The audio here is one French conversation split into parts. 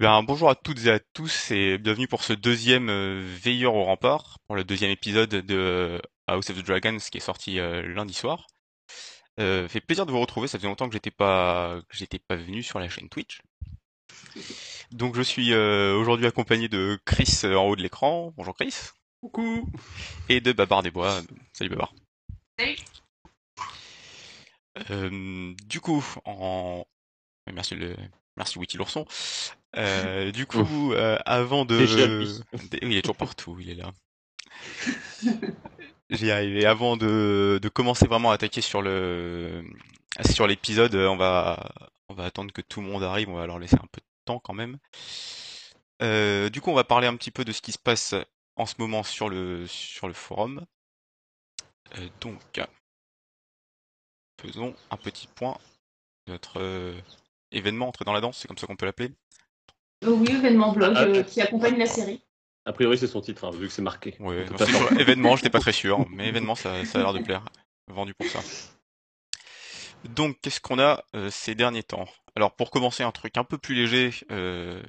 Eh bien, bonjour à toutes et à tous et bienvenue pour ce deuxième euh, Veilleur au rempart, pour le deuxième épisode de House of the Dragons qui est sorti euh, lundi soir. Euh, fait plaisir de vous retrouver, ça faisait longtemps que j'étais pas que j'étais pas venu sur la chaîne Twitch. Donc je suis euh, aujourd'hui accompagné de Chris en haut de l'écran. Bonjour Chris. Coucou. Et de Babar des Bois. Salut Babar. Salut. Euh, du coup, en merci le merci Wiki l'ourson. Euh, du coup, euh, avant de, il est toujours partout, il est là. J'y arrivé. Avant de, de commencer vraiment à attaquer sur le sur l'épisode, on va on va attendre que tout le monde arrive. On va leur laisser un peu de temps quand même. Euh, du coup, on va parler un petit peu de ce qui se passe en ce moment sur le sur le forum. Euh, donc, faisons un petit point de notre euh, événement entrée dans la danse, c'est comme ça qu'on peut l'appeler. Euh, oui, événement blog Ah, euh, qui accompagne la série. A priori, c'est son titre, hein, vu que c'est marqué. Ouais, On peut non, pas événement, très sûr, mais événement, ça, ça a l'air de plaire. Vendu pour ça. Donc, qu'est-ce qu'on a euh, ces derniers temps? Alors, pour commencer, un truc un peu plus léger euh,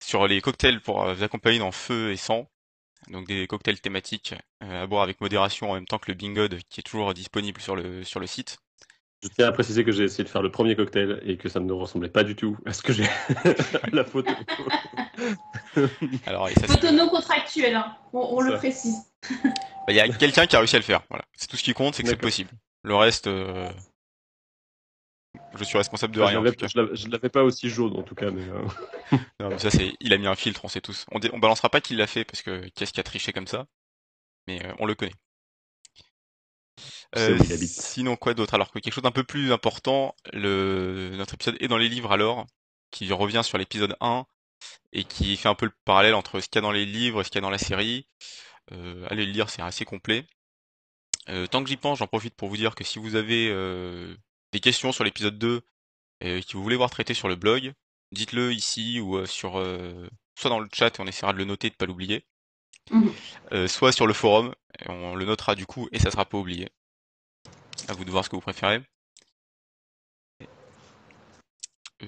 sur les cocktails pour euh, vous accompagner dans feu et sang. Donc, des cocktails thématiques euh, à boire avec modération en même temps que le Bingod qui est toujours disponible sur le sur le site. Je tiens à préciser que j'ai essayé de faire le premier cocktail et que ça ne ressemblait pas du tout à ce que j'ai la photo. Alors, et ça, c'est- Photo non contractuelle, hein. on, on le précise. Bah, Il y a quelqu'un qui a réussi à le faire. Voilà. C'est tout ce qui compte, c'est que c'est possible. Le reste, euh, je suis responsable de Enfin, rien. je en l'avais- tout cas. je l'avais- je l'avais pas aussi jaune en tout cas, mais euh, Non, mais ça c'est, il a mis un filtre, on sait tous. On, dé- on balancera pas qui l'a fait parce que qu'est-ce qui a triché comme ça, mais euh, on le connaît. Habite. sinon quoi d'autre? Alors que quelque chose d'un peu plus important, le notre épisode est dans les livres alors, qui revient sur l'épisode 1 et qui fait un peu le parallèle entre ce qu'il y a dans les livres et ce qu'il y a dans la série. Euh, allez le lire, c'est assez complet. Euh, tant que j'y pense, j'en profite pour vous dire que si vous avez euh, des questions sur l'épisode 2 et que vous voulez voir traité sur le blog, dites-le ici ou euh, sur euh, soit dans le chat et on essaiera de le noter et de pas l'oublier, Mhm. euh, soit sur le forum, et on le notera du coup et ça sera pas oublié. À vous de voir ce que vous préférez. Euh,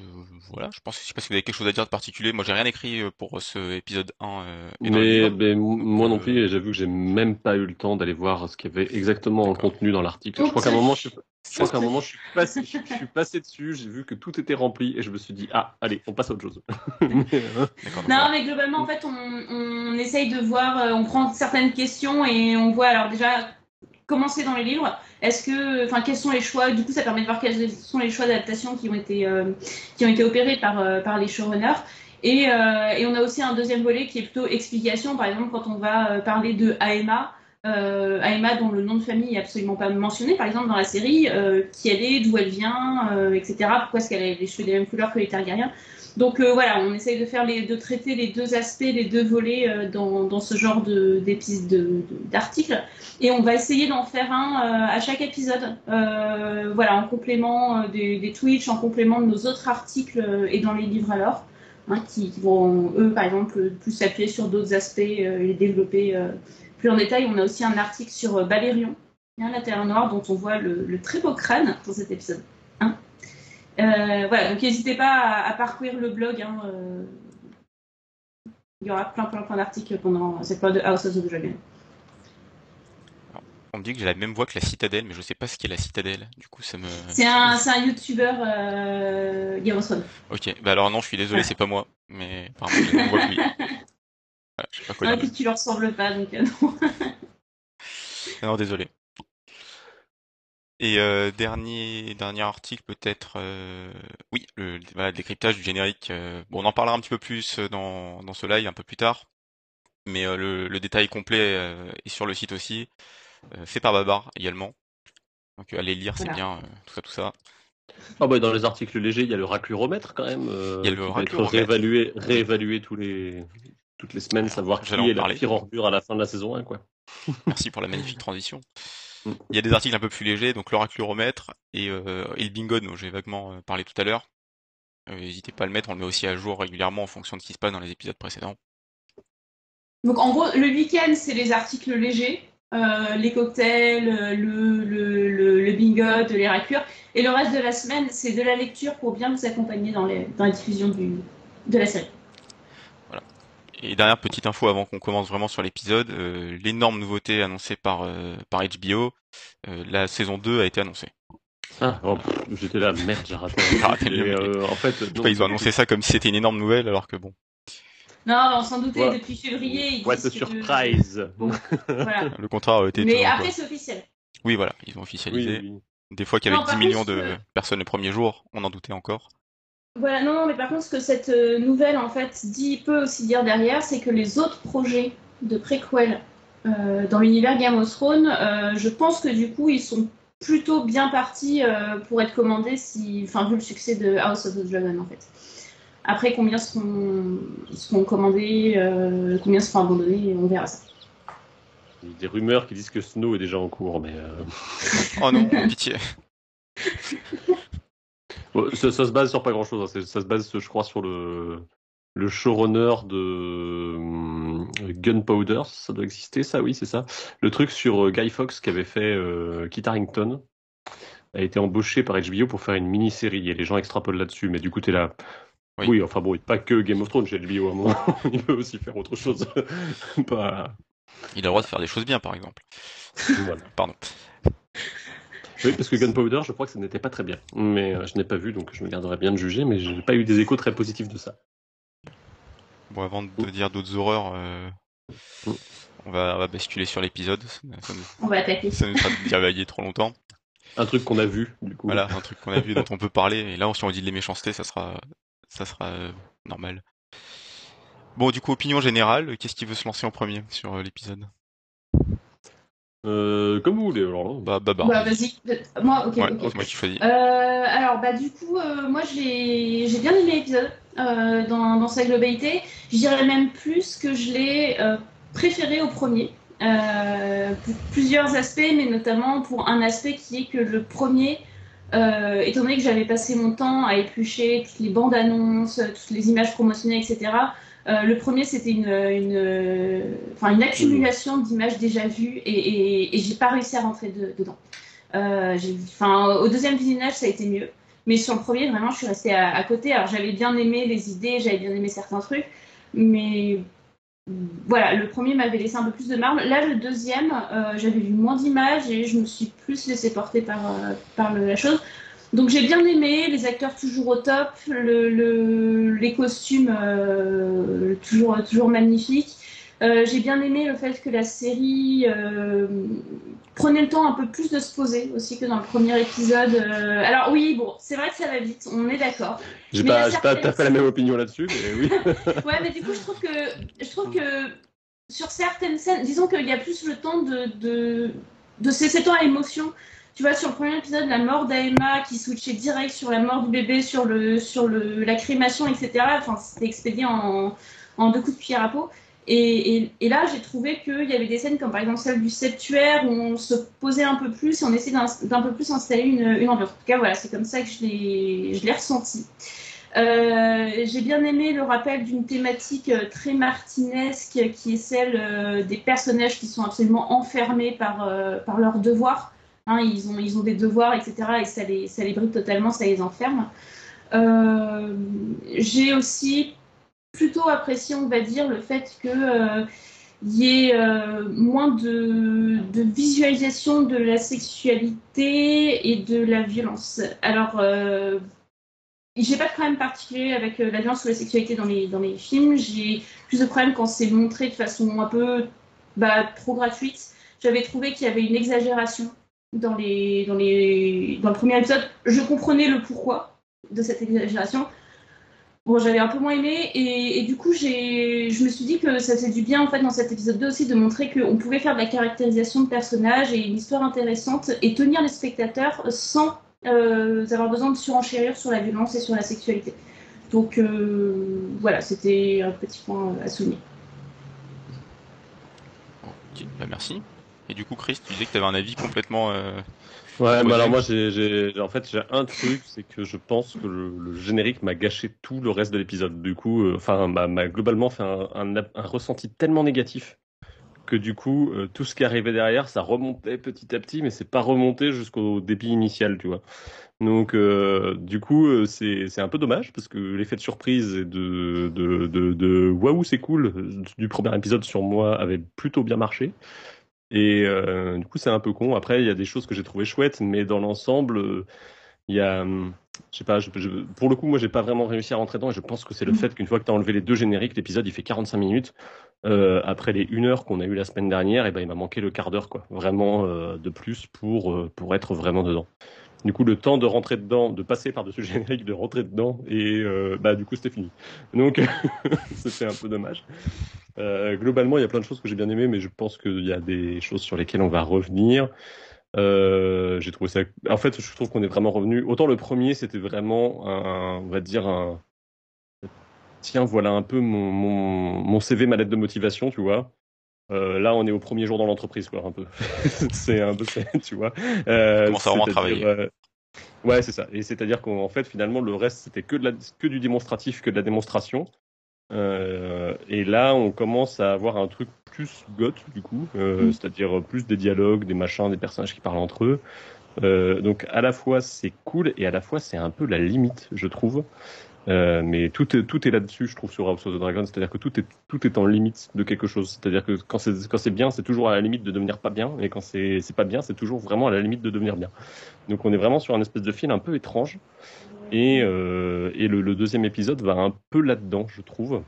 voilà, je pense que je sais pas si vous avez quelque chose à dire de particulier. Moi, j'ai rien écrit euh, pour ce épisode 1 euh, mais, moi non plus, et j'avoue que j'ai même pas eu le temps d'aller voir ce qu'il y avait exactement en contenu dans l'article. Je crois qu'à un moment, je suis, je crois qu'à un moment, je suis passé, je suis passé dessus, j'ai vu que tout était rempli et je me suis dit ah allez, on passe à autre chose. Non, mais globalement, en fait, on, on essaye de voir, on prend certaines questions et on voit alors déjà comment c'est dans les livres. Est-ce que, enfin, quels sont les choix? Du coup, ça permet de voir quels sont les choix d'adaptation qui ont été euh, qui ont été opérés par euh, les showrunners. Et, euh, et on a aussi un deuxième volet qui est plutôt explication. Par exemple, quand on va parler de Aema, euh, Aema dont le nom de famille est absolument pas mentionné, par exemple dans la série, qui elle est, d'où elle vient, etc. Pourquoi est-ce qu'elle a les cheveux des mêmes couleurs que les Targaryens donc euh, voilà, on essaye de faire les, de traiter les deux aspects, les deux volets euh, dans, ce genre d'articles, et on va essayer d'en faire un euh, à chaque épisode. Voilà, en complément des, Twitch, en complément de nos autres articles et dans les livres alors, hein, qui, vont eux par exemple plus s'appuyer sur d'autres aspects et les développer plus en détail. On a aussi un article sur Balérion, hein, la Terre Noire, dont on voit le, le très beau crâne dans cet épisode. Euh, voilà, donc n'hésitez pas à, à parcourir le blog. hein, euh, il y aura plein, plein, plein d'articles pendant cette période de House of the Dragon. On me dit que j'ai la même voix que la citadelle, mais je sais pas ce qu'est la citadelle. Du coup, ça me. C'est un, c'est un youtubeur euh, Game of Thrones. Ok, bah alors non, je suis désolé, c'est pas moi, mais apparemment j'ai la même voix que lui. Voilà, je sais pas quoi Ah, dire. puis tu leur ressembles pas, donc euh, non. Non, désolé. Et euh, dernier dernier article peut-être, euh, oui, le voilà, le décryptage du générique. euh, bon, on en parlera un petit peu plus dans dans ce live un peu plus tard, mais euh, le, le détail complet euh, est sur le site aussi, euh, fait par Babar également. Donc allez lire, c'est Voilà. bien, euh, tout ça, tout ça. Ah bah dans les articles légers, il y a le racluromètre quand même. euh, Il y a le racluromètre. réévalué, réévalué tous les toutes les semaines, Alors, savoir qui j'allais en est la pire ordure à la fin de la saison 1 quoi. Merci pour la magnifique transition. Il y a des articles un peu plus légers, donc l'oracluromètre et, euh, et le bingo dont j'ai vaguement euh, parlé tout à l'heure. Euh, N'hésitez pas à le mettre, on le met aussi à jour régulièrement en fonction de ce qui se passe dans les épisodes précédents. Donc en gros, le week-end, c'est les articles légers, euh, les cocktails, euh, le, le, le, le bingo, les raclures. Et le reste de la semaine, c'est de la lecture pour bien vous accompagner dans, les, dans la diffusion du, de la série. Et dernière petite info avant qu'on commence vraiment sur l'épisode, euh, l'énorme nouveauté annoncée par, euh, par HBO, euh, la saison 2 a été annoncée. Ah, oh, j'étais là, merde, j'ai raté. Raté le euh, en fait, non, pas, ils ont annoncé ça comme si c'était une énorme nouvelle alors que bon. Non, on s'en doutait Ouais. depuis février. ils What a surprise. Voilà. Le contrat a été Mais toujours, après, quoi. c'est officiel. Oui, voilà, ils ont officialisé. oui. Des fois qu'avec Non, par 10 millions de euh, personnes le premier jour, on en doutait encore. Voilà, non, non, mais par contre, ce que cette euh, nouvelle, en fait, dit, peut aussi dire derrière, c'est que les autres projets de préquel euh, dans l'univers Game of Thrones, euh, je pense que du coup, ils sont plutôt bien partis euh, pour être commandés, si, enfin, vu le succès de House of the Dragon, en fait. Après, combien seront, seront commandés, euh, combien seront abandonnés, on verra ça. Il y a des rumeurs qui disent que Snow est déjà en cours, mais euh, Oh non, pitié. Bon, ça, ça se base sur pas grand chose. Ça se base, je crois, sur le, le showrunner de hum, Gunpowder. Ça doit exister, ça, oui, c'est ça. Le truc sur euh, Guy Fox qui avait fait euh, Kit Harington a été embauché par HBO pour faire une mini-série et les gens extrapolent là-dessus. Mais du coup, t'es là. Oui. Oui. enfin bon, pas que Game of Thrones chez HBO à un moment. Il peut aussi faire autre chose. pas. Il a le droit de faire des choses bien, par exemple. Voilà. Pardon. Oui, parce que Gunpowder, je crois que ça n'était pas très bien. Mais euh, je n'ai pas vu, donc je me garderai bien de juger, mais je n'ai pas eu des échos très positifs de ça. Bon, avant de dire d'autres horreurs, euh, Mm. on, va, on va basculer sur l'épisode. Ça, ça nous- On va attaquer. ça nous fera divaguer trop longtemps. Un truc qu'on a vu, du coup. Voilà, un truc qu'on a vu, dont on peut parler. Et là, si on dit de les méchancetés, ça sera, ça sera euh, normal. Bon, du coup, opinion générale, qu'est-ce qui veut se lancer en premier sur euh, l'épisode? Euh, comme vous voulez, alors. hein. Bah, Baba. Bah, vas-y. Moi, ok, ouais, moi qui choisis. Euh, alors, bah, du coup, euh, moi, j'ai j'ai bien aimé l'épisode euh, dans, dans sa globalité. Je dirais même plus que je l'ai euh, préféré au premier. euh, pour plusieurs aspects, mais notamment pour un aspect qui est que le premier, euh, étant donné que j'avais passé mon temps à éplucher toutes les bandes annonces, toutes les images promotionnelles, etc., euh, le premier, c'était une, accumulation d'images déjà vues et, et, et j'ai pas réussi à rentrer de- dedans. Euh, au deuxième visionnage, ça a été mieux. Mais sur le premier, vraiment, je suis restée à, côté. Alors, j'avais bien aimé les idées, j'avais bien aimé certains trucs, mais voilà, le premier m'avait laissé un peu plus de marbre. Là, le deuxième, euh, j'avais vu moins d'images et je me suis plus laissée porter par, la chose. Donc, j'ai bien aimé, les acteurs toujours au top, le, le- les costumes euh, toujours, toujours magnifiques. Euh, j'ai bien aimé le fait que la série euh, prenait le temps un peu plus de se poser aussi que dans le premier épisode. Euh, alors oui, bon, c'est vrai que ça va vite, on est d'accord. J'ai mais pas, j'ai pas tout à fait la même opinion là-dessus, mais oui. Ouais, mais du coup, je trouve que, je trouve que sur certaines scènes, disons qu'il y a plus le temps de, de, de temps à l'émotion. Tu vois, sur le premier épisode, la mort d'Aemma qui switchait direct sur la mort du bébé, sur, le, sur le, la crémation, etc. Enfin, c'était expédié en, deux coups de cuillère à peau. Et, là, j'ai trouvé qu'il y avait des scènes comme par exemple celle du septuaire où on se posait un peu plus et on essayait d'un peu plus installer une, une ambiance. En tout cas, voilà, c'est comme ça que je l'ai ressenti. Euh, j'ai bien aimé le rappel d'une thématique euh, très martinesque qui est celle euh, des personnages qui sont absolument enfermés par, par leurs devoirs. Hein, ils, ont, des devoirs, etc. Et ça les, bride totalement, ça les enferme. Euh, j'ai aussi plutôt apprécié, on va dire, le fait que euh, y ait euh, moins de, visualisation de la sexualité et de la violence. Alors, euh, j'ai pas de problème particulier avec la violence ou la sexualité dans les, films. J'ai plus de problèmes quand c'est montré de façon un peu bah, trop gratuite. J'avais trouvé qu'il y avait une exagération dans, les, dans, les, dans le premier épisode. Je comprenais le pourquoi de cette exagération. Bon, j'avais un peu moins aimé et, du coup, j'ai, je me suis dit que ça faisait du bien en fait dans cet épisode 2 aussi de montrer qu'on pouvait faire de la caractérisation de personnages et une histoire intéressante et tenir les spectateurs sans euh, avoir besoin de surenchérir sur la violence et sur la sexualité. Donc euh, voilà, c'était un petit point à souligner. Bah merci. Et du coup, Chris, tu disais que tu avais un avis complètement. euh, Ouais, mais Posé. alors moi, j'ai, en fait, j'ai un truc, c'est que je pense que le, le générique m'a gâché tout le reste de l'épisode. Du coup, euh, enfin, m'a, m'a globalement fait un, un, un ressenti tellement négatif que du coup, euh, tout ce qui arrivait derrière, ça remontait petit à petit, mais c'est pas remonté jusqu'au débit initial, tu vois. Donc, du coup, c'est c'est un peu dommage parce que l'effet de surprise et de, de, de, de waouh, c'est cool du premier épisode sur moi avait plutôt bien marché. Et euh, du coup, c'est un peu con. Après, il y a des choses que j'ai trouvé chouettes, mais dans l'ensemble, euh, il y a. hum, Je sais pas, je- je- pour le coup, moi, j'ai pas vraiment réussi à rentrer dedans et je pense que c'est le fait qu'une fois que tu as enlevé les deux génériques, l'épisode il fait 45 minutes. Euh, après les une heure qu'on a eu la semaine dernière, et ben, il m'a manqué le quart d'heure, quoi. Vraiment de plus pour, pour être vraiment dedans. Du coup, le temps de rentrer dedans, de passer par-dessus le générique, de rentrer dedans, et euh, bah, du coup, c'était fini. Donc, c'était un peu dommage. Euh, globalement, il y a plein de choses que j'ai bien aimées, mais je pense qu'il y a des choses sur lesquelles on va revenir. Euh, j'ai trouvé ça. En fait, je trouve qu'on est vraiment revenu. Autant le premier, c'était vraiment un, on va dire un. Tiens, voilà un peu mon, mon, mon CV, ma lettre de motivation, tu vois. Euh, là, on est au premier jour dans l'entreprise, quoi, un peu. c'est un peu ça, tu vois. Euh, Commence à vraiment travailler. euh, Ouais, c'est ça. Et c'est-à-dire qu'en fait, finalement, le reste, c'était que, de la, que du démonstratif, que de la démonstration. Euh, et là, on commence à avoir un truc plus goth, du coup, euh, Mm. c'est-à-dire plus des dialogues, des machins, des personnages qui parlent entre eux. Euh, donc, à la fois, c'est cool et à la fois, c'est un peu la limite, je trouve. Euh, mais tout est, là-dessus, je trouve, sur House of the Dragon. C'est-à-dire que tout est, en limite de quelque chose. C'est-à-dire que quand c'est, bien, c'est toujours à la limite de devenir pas bien. Et quand c'est, pas bien, c'est toujours vraiment à la limite de devenir bien. Donc on est vraiment sur un espèce de fil un peu étrange. Et, euh, le, deuxième épisode va un peu là-dedans, je trouve.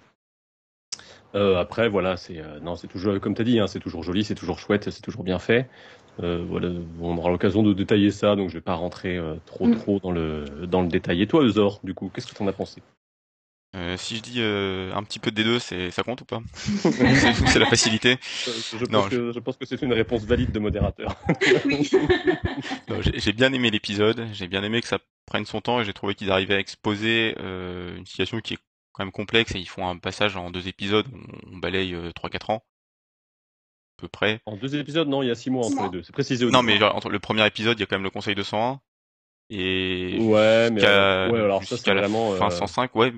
Euh, après, voilà, c'est non, c'est toujours comme tu as dit, hein, c'est toujours joli, c'est toujours chouette, c'est toujours bien fait. Euh, voilà, on aura l'occasion de détailler ça, donc je vais pas rentrer euh, trop Mm. trop dans le dans le détail. Et toi, Eusor, du coup, qu'est-ce que tu en as pensé? Euh, si je dis euh, un petit peu des deux, c'est ça compte ou pas? C'est la facilité. je, je Non, pense que, je pense que c'est une réponse valide de modérateur. J'ai bien aimé l'épisode, j'ai bien aimé que ça prenne son temps et j'ai trouvé qu'ils arrivaient à exposer euh, une situation qui est quand même complexe et ils font un passage en deux épisodes, on, on balaye euh, 3-4 ans, peu près. En deux épisodes, non, il y a six mois entre les deux. C'est précisé au Non mais genre, entre le premier épisode, il y a quand même le Conseil de 101 et Ouais, mais jusqu'à euh, ouais, alors ça c'est vraiment. fin euh, 105, ouais.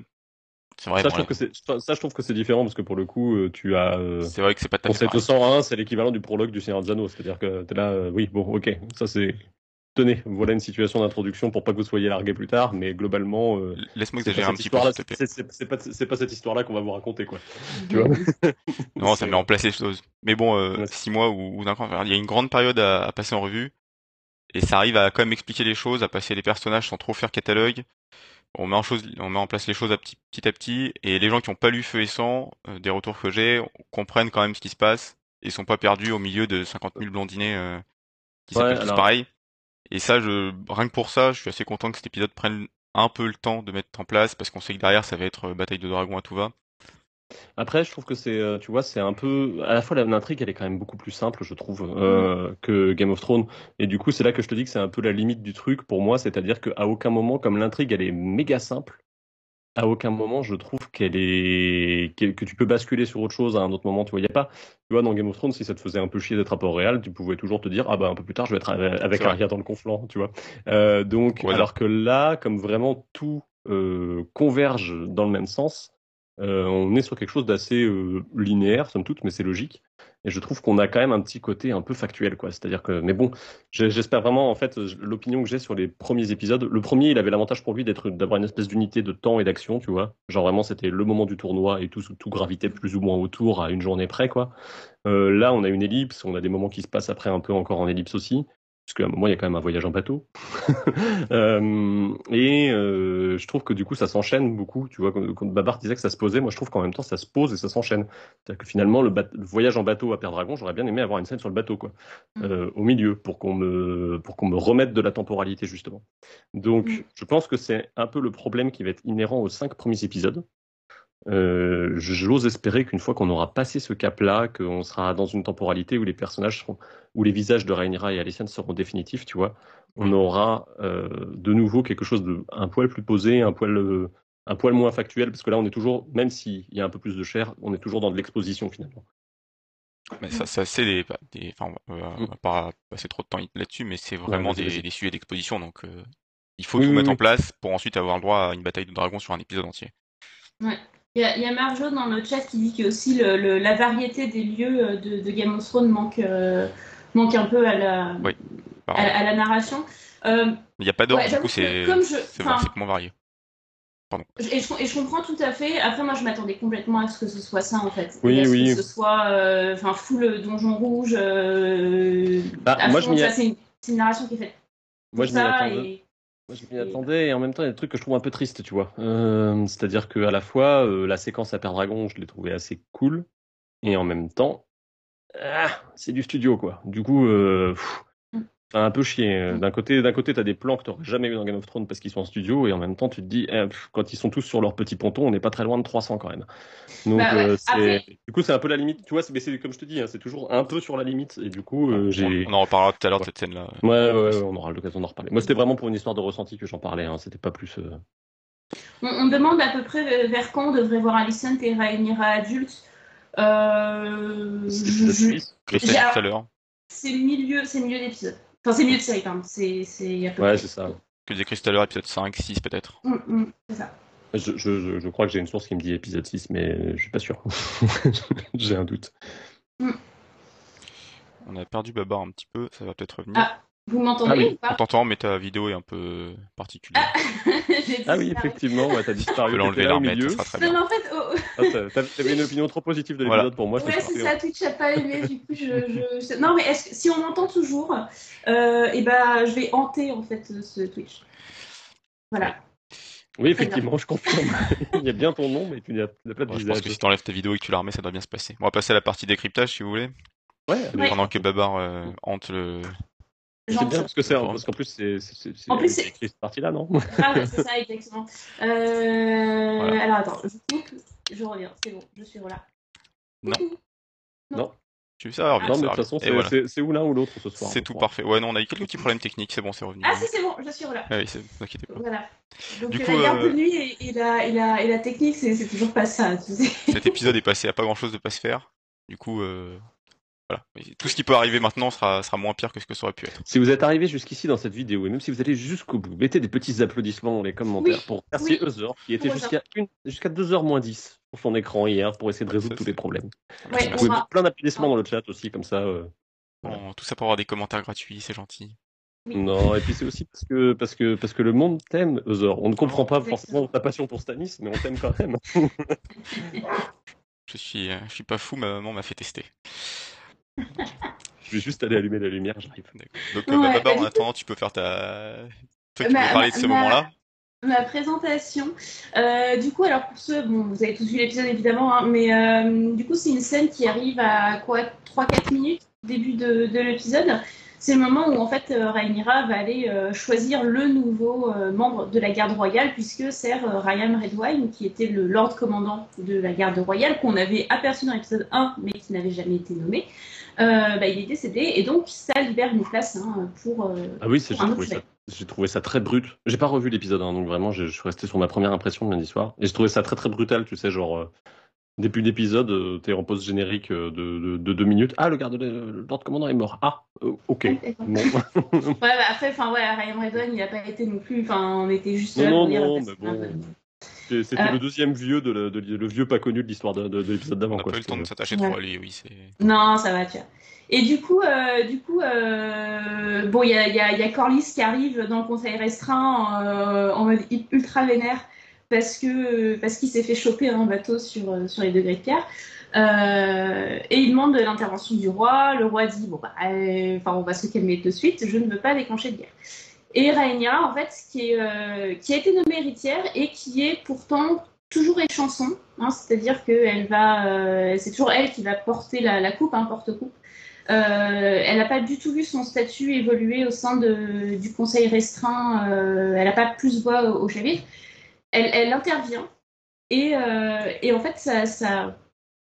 C'est vrai, ça, bon, je trouve que c'est ça, ça, je trouve que c'est différent parce que pour le coup, euh, tu as. euh, c'est vrai que c'est pas tout à fait Conseil pareil. 201, c'est l'équivalent du prologue du Seigneur des Anneaux. C'est-à-dire que t'es là, euh, oui, bon, ok, ça c'est. Tenez, voilà une situation d'introduction pour pas que vous soyez largué plus tard, mais globalement, euh, Laisse-moi exagérer un cette petit peu, c'est- pas, c'est pas cette histoire-là qu'on va vous raconter, quoi. Tu vois Non, ça met en place les choses. Mais bon, euh, Ouais. six mois ou, ou d'un an, il y a une grande période à, à passer en revue. Et ça arrive à quand même expliquer les choses, à passer les personnages sans trop faire catalogue. On met en, chose, on met en place les choses à petit, petit à petit. Et les gens qui n'ont pas lu Feu et Sang, euh, des retours que j'ai, comprennent quand même ce qui se passe. Et sont pas perdus au milieu de 50 000 blondinés euh, qui Ouais, s'appellent tous alors- pareil. Et ça, je, rien que pour ça, je suis assez content que cet épisode prenne un peu le temps de mettre en place parce qu'on sait que derrière, ça va être euh, bataille de dragons à tout va. Après, je trouve que c'est, euh, tu vois, c'est un peu, à la fois l'intrigue, elle est quand même beaucoup plus simple, je trouve, euh, que Game of Thrones. Et du coup, c'est là que je te dis que c'est un peu la limite du truc pour moi, c'est-à-dire qu'à aucun moment, comme l'intrigue, elle est méga simple, à aucun moment, je trouve qu'elle est, que tu peux basculer sur autre chose à un autre moment. Tu vois, il y a pas, tu vois, dans Game of Thrones, si ça te faisait un peu chier d'être à Port-Réal, tu pouvais toujours te dire, ah bah un peu plus tard, je vais être avec. Arya dans le conflant, tu vois. Euh, donc, Voilà. alors que là, comme vraiment tout euh, converge dans le même sens. Euh, on est sur quelque chose d'assez euh, linéaire, somme toute, mais c'est logique. Et je trouve qu'on a quand même un petit côté un peu factuel, quoi. C'est-à-dire que, mais bon, j'espère vraiment, en fait, l'opinion que j'ai sur les premiers épisodes. Le premier, il avait l'avantage pour lui d'avoir une espèce d'unité de temps et d'action, tu vois. Genre vraiment, c'était le moment du tournoi et tout, tout gravitait plus ou moins autour à une journée près, quoi. Euh, là, on a une ellipse, on a des moments qui se passent après un peu encore en ellipse aussi. Parce qu'à un moment, il y a quand même un voyage en bateau. Euh, et euh, je trouve que du coup, ça s'enchaîne beaucoup. Tu vois, quand, quand Babar disait que ça se posait, moi je trouve qu'en même temps, ça se pose et ça s'enchaîne. C'est-à-dire que finalement, le, voyage en bateau à Père Dragon, j'aurais bien aimé avoir une scène sur le bateau, quoi, Mm. euh, au milieu, pour qu'on me, pour qu'on me remette de la temporalité, justement. Donc, Mm. je pense que c'est un peu le problème qui va être inhérent aux cinq premiers épisodes. Euh, J'ose espérer qu'une fois qu'on aura passé ce cap-là, qu'on sera dans une temporalité où les personnages seront, où les visages de Rhaenyra et Alicent seront définitifs, tu vois, on aura euh, de nouveau quelque chose de un poil plus posé, un poil, euh, un poil moins factuel, parce que là on est toujours, même s'il y a un peu plus de chair, on est toujours dans de l'exposition finalement. Mais ça, ça c'est des, des, enfin, on va, on va pas passer trop de temps là-dessus, mais c'est vraiment des, sujets d'exposition, donc euh, il faut Oui, tout oui, mettre oui. en place pour ensuite avoir le droit à une bataille de dragons sur un épisode entier. Il y, a, il y a Marjo dans le chat qui dit que aussi le, le- la variété des lieux euh, de, de Game of Thrones manque, euh, manque un peu à la, Oui. à, à la narration. Euh, Il n'y a pas d'ordre, Ouais, du coup, c'est moins varié. et, je, et je comprends tout à fait. Après, moi, je m'attendais complètement à ce que ce soit ça, en fait. Oui, à ce oui. Que ce soit, euh, enfin, full donjon rouge. Euh, Bah, moi, fond, je m'y a- c'est une, narration qui est faite. Moi, je m'y attendais. et- Moi, je m'y attendais et en même temps, il y a des trucs que je trouve un peu tristes, tu vois. Euh, C'est-à-dire qu'à la fois, euh, la séquence à Père Dragon, je l'ai trouvée assez cool, et en même temps, ah, c'est du studio, quoi. Du coup, euh, pff, Mm. a un peu chier. D'un côté, d'un côté, t'as des plans que t'aurais jamais eu dans Game of Thrones parce qu'ils sont en studio, et en même temps, tu te dis, eh, pff, quand ils sont tous sur leur petit ponton, on n'est pas très loin de 300 quand même. Donc, Bah ouais. euh, Après- du coup, c'est un peu la limite, tu vois. c'est- Mais c'est comme je te dis, hein, c'est toujours un peu sur la limite, et du coup, euh, j'ai. On, en reparlera tout à l'heure de cette scène-là. Ouais, ouais, ouais, on aura l'occasion d'en reparler. Moi, c'était vraiment pour une histoire de ressenti que j'en parlais. Hein. C'était pas plus. euh, On, on demande à peu près vers quand on devrait voir Alicent et Rhaenyra adultes. Euh, je- c'est milieu, c'est milieu d'épisode. Enfin, c'est milieu de série, pardon. C'est, c'est à peu Ouais, c'est ça. Que disait Chris tout à l'heure, épisode 5, 6 peut-être. Mm, mm, c'est ça. Je, je, je, crois que j'ai une source qui me dit épisode 6, mais je suis pas sûr. j'ai un doute. On a perdu Babar un petit peu, ça va peut-être revenir. Ah, Vous m'entendez Ah oui. ou On t'entend, mais ta vidéo est un peu particulière. J'ai Ah oui, effectivement, ouais, t'as Tu disparu. peux l'enlever remettre, milieu. ça sera très Non, bien. mais en fait, oh, Ah, t'avais une opinion trop positive de Voilà. l'épisode pour moi. oh, ouais, c'est ça, Twitch n'a pas aimé, du coup, je, je- je- Non, mais est-ce que- si on m'entend toujours, euh, et ben, je vais hanter, en fait, ce Twitch. Voilà. ouais. Oui, effectivement, je confirme. Il y a bien ton nom, mais tu n'as tu pas de Bon, je pense visage. que si t'enlèves ta vidéo et que tu la remets, ça doit bien se passer. On va passer à la partie décryptage si vous voulez. Ouais, Ouais. Pendant que Babar euh, hante le. C'est bien parce que c'est Bon. parce qu'en plus c'est En plus, c'est cette partie-là, non Ah ouais, c'est ça, exactement. Euh, Voilà. Alors attends, je coupe, je reviens, c'est bon, je suis là. Non. Coucou. Tu veux ça revient, Non, ça mais de toute façon, c'est voilà. ou l'un ou l'autre ce soir. C'est tout crois. parfait. Ouais, non, on a eu quelques petits problèmes techniques, c'est bon, c'est revenu. Ah si, c'est bon, je suis là. Ah oui, c'est- vous inquiétez pas. Voilà. Donc Du coup, la garde euh, de nuit et, et la, et, la, et la technique, c'est c'est toujours pas ça, tu sais. Cet épisode est passé à pas grand chose de pas se faire. Du coup, euh, voilà. Et Tout ce qui peut arriver maintenant sera, sera moins pire que ce que ça aurait pu être. Si vous êtes arrivé jusqu'ici dans cette vidéo, et même si vous allez jusqu'au bout, mettez des petits applaudissements dans les commentaires Oui, pour remercier oui. Qui était jusqu'à jusqu'à 2h moins 10 sur son écran hier pour essayer de résoudre Ça, tous les problèmes. Ouais, Vous pouvez mettre plein d'applaudissements dans le chat aussi, comme ça. euh, Voilà. Bon, tout ça pour avoir des commentaires gratuits, c'est gentil. Oui. Non, et puis c'est aussi parce que, parce, que, parce que le monde t'aime, Heather. On ne comprend pas Exactement. forcément ta passion pour Stanis, mais on t'aime quand même. Je suis, euh, je suis pas fou, ma maman m'a fait tester. Je vais juste aller allumer la lumière, j'arrive. Donc, euh, Ouais, bah, Babar, bah, en du coup- attendant, tu peux faire ta. Toi qui Ma- veux parler de ce ma- moment-là. ma présentation. Euh, du coup, alors pour ceux, bon, vous avez tous vu l'épisode évidemment, hein, mais euh, du coup, c'est une scène qui arrive à quoi 3-4 minutes, début de, de l'épisode. C'est le moment où en fait Rhaenyra va aller euh, choisir le nouveau euh, membre de la garde royale, puisque c'est euh, Ryan Redwine, qui était le Lord commandant de la garde royale, qu'on avait aperçu dans l'épisode 1, mais qui n'avait jamais été nommé. Euh, bah, il est décédé, et donc ça libère une place hein, pour. euh, Ah oui, j'ai trouvé, ça- fait. j'ai trouvé ça très brut. J'ai pas revu l'épisode, hein, donc vraiment, je, suis resté sur ma première impression de lundi soir. Et j'ai trouvé ça très très brutal, tu sais, genre, euh, début d'épisode, euh, t'es en pause générique de, de, de deux minutes. Ah, le garde de le Lord Commandant est mort. Ah, ok. D'accord. Bon. Ouais, bah après, enfin voilà, Ryan Redwine, il n'a pas été non plus. Enfin, on était juste Non, là non, pour non, mais bon. C'est- C'était Euh. le deuxième vieux de, le- de- le vieux pas connu de l'histoire de, de- de l'épisode On d'avant. n'a quoi. pas eu le temps de s'attacher trop à lui, oui. Non, ça va, tu vois. Et du coup, euh, du coup, euh, bon, il y a, y, a, il y a Corlys qui arrive dans le conseil restreint euh, en mode ultra vénère parce que parce qu'il s'est fait choper un bateau sur sur les degrés de pierre. Euh, et il demande l'intervention du roi. Le roi dit bon bah, euh, enfin, on va se calmer de suite. Je ne veux pas déclencher de guerre. Et Rhaenyra, en fait, euh, qui a été nommée héritière et qui est pourtant toujours échanson, hein, c'est-à-dire que euh, c'est toujours elle qui va porter la, coupe, hein, porte-coupe. Euh, elle n'a pas du tout vu son statut évoluer au sein de, du conseil restreint. elle n'a pas plus voix au, au chapitre. Elle, intervient et, et en fait ça, ça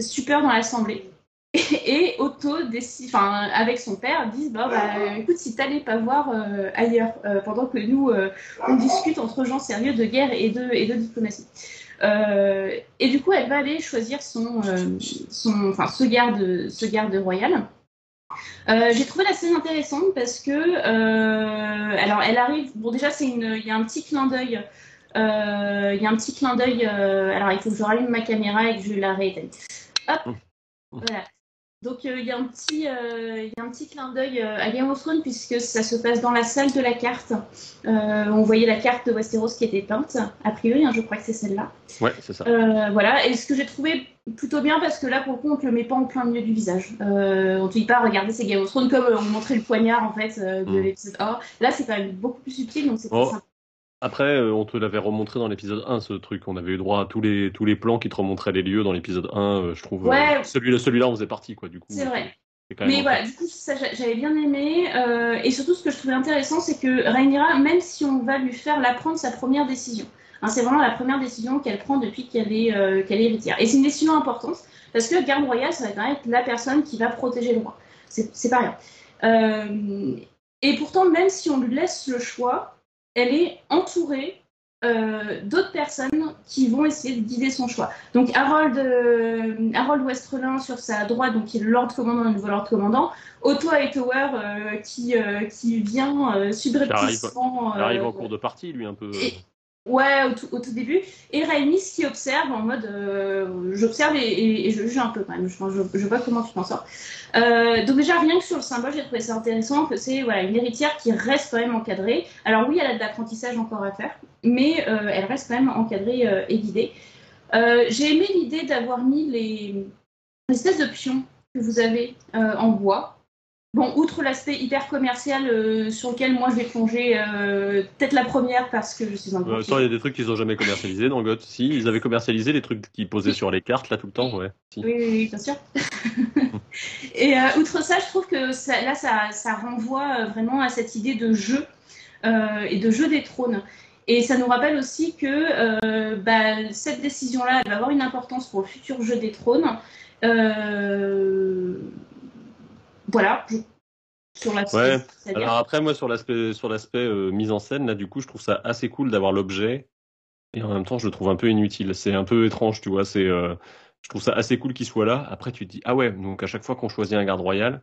super dans l'assemblée. Et Otto décide, enfin avec son père, disent bah, bah écoute si t'allais pas voir euh, ailleurs euh, pendant que nous euh, on discute entre gens sérieux de guerre et de et de diplomatie. Euh, et du coup, elle va aller choisir son, euh, son, enfin, ce garde, ce garde royal. Euh, J'ai trouvé la scène intéressante parce que, euh, alors, elle arrive. Bon, déjà, c'est une, il y a un petit clin d'œil. euh, Il y a un petit clin d'œil. euh, alors, il faut que je rallume ma caméra et que je la rééteigne. Hop. Voilà. Donc il y, a un petit, y a un petit clin d'œil à Game of Thrones puisque ça se passe dans la salle de la carte. on voyait la carte de Westeros qui était peinte, a priori, hein, je crois que c'est celle-là. Ouais, c'est ça. voilà, et ce que j'ai trouvé plutôt bien parce que là pour le coup on te le met pas en plein milieu du visage. on te dit pas regarder ces Game of Thrones comme on montrait le poignard en fait de mm. l'épisode Là c'est quand même beaucoup plus subtil donc c'est oh. sympa. Après, euh, on te l'avait remontré dans l'épisode 1, ce truc. On avait eu droit à tous les, tous les plans qui te remontraient les lieux dans l'épisode 1, euh, je trouve. Euh, ouais. celui-là, celui-là, on faisait partie, quoi, du coup. C'est vrai. Mais voilà, du coup, ça, j'avais bien aimé. et surtout, ce que je trouvais intéressant, c'est que Rhaenyra, même si on va lui faire la prendre sa première décision, hein, c'est vraiment la première décision qu'elle prend depuis qu'elle est, qu'elle est héritière. Et c'est une décision importante, parce que garde royale, ça va quand même être la personne qui va protéger le roi. C'est pas rien. et pourtant, même si on lui laisse le choix, elle est entourée euh, d'autres personnes qui vont essayer de guider son choix. Donc Harold, euh, Harold Westrelin sur sa droite, donc qui est le Lord Commandant, le nouveau Lord Commandant, Otto Hightower euh, qui, qui vient subrepticement... Il arrive, en cours de partie, lui, un peu. Ouais, au tout, début. Et Raimis qui observe en mode euh, j'observe et, je juge un peu quand même. Je, vois comment tu t'en sors. Euh, donc, déjà, rien que sur le symbole, j'ai trouvé ça intéressant que c'est une héritière qui reste quand même encadrée. Alors, oui, elle a de l'apprentissage encore à faire, mais euh, elle reste quand même encadrée et guidée. j'ai aimé l'idée d'avoir mis les espèces de pions que vous avez en bois Bon, outre l'aspect hyper commercial euh, sur lequel moi je vais plonger, euh, peut-être la première parce que je suis un peu. il y a des trucs qu'ils ont jamais commercialisé dans GOT. Si, ils avaient commercialisé les trucs qu'ils posaient sur les cartes là tout le temps, ouais. Oui, oui, bien sûr. et euh, outre ça, je trouve que ça, là, ça, ça renvoie vraiment à cette idée de jeu et de jeu des trônes. Et ça nous rappelle aussi que bah, cette décision-là, elle va avoir une importance pour le futur jeu des trônes. Euh, voilà. sur l'aspect. Alors après, moi, sur l'aspect, sur l'aspect euh, mise en scène, là, du coup, je trouve ça assez cool d'avoir l'objet. Et en même temps, je le trouve un peu inutile. C'est un peu étrange, tu vois. C'est, euh, je trouve ça assez cool qu'il soit là. Après, tu te dis, ah ouais, donc à chaque fois qu'on choisit un garde royal,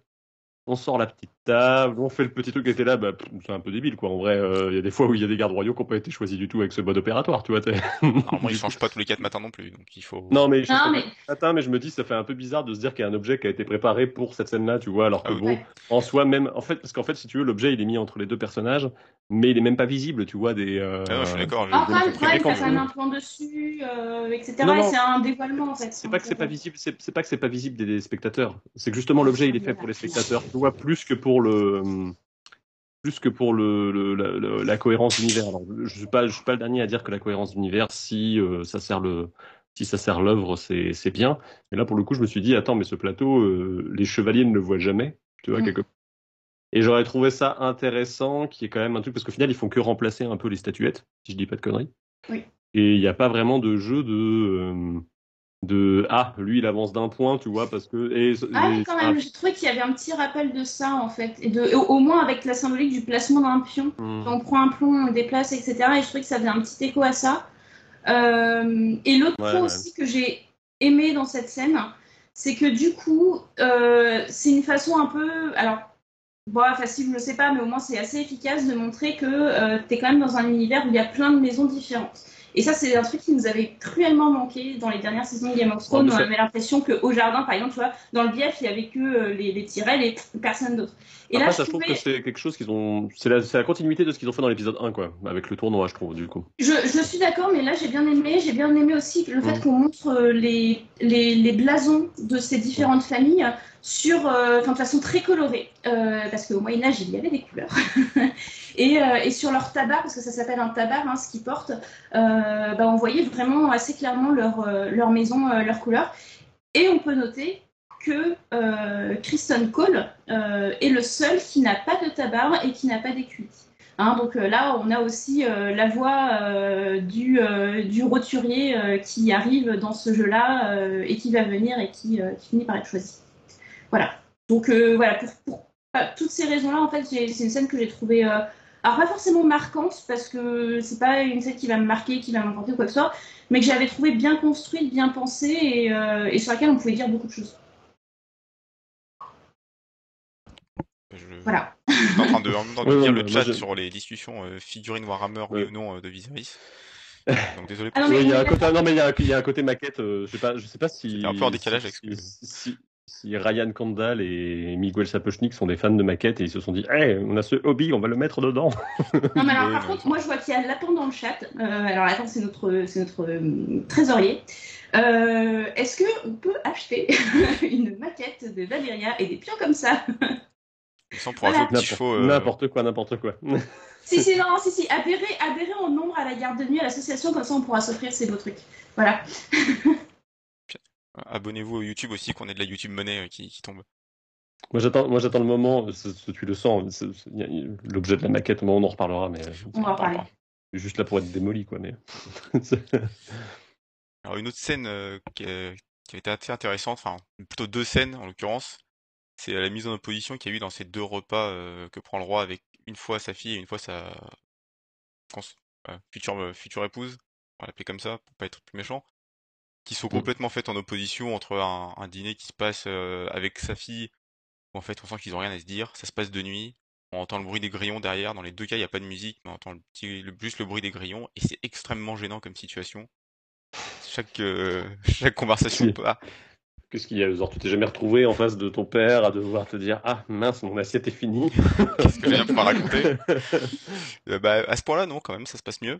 on sort la petite table, on fait le petit truc qui était là, bah, c'est un peu débile quoi. En vrai, euh, il y a des fois où il y a des gardes royaux qui n'ont pas été choisis du tout avec ce mode opératoire, tu vois. Normalement, ils changent pas tous les quatre matins non plus, donc il faut. Non mais, je non, mais... Matin, mais je me dis, ça fait un peu bizarre de se dire qu'il y a un objet qui a été préparé pour cette scène-là, tu vois, alors que ah bon, en soi même, en fait, parce qu'en fait, si tu veux, l'objet il est mis entre les deux personnages, mais il est même pas visible, tu vois, des. Euh... Ah, je suis d'accord. Ah, quand il passe un plan dessus, euh, etc. c'est un dévoilement en fait. C'est pas que c'est pas visible, c'est pas que c'est pas visible des spectateurs. C'est que justement l'objet il est fait pour les spectateurs, tu vois, plus que pour le plus que pour le, la, cohérence d'univers. Alors, je suis pas, je suis pas le dernier à dire que la cohérence d'univers, si euh, ça sert le, si ça sert l'œuvre, c'est, c'est bien. Mais là, pour le coup, je me suis dit, attends, mais ce plateau, euh, les chevaliers ne le voient jamais, tu vois, mm. quelque Et j'aurais trouvé ça intéressant, qui est quand même un truc, parce qu'au final, ils font que remplacer un peu les statuettes, si je dis pas de conneries. Oui. Et il n'y a pas vraiment de jeu de, euh, de ah lui il avance d'un point tu vois parce que et, ah oui quand même j'ai trouvé qu'il y avait un petit rappel de ça en fait et de au, moins avec la symbolique du placement d'un pion. Hmm. on prend un plomb on le déplace etc et je trouvais que ça faisait un petit écho à ça. Euh, et l'autre point aussi que j'ai aimé dans cette scène c'est que du coup euh, c'est une façon un peu alors bon facile je sais pas mais au moins c'est assez efficace de montrer que euh, tu es quand même dans un univers où il y a plein de maisons différentes et ça, c'est un truc qui nous avait cruellement manqué dans les dernières saisons de Game of Thrones. on avait l'impression qu'au jardin, par exemple, tu vois, dans le bief, il y avait que euh, les, les et personne d'autre. Et là, je trouve que c'est quelque chose qu'ils ont. C'est la, la, continuité de ce qu'ils ont fait dans l'épisode 1, quoi, avec le tournoi, je trouve, du coup. Je, je suis d'accord, mais là, j'ai bien aimé. J'ai bien aimé aussi le fait mm. qu'on montre euh, les, les, les, blasons de ces différentes familles sur, euh, de façon très colorée, euh, parce qu'au Moyen Âge il y avait des couleurs, et, euh, et, sur leur tabac, parce que ça s'appelle un tabac, hein, ce qu'ils portent, euh, bah, on voyait vraiment assez clairement leur, maison, leur couleur, et on peut noter que Kristen Cole est le seul qui n'a pas de tabac et qui n'a pas d'écurie. Hein, donc là, on a aussi la voix du, roturier qui arrive dans ce jeu-là et qui va venir et qui finit par être choisi. Voilà. Donc euh, voilà, pour, toutes ces raisons-là, en fait, c'est une scène que j'ai trouvée, euh, alors pas forcément marquante, parce que c'est pas une scène qui va me marquer, qui va m'emporter ou quoi que ce soit, mais que j'avais trouvé bien construite, bien pensée, et, euh, sur laquelle on pouvait dire beaucoup de choses. Voilà. Je suis en train de, lire le chat sur les discussions figurines Warhammer, oui ou non, de Viserys. Donc désolé pour ah non, mais il y a un côté, non, mais il y a, un côté maquette, je sais pas, je sais pas si. C'est un peu en décalage avec si, si Ryan Kandal et Miguel Sapochnik sont des fans de maquettes et ils se sont dit, hey, on a ce hobby, on va le mettre dedans. Non, mais alors, par contre, moi, je vois qu'il y a Lapin dans le chat. Euh, alors, attends, c'est notre, c'est notre euh, trésorier. Euh, Est-ce qu'on peut acheter une maquette de Valéria et des pions comme ça? Sans pour un Voilà. N'importe euh, n'importe quoi, n'importe quoi. Si, si, non, si, si. Adhérez, adhérez en nombre à la garde de nuit, à l'association, comme ça, on pourra s'offrir ces beaux trucs. Voilà. Abonnez-vous au YouTube aussi, qu'on ait de la YouTube monnaie euh, qui, qui tombe. Moi j'attends, moi j'attends le moment, c'est- tu le sens, l'objet de la maquette, on en reparlera, mais On va en parler. je suis juste là pour être démoli, quoi. Mais Alors une autre scène euh, qui, a- qui été assez intéressante, enfin plutôt deux scènes en l'occurrence, c'est la mise en opposition qu'il y a eu dans ces deux repas euh, que prend le roi avec une fois sa fille et une fois sa cons- euh, future, euh, future épouse, on va l'appeler comme ça pour pas être plus méchant, qui sont Mm. complètement faites en opposition entre un, un dîner qui se passe euh, avec sa fille, où en fait on sent qu'ils ont rien à se dire, ça se passe de nuit, on entend le bruit des grillons derrière, dans les deux cas il n'y a pas de musique, mais on entend le petit, le- juste le bruit des grillons, et c'est extrêmement gênant comme situation. Chaque, euh, chaque conversation pas. qu'est-ce qu'il y a, genre, tu t'es jamais retrouvé en face de ton père à devoir te dire, ah mince, mon assiette est finie. Qu'est-ce que j'ai à pouvoir raconter? Euh, bah, à ce point-là, non, quand même, ça se passe mieux.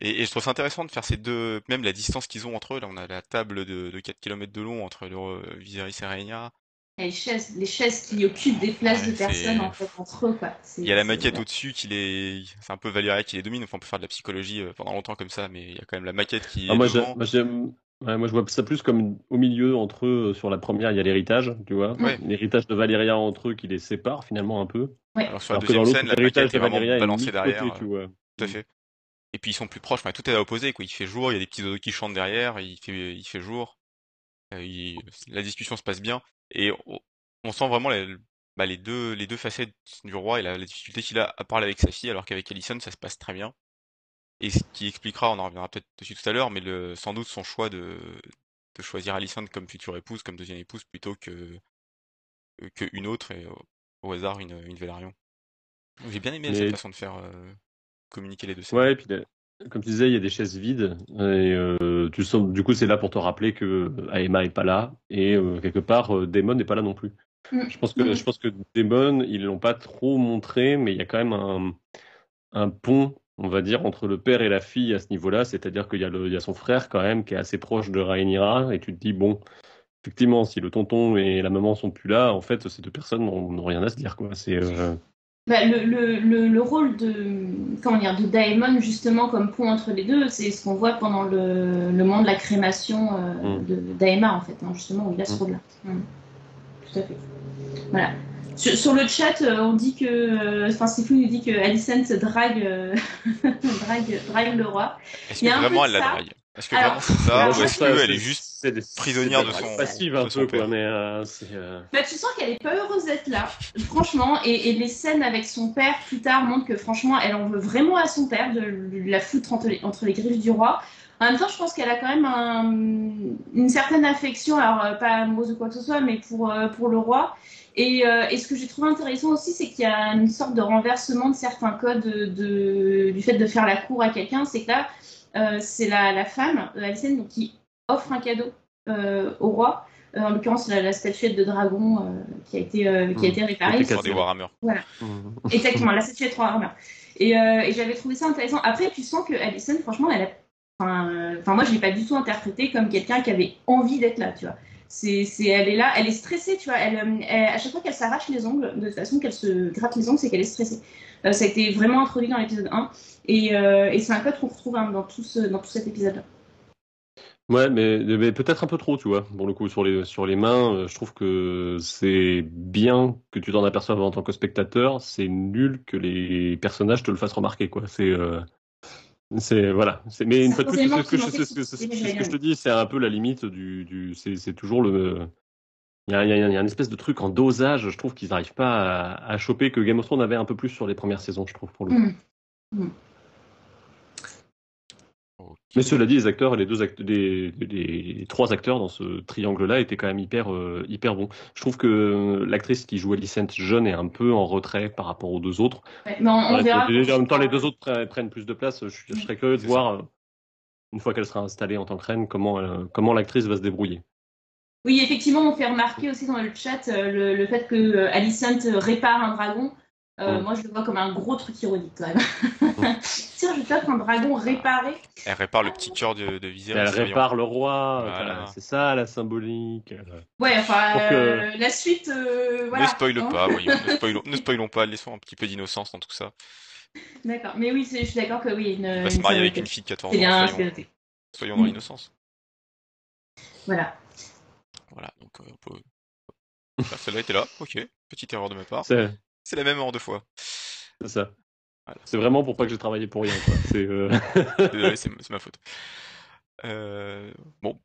Et, et je trouve ça intéressant de faire ces deux, même la distance qu'ils ont entre eux. Là, on a la table de, de 4 km de long entre le euh, Viserys et Rhaenyra. Et les chaises, les chaises qui occupent des places Ouais, de personnes, en fait, entre eux, quoi. Il y a la maquette au-dessus qui les, c'est un peu Valyria qui les domine. Enfin, on peut faire de la psychologie euh, pendant longtemps comme ça, mais il y a quand même la maquette qui Ah, moi, moi, j'aime- ouais, moi, je vois ça plus comme au milieu entre eux. Sur la première, il y a l'héritage, tu vois. Ouais. L'héritage de Valéria entre eux qui les sépare finalement un peu. Alors sur la Alors que dans deuxième l'autre, scène, la l'héritage maquette de est vraiment Valéria est de derrière. côté, euh, tu vois. Tout à fait. Et puis ils sont plus proches, mais tout est à opposé, quoi. Il fait jour, il y a des petits oiseaux qui chantent derrière, il fait, il fait jour. Euh, il- la discussion se passe bien. Et on, on sent vraiment les, bah, les deux, les deux facettes du roi et la, la difficulté qu'il a à parler avec sa fille, alors qu'avec Alicent, ça se passe très bien. Et ce qui expliquera, on en reviendra peut-être dessus tout à l'heure, mais le, sans doute son choix de, de choisir Alicent comme future épouse, comme deuxième épouse, plutôt que, que une autre, et au, au hasard, une, une Velaryon. J'ai bien aimé Mais- cette façon de faire euh, communiquer les deux scènes. Ouais, et puis comme tu disais, il y a des chaises vides. Et euh, tu sens, du coup, c'est là pour te rappeler que Aema est pas là et euh, quelque part, euh, Daemon n'est pas là non plus. Mm. Je pense que Mm. je pense que Daemon, ils l'ont pas trop montré, mais il y a quand même un, un pont, on va dire, entre le père et la fille à ce niveau-là. C'est-à-dire qu'il y a le, il y a son frère quand même qui est assez proche de Rhaenyra et tu te dis bon. Effectivement, si le tonton et la maman sont plus là, en fait, ces deux personnes n'ont rien à se dire, quoi. C'est euh, Bah, le, le, le, le rôle de, comment dire, de Daemon, justement, comme pont entre les deux, c'est ce qu'on voit pendant le, le moment de la crémation euh, Mm. de d'Aemma, en fait, hein, justement, où il a ce Mm. rôle-là. Mm. Tout à fait. Voilà. Sur, sur le chat, euh, on dit que, euh, enfin, Sifou nous dit que Alicent drague, euh, drague, drague le roi. Est-ce que vraiment elle la drague? Est-ce que Alors, vraiment c'est ça Ou est-ce qu'elle est juste c'est des- prisonnière c'est de son- passives un peu, quoi. Mais euh, c'est euh, Bah, tu sens qu'elle est pas heureuse d'être là, franchement, et, et les scènes avec son père plus tard montrent que franchement, elle en veut vraiment à son père de, la foutre entre les, entre les griffes du roi. En même temps, je pense qu'elle a quand même un- une certaine affection, alors euh, pas amoureuse ou quoi que ce soit, mais pour, euh, pour le roi. Et, euh, et ce que j'ai trouvé intéressant aussi, c'est qu'il y a une sorte de renversement de certains codes de, de- du fait de faire la cour à quelqu'un. C'est que là, c'est la, la femme, euh, donc, qui offre un cadeau euh, au roi. Euh, en l'occurrence, la, la statuette de dragon euh, qui a été, euh, qui a été réparée. Été Sur des Warhammer. Exactement, la statuette 3 armure. Et, euh, et j'avais trouvé ça intéressant. Après, tu sens que Alison, franchement, elle a. Enfin, euh, moi, je l'ai pas du tout interprétée comme quelqu'un qui avait envie d'être là, tu vois. C'est, c'est, elle est là, elle est stressée, tu vois. Elle, euh, elle- à chaque fois qu'elle s'arrache les ongles, de toute façon qu'elle se gratte les ongles, c'est qu'elle est stressée. Euh, ça a été vraiment introduit dans l'épisode 1. Et, euh, et c'est un code qu'on retrouve hein, dans, tout ce- dans tout cet épisode-là. Ouais, mais, mais peut-être un peu trop, tu vois. Pour le coup, sur les, sur les mains, euh, je trouve que c'est bien que tu t'en aperçoives en tant que spectateur. C'est nul que les personnages te le fassent remarquer, quoi. C'est, euh, c'est, voilà. Mais une fois de plus, c'est ce que je, ce que- ce je te dis, c'est un peu la limite du, du, c'est, toujours le, il y a, il y a- il y a une espèce de truc en dosage, je trouve qu'ils n'arrivent pas à, à choper que Game of Thrones avait un peu plus sur les premières saisons, je trouve, pour le coup. Mm. Ok. Mais cela dit, les acteurs, les deux acteurs, les, les- les trois acteurs dans ce triangle-là étaient quand même hyper, euh, hyper bons. Je trouve que l'actrice qui joue Alicent jeune est un peu en retrait par rapport aux deux autres. Ouais, mais on, on Ouais, verra. en même temps, les deux autres pre- prennent plus de place. Je, serais curieux de voir, euh, une fois qu'elle sera installée en tant que reine, comment, euh, comment l'actrice va se débrouiller. Oui, effectivement, on fait remarquer aussi dans le chat euh, le, le fait que Alicent répare un dragon. Euh, Mm. Moi, je le vois comme un gros truc ironique quand même. Tiens, je tape un dragon réparé. Elle répare le petit cœur de, de Viserys. Elle répare le roi. Voilà. voilà, C'est ça la symbolique. Ouais, enfin, euh, la suite, euh, voilà. Ne spoil hein. pas, voyons. Ne spoilons, ne spoilons pas, laissons un petit peu d'innocence dans tout ça. D'accord, mais oui, c'est- je suis d'accord que oui. Une, Elle va se marier avec une fille de 14 C'est bien, ans. c'est Soyons, soyons dans Mm. l'innocence. Voilà. Voilà, donc euh, on peut... Ah, Celle-là était là, ok. Petite erreur de ma part. C'est la même en deux fois. c'est ça. Voilà. C'est vraiment pour pas que j'ai travaillé pour rien. quoi. C'est, euh, Désolé, c'est c'est ma faute. Euh, bon.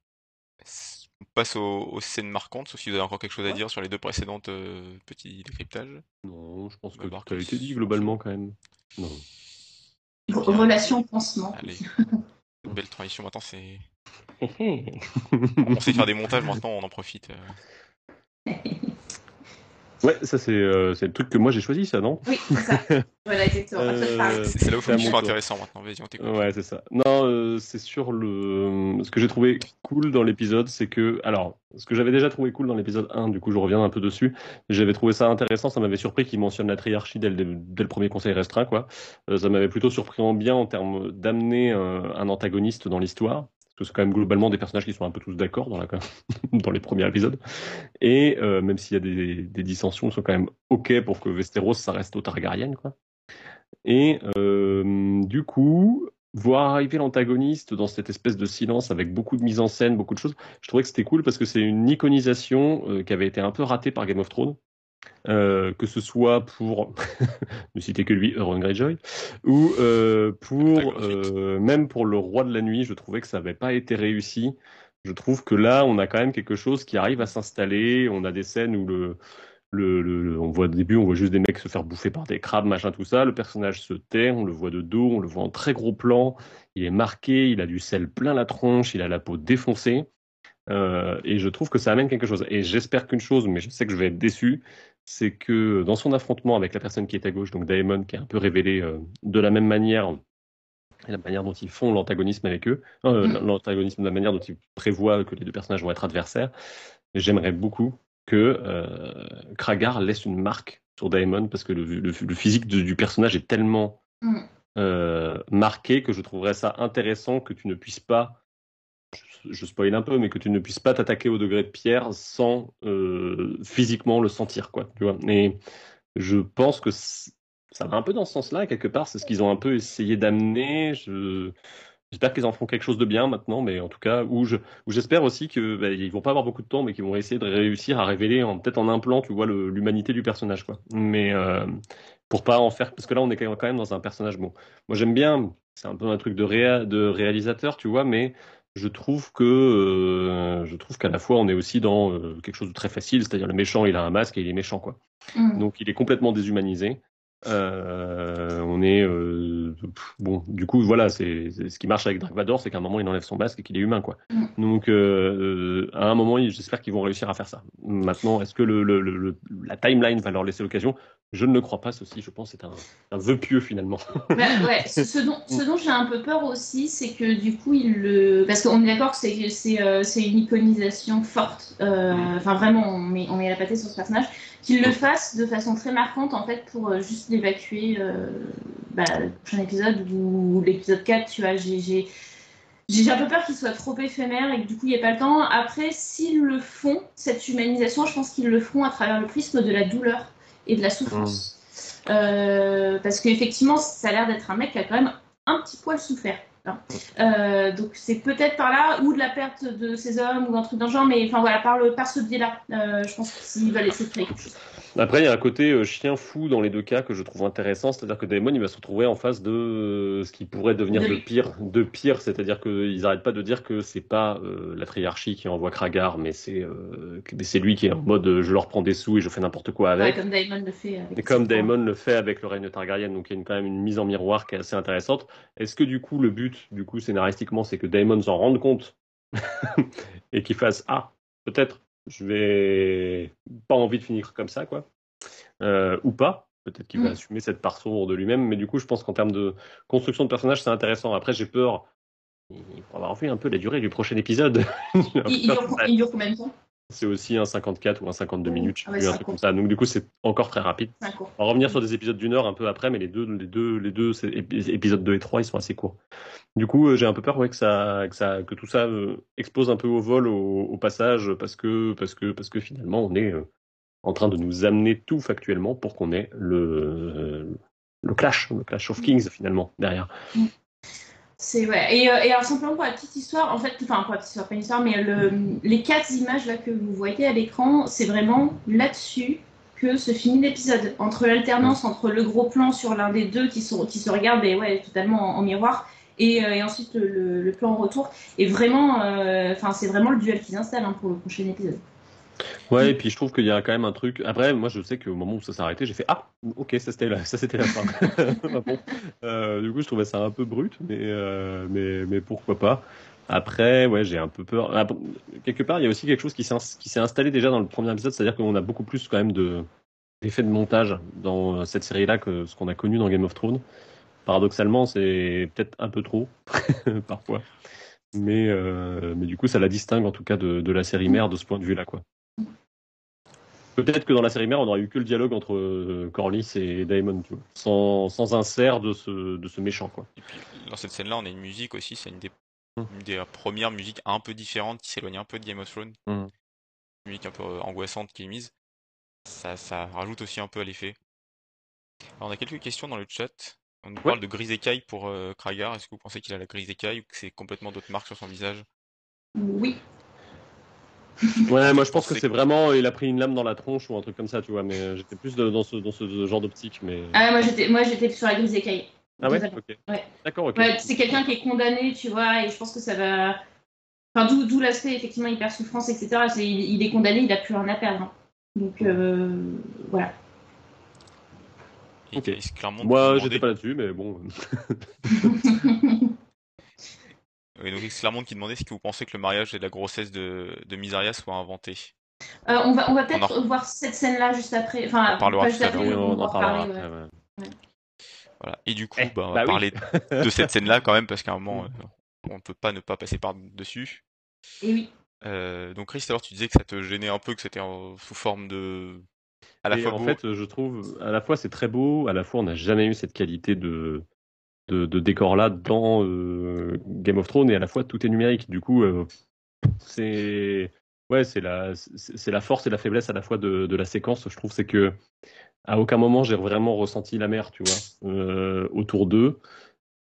On passe aux, aux scènes marquantes, sauf si vous avez encore quelque chose à dire sur les deux précédentes euh, petits décryptages. Non, je pense que Bah, tout a Marcus, été dit globalement quand même. Non. Relation pansement. Allez. Belle transition maintenant, c'est. On sait faire des montages maintenant, on en profite. Ouais, ça c'est euh, c'est le truc que moi j'ai choisi, ça, non Oui, c'est ça. voilà, exactement. Euh, C'est c'est là où il faut intéressant maintenant. Vas-y, on t'écoute. Ouais, c'est ça. Non, euh, c'est sur le. Ce que j'ai trouvé cool dans l'épisode, c'est que. Alors, ce que j'avais déjà trouvé cool dans l'épisode 1, du coup, je reviens un peu dessus. J'avais trouvé ça intéressant, ça m'avait surpris qu'il mentionne la triarchie dès le, dès le premier conseil restreint, quoi. Euh, ça m'avait plutôt surpris en bien en termes d'amener un, un antagoniste dans l'histoire. Parce que c'est quand même globalement des personnages qui sont un peu tous d'accord dans, les premiers épisodes. Et euh, même s'il y a des, dissensions, ils sont quand même OK pour que Westeros, ça reste au Targaryen, quoi. Et euh, du coup, voir arriver l'antagoniste dans cette espèce de silence avec beaucoup de mise en scène, beaucoup de choses, je trouvais que c'était cool parce que c'est une iconisation euh, qui avait été un peu ratée par Game of Thrones. Euh, que ce soit pour ne citer que lui, Euron Greyjoy, ou euh, pour euh, même pour le roi de la nuit, je trouvais que ça n'avait pas été réussi. Je trouve que là, on a quand même quelque chose qui arrive à s'installer. On a des scènes où le, le, le- le- on voit au début, on voit juste des mecs se faire bouffer par des crabes, machin, tout ça. Le personnage se tait, on le voit de dos, on le voit en très gros plan. Il est marqué, il a du sel plein la tronche, il a la peau défoncée. Euh, et je trouve que ça amène quelque chose. Et j'espère qu'une chose, mais je sais que je vais être déçu, c'est que dans son affrontement avec la personne qui est à gauche, donc Daemon, qui est un peu révélé euh, de la même manière, la manière dont ils font l'antagonisme avec eux, euh, Mm. l'antagonisme de la manière dont ils prévoient que les deux personnages vont être adversaires, j'aimerais beaucoup que euh, Kragar laisse une marque sur Daemon, parce que le, le- le physique de- du personnage est tellement Mm. euh, marqué que je trouverais ça intéressant que tu ne puisses pas, je, spoil un peu, mais que tu ne puisses pas t'attaquer au degré de pierre sans euh, physiquement le sentir, quoi. Tu vois. Et je pense que ça va un peu dans ce sens-là, quelque part, c'est ce qu'ils ont un peu essayé d'amener. Je... J'espère qu'ils en feront quelque chose de bien maintenant, mais en tout cas, où je, où j'espère aussi que bah, ils vont pas avoir beaucoup de temps, mais qu'ils vont essayer de réussir à révéler, peut-être en un plan, tu vois, l'humanité du personnage, quoi. Mais euh, pour pas en faire, parce que là, on est quand même dans un personnage bon. Moi, j'aime bien, c'est un peu un truc de, de réalisateur, tu vois, mais je trouve que euh, je trouve qu'à la fois on est aussi dans euh, quelque chose de très facile, c'est-à-dire le méchant il a un masque et il est méchant quoi. Mm. Donc il est complètement déshumanisé. Euh, on est euh, bon. Du coup voilà, c'est ce qui marche avec Dark Vador, c'est qu'à un moment il enlève son masque et qu'il est humain quoi. Mm. Donc euh, à un moment j'espère qu'ils vont réussir à faire ça. Maintenant est-ce que le, le- le- le- la timeline va leur laisser l'occasion? Je ne le crois pas. Ceci je pense c'est un, un vœu pieux finalement. Bah, ouais, ce, dont, j'ai un peu peur aussi, c'est que du coup, il le. Parce qu'on est d'accord que c'est, une iconisation forte. euh, Enfin, vraiment, on met, on met la pâtée sur ce personnage. Qu'il le fasse de façon très marquante, en fait, pour euh, juste l'évacuer. euh, bah, le prochain épisode ou l'épisode 4, tu vois, j'ai. un peu peur qu'il soit trop éphémère et que du coup il n'y ait pas le temps. Après, s'ils le font, cette humanisation, je pense qu'ils le feront à travers le prisme de la douleur et de la souffrance. Euh, parce qu'effectivement, ça a l'air d'être un mec qui a quand même un petit poil souffert. Hein. Euh, donc c'est peut-être par là, ou de la perte de ses hommes, ou un truc dans le genre, mais enfin voilà, par, le, par ce biais-là, euh, je pense qu'ils veulent essayer de créer quelque chose. Après, il y a un côté euh, chien fou dans les deux cas que je trouve intéressant, c'est-à-dire que Daemon il va se retrouver en face de euh, ce qui pourrait devenir De pire, de pire, c'est-à-dire qu'ils n'arrêtent pas de dire que c'est pas euh, la triarchie qui envoie Kragar, mais c'est euh, c'est lui qui est en mode je leur prends des sous et je fais n'importe quoi Ouais, avec. comme Daemon le fait avec Et comme. Daemon le fait avec le règne Targaryen, donc il y a une- quand même une mise en miroir qui est assez intéressante. Est-ce que du coup le but, du coup scénaristiquement, c'est que Daemon s'en rende compte et qu'il fasse ah peut-être je vais pas envie de finir comme ça quoi, Euh, ou pas. Peut-être qu'il va Mm. assumer cette part sombre de lui-même, mais du coup je pense qu'en termes de construction de personnage c'est intéressant. Après j'ai peur. Il faut avoir vu un peu la durée du prochain épisode. Il, il dure, il dure combien de temps? C'est aussi un 54 ou un 52 Mmh. minutes, Ah un truc comme ça. Donc du coup, c'est encore très rapide. Va revenir sur des épisodes d'une heure un peu après, mais les deux, les deux, les deux épisodes 2 et 3, ils sont assez courts. Du coup, euh, j'ai un peu peur ouais, que, ça, que, ça, que tout ça euh, explose un peu au vol au, au passage, parce que, parce, que, parce que finalement, on est euh, en train de nous amener tout factuellement pour qu'on ait le, euh, le clash, le clash of kings finalement, derrière. C'est ouais. Et, euh, simplement pour la petite histoire, en fait, enfin pour la petite histoire, pas une histoire, mais le, les quatre images là que vous voyez à l'écran, c'est vraiment là-dessus que se finit l'épisode. Entre l'alternance entre le gros plan sur l'un des deux qui, sont, qui se regardent et ouais, totalement en, miroir, et, euh, et ensuite le, le- plan retour. Et vraiment, euh, enfin c'est vraiment le duel qu'ils installent hein, pour le prochain épisode. Ouais, et puis je trouve qu'il y a quand même un truc. Après, moi, je sais qu'au moment où ça s'est arrêté, j'ai fait Ah, ok, ça c'était la, ça c'était la fin. Bon. Euh, du coup, je trouvais ça un peu brut, mais, euh, mais, mais pourquoi pas. Après, ouais, j'ai un peu peur. Ah, quelque part, il y a aussi quelque chose qui s'est qui s'est installé déjà dans le premier épisode, c'est-à-dire qu'on a beaucoup plus quand même de d'effets de montage dans cette série-là que ce qu'on a connu dans Game of Thrones. Paradoxalement, c'est peut-être un peu trop parfois. Mais, euh, mais du coup, ça la distingue en tout cas de, de la série mère de ce point de vue-là, quoi. Peut-être que dans la série mère, on aurait eu que le dialogue entre euh, Corlys et Daemon, tu vois, sans, sans insert de ce, de ce méchant, quoi. Et puis dans cette scène-là, on a une musique aussi, c'est une des, Mm. une des premières musiques un peu différentes qui s'éloigne un peu de Game of Thrones. Mm. Une musique un peu euh, angoissante qui est mise. Ça, ça rajoute aussi un peu à l'effet. Alors on a quelques questions dans le chat. On nous parle de grise écaille pour euh, Kragar. Est-ce que vous pensez qu'il a la grise écaille ou que c'est complètement d'autres marques sur son visage? Oui. Ouais, moi je pense que C'est- vraiment, il a pris une lame dans la tronche ou un truc comme ça, tu vois, mais j'étais plus de- dans, ce, dans ce genre d'optique, mais... Ah, moi j'étais moi j'étais sur la grise écaille. Ah ouais? Totalement. Ok. Ouais. D'accord, ok. Ouais, c'est quelqu'un qui est condamné, tu vois, et je pense que ça va. Enfin, d'où, d'où l'aspect effectivement hyper souffrance, etc. C'est, il, il est condamné, il a plus rien à perdre. hein. Donc euh, voilà. Et Clermont Moi, j'étais pas là-dessus, mais bon. Oui, donc c'est Clermont qui demandait que vous pensez que le mariage et la grossesse de, de Misaria soit inventé Euh, on va, on va On peut-être en- voir cette scène-là juste après. Enfin, On en parlera juste après, on en parlera ouais. ouais. Voilà. Et du coup, Eh, bah, on bah va oui. parler de cette scène-là quand même, parce qu'à un moment, euh, on ne peut pas ne pas passer par-dessus. Et oui. Euh, donc Chris, alors tu disais que ça te gênait un peu, que c'était sous forme de... À la Et fois en beau. fait, je trouve, à la fois c'est très beau, à la fois on n'a jamais eu cette qualité de, de, décor-là dans euh, Game of Thrones, et à la fois tout est numérique. Du coup, euh, c'est ouais, c'est la, c'est la force et la faiblesse à la fois de, de la séquence. Je trouve c'est que à aucun moment j'ai vraiment ressenti la mer, tu vois, euh, autour d'eux.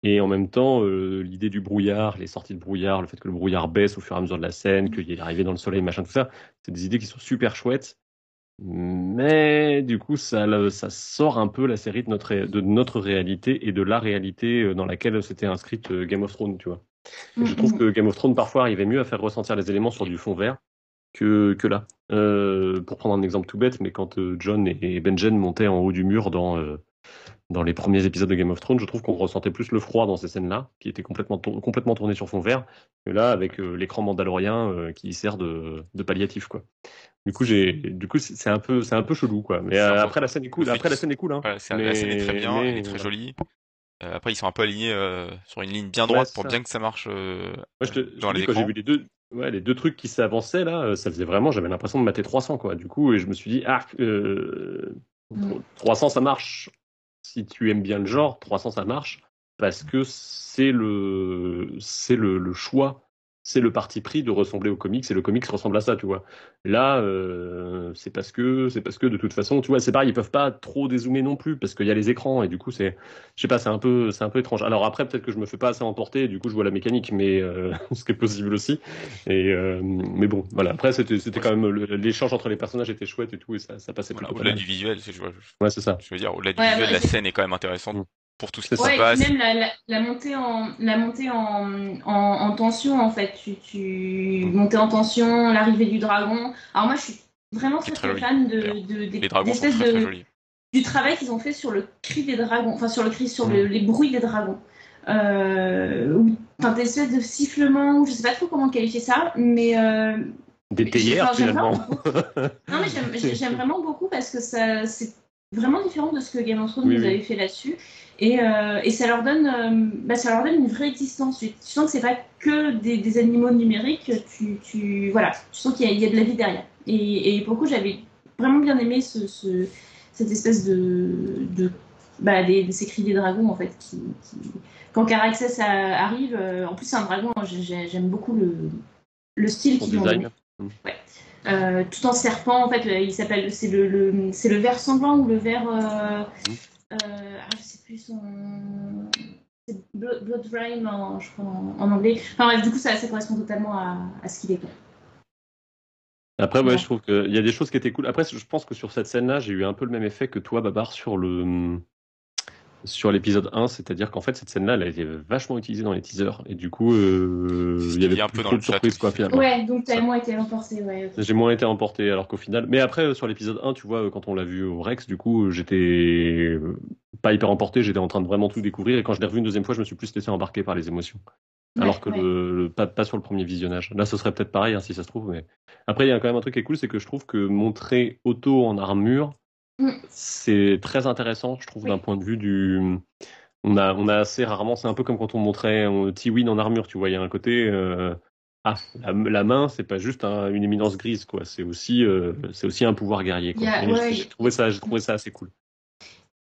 Et en même temps, l'idée du brouillard, les sorties de brouillard, le fait que le brouillard baisse au fur et à mesure de la scène, qu'il est arrivé dans le soleil, machin, tout ça, c'est des idées qui sont super chouettes. Mais du coup, ça, sort un peu la série de notre, ré- de notre réalité et de la réalité euh, dans laquelle s'était inscrite euh, Game of Thrones, tu vois. Et je trouve que Game of Thrones parfois arrivait mieux à faire ressentir les éléments sur du fond vert que, que là. Euh, pour prendre un exemple tout bête, mais quand John et, et Benjen montaient en haut du mur dans, euh, dans les premiers épisodes de Game of Thrones, je trouve qu'on ressentait plus le froid dans ces scènes-là, qui étaient complètement, tour- complètement tournées sur fond vert, que là, avec euh, l'écran mandalorien euh, qui sert de, de palliatif, quoi. Du coup, j'ai, du coup, c'est un peu, c'est un peu chelou, quoi. Mais euh, après, la scène est cool. Après, la scène est cool, hein. Voilà, c'est- Mais- la scène est très bien, mais elle est très jolie. Euh, après, ils sont un peu alignés euh, sur une ligne bien droite pour ça. bien que ça marche euh, Moi, je te, je dans te les quand j'ai vu les deux, ouais, les deux trucs qui s'avançaient là, ça faisait vraiment, j'avais l'impression de mater 300 quoi. Du coup, et je me suis dit, ah, euh, Mm. 300 ça marche. Si tu aimes bien le genre, 300 ça marche parce que c'est le, c'est le, le choix, c'est le parti pris de ressembler au comics et le comics ressemble à ça, tu vois. Là, euh, c'est parce que, c'est parce que de toute façon, tu vois, c'est pareil, ils peuvent pas trop dézoomer non plus parce qu'il y a les écrans et du coup, c'est, je sais pas, c'est un peu, c'est un peu étrange. Alors après, peut-être que je me fais pas assez emporter, et du coup, je vois la mécanique, mais euh, ce qui est possible aussi. Et euh, mais bon, voilà. Après, c'était, c'était quand même l'échange entre les personnages était chouette et tout, et ça, ça passait Voilà, au-delà du visuel, c'est- je, vois- Ouais, c'est ça. je veux dire, au-delà du Ouais, visuel, la scène est quand même intéressante Mm. Pour tout ce qui ça. se Ouais, passe. même la, la, la montée en la montée en, en, en tension en fait, tu, tu montée en tension, l'arrivée du dragon. Alors moi je suis vraiment très très très joli, fan de, de, des Les dragons sont espèces très très de jolis. du travail qu'ils ont fait sur le cri des dragons, enfin sur le cri sur Mm. le- les bruits des dragons. Euh, ou- enfin des espèces de sifflements, je sais pas trop comment qualifier ça, mais euh, Des théières, finalement. Non mais j'aime- j'ai- j'aime vraiment beaucoup parce que ça c'est vraiment différent de ce que Game of Thrones Oui, nous oui. avait fait là-dessus et, euh, et ça leur donne euh, bah, ça leur donne une vraie existence. Tu, tu sens que c'est pas que des, des animaux numériques, tu, tu voilà, tu sens qu'il y, a- il y a de la vie derrière. Et, et pour le coup, j'avais vraiment bien aimé ce, ce- cette espèce de, de bah, des, des- ces cris des dragons en fait. Qui, qui- quand Caraxès a- arrive, euh, en plus c'est un dragon, j'ai- j'ai- j'aime beaucoup le, le style qu'ils ont design. Euh, tout en serpent, en fait, il s'appelle, c'est le, le- c'est le ver sanglant ou le ver, euh, euh, ah, je sais plus son, c'est Blood, Rain en, je crois, en, en anglais. Enfin bref, du coup, ça, ça correspond totalement à, à ce qu'il est. Après, ouais, Ouais. je trouve qu'il y a des choses qui étaient cool. Après, je pense que sur cette scène-là, j'ai eu un peu le même effet que toi, Babar, sur le sur l'épisode 1, c'est-à-dire qu'en fait, cette scène-là, elle a été vachement utilisée dans les teasers. Et du coup, euh, il y avait un plus peu dans de chat surprises, quoi, finalement. Ouais, donc t'as moins été emporté, ouais. J'ai moins été emporté, alors qu'au final. Mais après, euh, sur l'épisode 1, tu vois, euh, quand on l'a vu au Rex, du coup, j'étais pas hyper emporté, j'étais en train de vraiment tout découvrir. Et quand je l'ai revu une deuxième fois, je me suis plus laissé embarquer par les émotions. Alors que ouais. le, le- pas, pas sur le premier visionnage. Là, ce serait peut-être pareil, hein, si ça se trouve. Mais après, il y a quand même un truc qui est cool, c'est que je trouve que montrer Otto en armure. C'est très intéressant, je trouve, Oui. d'un point de vue du. On a, on a assez rarement, c'est un peu comme quand on montrait euh, Tywin en armure, tu vois, il y a un côté. euh, Ah, la, la main, c'est pas juste un- une éminence grise, quoi. C'est aussi, euh, c'est aussi un pouvoir guerrier. Quoi. Il y a- Et ouais, j'ai trouvé ça, j'ai trouvé ça assez cool.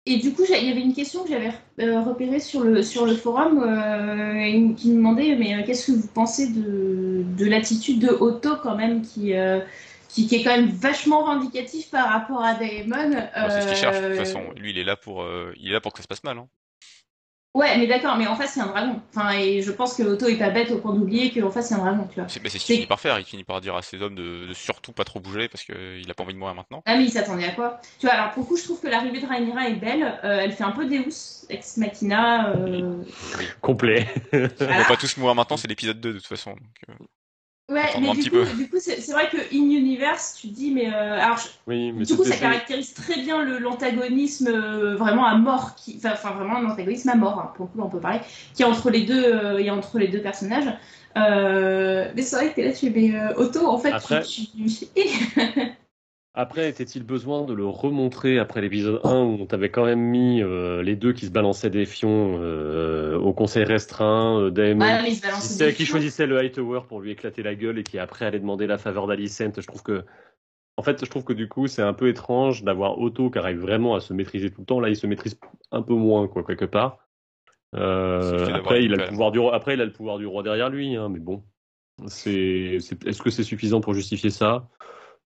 Et du coup, il y avait une question que j'avais euh, repérée sur le, sur le forum euh, qui me demandait mais qu'est-ce que vous pensez de, de l'attitude de Otto quand même qui, euh, qui, qui est quand même vachement vindicatif par rapport à Daemon. Bon, c'est ce qu'il cherche, de toute euh, façon. Lui, il est là pour, euh, il est là pour que ça se passe mal. Hein. Ouais, mais d'accord, mais en face, il y a un dragon. Enfin, et je pense que Otto est pas bête au point d'oublier qu'en face, il y a un dragon, tu vois. C'est bah, c'est ce C'est- qu'il finit par faire. Il finit par dire à ses hommes de, de surtout pas trop bouger parce qu'il a pas envie de mourir maintenant. Ah, mais il s'attendait à quoi? Tu vois, alors pour le coup, je trouve que l'arrivée de Rhaenyra est belle. Euh, elle fait un peu Deus, ex machina. euh, Complet. On voilà. va pas tous mourir maintenant, c'est l'épisode 2 de toute façon. donc, euh, Ouais, mais du coup, du coup, c'est vrai que in universe, tu dis, mais euh, alors, je- Oui, mais du coup, ça caractérise très bien le- l'antagonisme euh, vraiment à mort, qui, enfin, vraiment un antagonisme à mort, hein, pour le coup, on peut parler, qui est entre les deux, euh, a entre les deux personnages. Euh, mais c'est vrai que t'es là, tu mais euh, Otto, en fait, Après- tu, tu- Après, était-il besoin de le remontrer après l'épisode 1 où on t'avait quand même mis euh, les deux qui se balançaient des fions euh, au conseil restreint, euh, Ah, qui, choisissait- qui le Hightower pour lui éclater la gueule et qui après allait demander la faveur d'Alicent. Je trouve que, en fait, je trouve que du coup, c'est un peu étrange d'avoir Otto qui arrive vraiment à se maîtriser tout le temps. Là, il se maîtrise un peu moins, quoi, quelque part. Euh, après, il a le pouvoir du roi. Après, il a le pouvoir du roi derrière lui, hein, mais bon. C'est, est-ce que c'est suffisant pour justifier ça?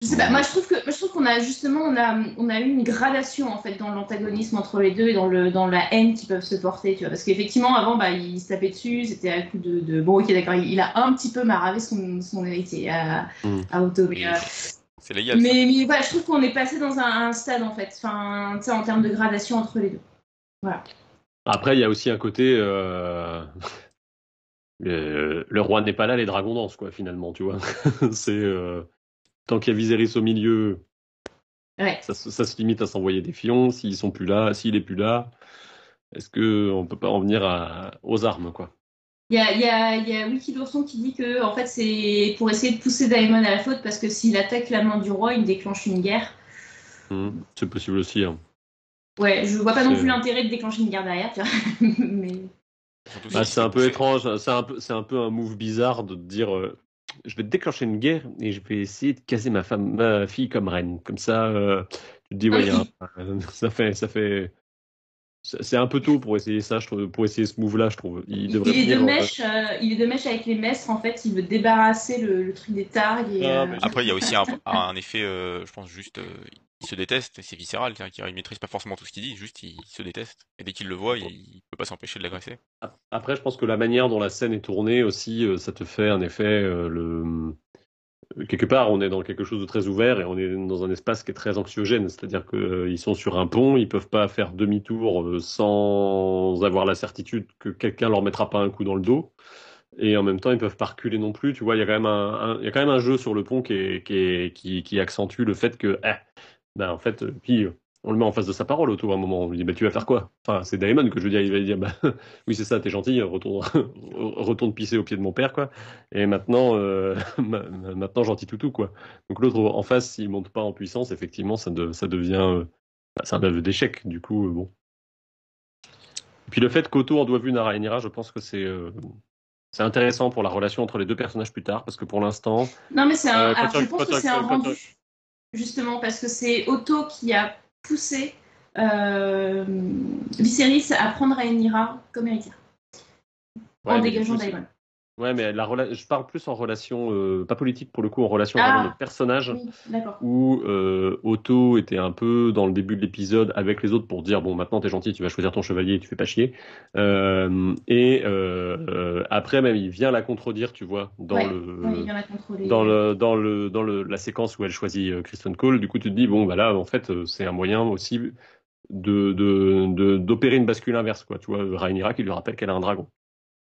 Je sais pas, moi je trouve que moi, je trouve qu'on a justement on a on a eu une gradation en fait dans l'antagonisme entre les deux et dans le dans la haine qu'ils peuvent se porter, tu vois parce qu'effectivement avant bah il se tapait dessus, c'était à coup de, de... bon OK d'accord, il, il a un petit peu maravé son son héritier à, Mm. à Otto mais euh, c'est légal. mais, mais voilà, je trouve qu'on est passé dans un, un stade en fait, enfin tu sais en termes de gradation entre les deux. Après, il y a aussi un côté. euh, euh, le roi n'est pas là, les dragons dansent, quoi, finalement, tu vois. c'est. euh, Tant qu'il y a Viserys au milieu, Ouais. ça, se- ça se limite à s'envoyer des fions. S'ils sont plus là, s'il est plus là, est-ce que on peut pas en venir à- aux armes, quoi? Il y a, y, a, il y a Wiki d'Ourson qui dit que en fait c'est pour essayer de pousser Daemon à la faute parce que s'il attaque la main du roi, il déclenche une guerre. Hmm, C'est possible aussi. hein. Ouais, je vois pas non plus l'intérêt de déclencher une guerre derrière, tu vois. mais Bah, c'est un peu étrange. C'est un peu, un peu un move bizarre de te dire. euh, je vais déclencher une guerre et je vais essayer de caser ma femme, ma fille comme reine. Comme ça, euh, tu te dis, ouais, il y a un- ça fait, ça fait, c'est un peu tôt pour essayer ça, je trouve, pour essayer ce move-là, je trouve. Il devrait il est de venir, euh, mèche, euh, il est de mèche avec les maîtres en fait. Il veut débarrasser le, le truc des targues et. Ah, euh, Après, il y a aussi un, un effet, euh, je pense juste, euh, il se déteste, c'est viscéral, c'est-à-dire qu'il maîtrise pas forcément tout ce qu'il dit, juste il se déteste. Et dès qu'il le voit, il, il peut pas s'empêcher de l'agresser. Après, je pense que la manière dont la scène est tournée aussi, euh, ça te fait un effet. euh, le... Quelque part, on est dans quelque chose de très ouvert et on est dans un espace qui est très anxiogène. C'est-à-dire qu'ils sont sur un pont, ils peuvent pas faire demi-tour euh, sans avoir la certitude que quelqu'un leur mettra pas un coup dans le dos. Et en même temps, ils peuvent pas reculer non plus. Tu vois, il y a quand même un, un- il y a quand même un jeu sur le pont qui, est, qui, est- qui, qui accentue le fait que, eh, ben en fait, euh, puis euh, on le met en face de sa parole, Otto, à un moment. On lui dit, bah, tu vas faire quoi? Enfin, c'est Daemon que je veux dire. Il va lui dire, bah, oui, c'est ça, t'es gentil, retourne, retourne pisser au pied de mon père, quoi. Et maintenant, euh, ma- ma- maintenant, gentil toutou, quoi. Donc l'autre en face, s'il monte pas en puissance, effectivement, ça, de- ça devient, euh, bah, c'est un aveu d'échec, du coup, euh, bon. Et puis le fait qu'Otto en doit vu Narayanira, je pense que c'est, euh, c'est intéressant pour la relation entre les deux personnages plus tard, parce que pour l'instant. Non, mais c'est un. Euh, alors, je pense que c'est un rendu. Justement, parce que c'est Otto qui a poussé euh, Viserys à prendre Rhaenyra comme héritière. Ouais, en dégageant Daemon. Ouais, mais la rela- je parle plus en relation, euh, pas politique pour le coup, en relation Ah. vraiment de personnage, Oui, où euh, Otto était un peu dans le début de l'épisode avec les autres pour dire bon maintenant t'es gentil, tu vas choisir ton chevalier, tu fais pas chier. Euh, et après même il vient la contredire, tu vois, dans Ouais, le Ouais, il vient la dans le dans le dans le la séquence où elle choisit Kristen Cole. Du coup tu te dis bon bah là en fait c'est un moyen aussi de de de- d'opérer une bascule inverse quoi. Tu vois Rhaenyra qui lui rappelle qu'elle a un dragon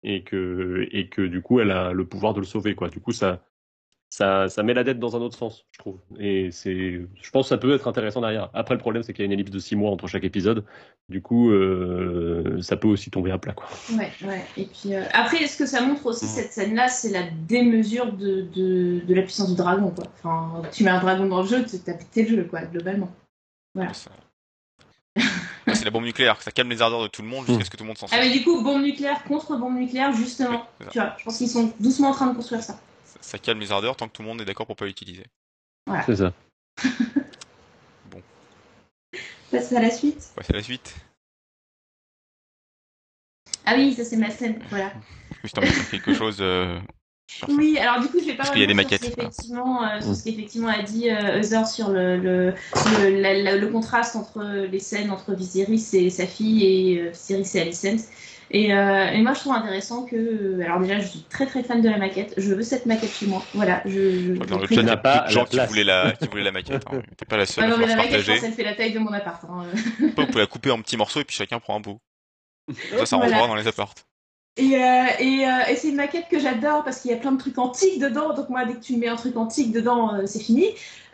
et que et que du coup elle a le pouvoir de le sauver quoi. Du coup ça ça, ça met la dette dans un autre sens, je trouve. Et c'est, je pense que ça peut être intéressant derrière. Après, le problème, c'est qu'il y a une ellipse de six mois entre chaque épisode. Du coup, euh, ça peut aussi tomber à plat, quoi. Ouais, ouais. Et puis euh, après, ce que ça montre aussi Mm. cette scène-là, c'est la démesure de, de, de la puissance du dragon, quoi. Enfin, tu mets un dragon dans le jeu, tu t'as pété le jeu, quoi, globalement. C'est la bombe nucléaire, ça calme les ardeurs de tout le monde jusqu'à ce que tout le monde s'en Ah sorte. mais du coup, bombe nucléaire contre bombe nucléaire, justement. Oui. Tu vois, je pense qu'ils sont doucement en train de construire ça. Ça- Ça calme les ardeurs tant que tout le monde est d'accord pour pas l'utiliser. C'est ça. Passe à la suite. Ouais, c'est la suite. Ah oui, ça c'est ma scène, voilà. Juste en quelque chose. euh. Oui, alors du coup, je vais pas Parce qu'il y a des sur ce qu'effectivement, euh, sur Mm. ce qu'effectivement a dit euh, Heather sur le, le, le, la- la- le contraste entre les scènes entre Viserys et sa fille et euh, Viserys et Alicent. Et, euh, et moi, je trouve intéressant que. euh, Alors, déjà, je suis très très fan de la maquette. Je veux cette maquette chez moi. Voilà. Je, je, Dans le je- chat, il y a pas de gens la qui voulaient la, qui voulaient la maquette. Hein. T'es pas la seule Ah à non, mais la maquette, je pense, elle fait la taille de mon appart. hein. Vous pouvez la couper en petits morceaux et puis chacun prend un bout. Ça, ça rentre Voilà. dans les apparts. Et, euh, euh, et c'est une maquette que j'adore parce qu'il y a plein de trucs antiques dedans. Donc moi, dès que tu mets un truc antique dedans, euh, c'est fini.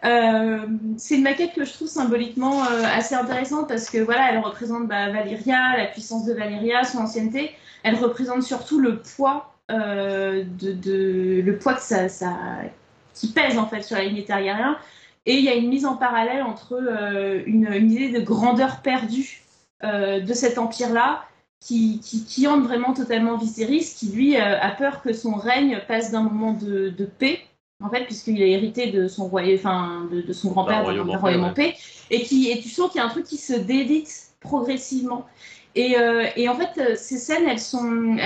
C'est une maquette que je trouve symboliquement assez intéressante parce que voilà, elle représente bah, Valyria, la puissance de Valyria, son ancienneté. Elle représente surtout le poids de, le poids qui pèse en fait sur la lignée Targaryen. Et il y a une mise en parallèle entre une, idée de grandeur perdue de cet empire-là qui, qui, qui hante vraiment totalement Viserys, qui lui euh, a peur que son règne passe d'un moment de, de paix, en fait, puisqu'il a hérité de son royaume, enfin, de, de son grand-père D'un royaume en royaume paix, en paix, et qui, et tu sens qu'il y a un truc qui se dédite progressivement. Et, euh, et en fait, euh, ces scènes, elles sont,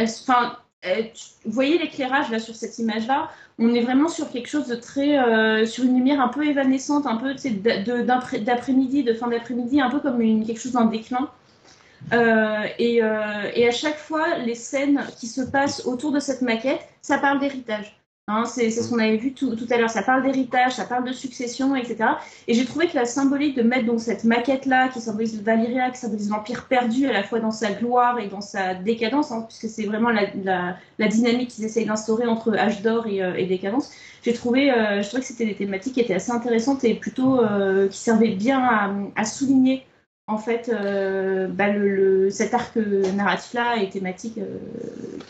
elles, vous voyez l'éclairage là sur cette image-là, on est vraiment sur quelque chose de très, euh, sur une lumière un peu évanescente, un peu de- d'après-midi, de fin d'après-midi, un peu comme une, quelque chose d'un déclin. Euh, et, euh, et à chaque fois, les scènes qui se passent autour de cette maquette, ça parle d'héritage. Hein, c'est ce qu'on avait vu tout, à l'heure. Ça parle d'héritage, ça parle de succession, etc. Et j'ai trouvé que la symbolique de mettre donc cette maquette-là, qui symbolise Valyria, qui symbolise l'Empire perdu, à la fois dans sa gloire et dans sa décadence, hein, puisque c'est vraiment la, dynamique qu'ils essayent d'instaurer entre âge d'or et, euh, et décadence. J'ai trouvé, je trouvais que c'était des thématiques qui étaient assez intéressantes et plutôt qui servaient bien à souligner en fait euh, bah, le, le- cet arc narratif-là et thématique euh,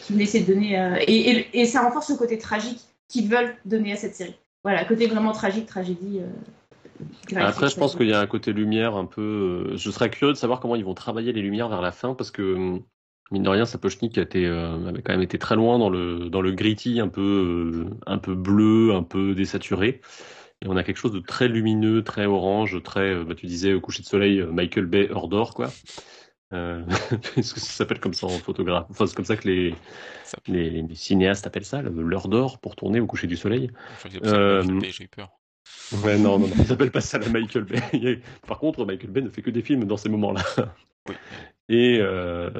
qu'ils essayer de donner. euh, et, et, et ça renforce le côté tragique qu'ils veulent donner à cette série. Voilà, côté vraiment tragique, tragédie. euh, Après, je pense qu'il y a un côté lumière un peu. euh, Je serais curieux de savoir comment ils vont travailler les lumières vers la fin parce que hum, mine de rien, Sapochnik été, avait quand même été très loin dans le dans le gritty, un peu un peu bleu, un peu désaturé. Et on a quelque chose de très lumineux, très orange, très. euh, bah, tu disais au coucher de soleil, euh, Michael Bay hors d'or, quoi. Euh, Est-ce que ça s'appelle comme ça en photographe Enfin, c'est comme ça que les, les, les cinéastes appellent ça, l'heure d'or pour tourner au coucher du soleil. Euh, J'ai eu peur. Ouais, non, non, non, ils appellent pas ça la Michael Bay. Par contre, Michael Bay ne fait que des films dans ces moments-là. Oui. Et, euh,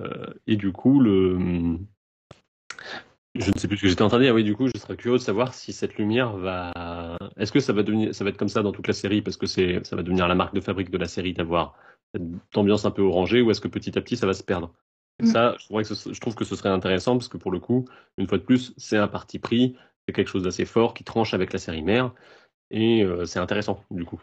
et du coup, le. Je ne sais plus ce que j'étais en train de dire. Oui, du coup, je serais curieux de savoir si cette lumière va. Est-ce que ça va devenir, ça va être comme ça dans toute la série parce que c'est, ça va devenir la marque de fabrique de la série d'avoir cette ambiance un peu orangée ou est-ce que petit à petit ça va se perdre? Mm. Ça, je, trouverais que ce- je trouve que ce serait intéressant parce que pour le coup, une fois de plus, c'est un parti pris, c'est quelque chose d'assez fort qui tranche avec la série mère. Et euh, c'est intéressant, du coup.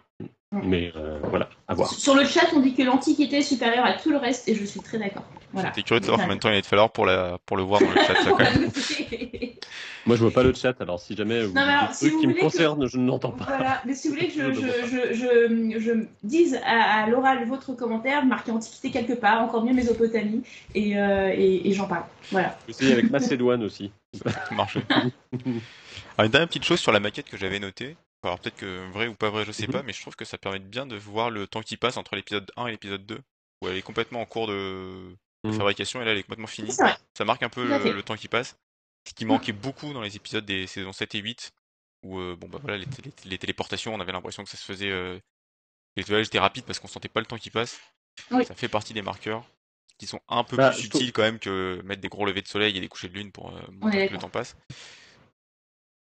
Mais euh, voilà, à voir. Sur le chat, on dit que l'Antiquité est supérieure à tout le reste et je suis très d'accord. Voilà. J'étais curieux de savoir combien de temps il allait te falloir pour, la... pour le voir dans le chat, ça, quand même. Moi, je vois pas le chat, alors si jamais vous mais dites alors, des si trucs vous qui me voulez que- concernent, je ne l'entends pas. Voilà, mais si vous voulez que je, Je dise à, à l'oral votre commentaire, marqué Antiquité quelque part, encore mieux Mésopotamie, et, euh, et, et j'en parle. Voilà. Essayer avec Macédoine aussi. Ça marche. Alors, une dernière petite chose sur la maquette que j'avais notée. Alors, peut-être que vrai ou pas vrai, je sais Mhm. pas, mais je trouve que ça permet bien de voir le temps qui passe entre l'épisode 1 et l'épisode 2, où elle est complètement en cours de de Mhm. fabrication et là, elle est complètement finie. Ça marque un peu le, temps qui passe. Ce qui manquait beaucoup dans les épisodes des saisons 7 et 8, où euh, bon bah voilà les, télé- les téléportations, on avait l'impression que ça se faisait. Euh... Les voyages étaient rapides parce qu'on sentait pas le temps qui passe. Oui. Ça fait partie des marqueurs qui sont un peu Bah, plus trouve- subtils quand même que mettre des gros levées de soleil et des couchers de lune pour euh, On montrer que le temps passe.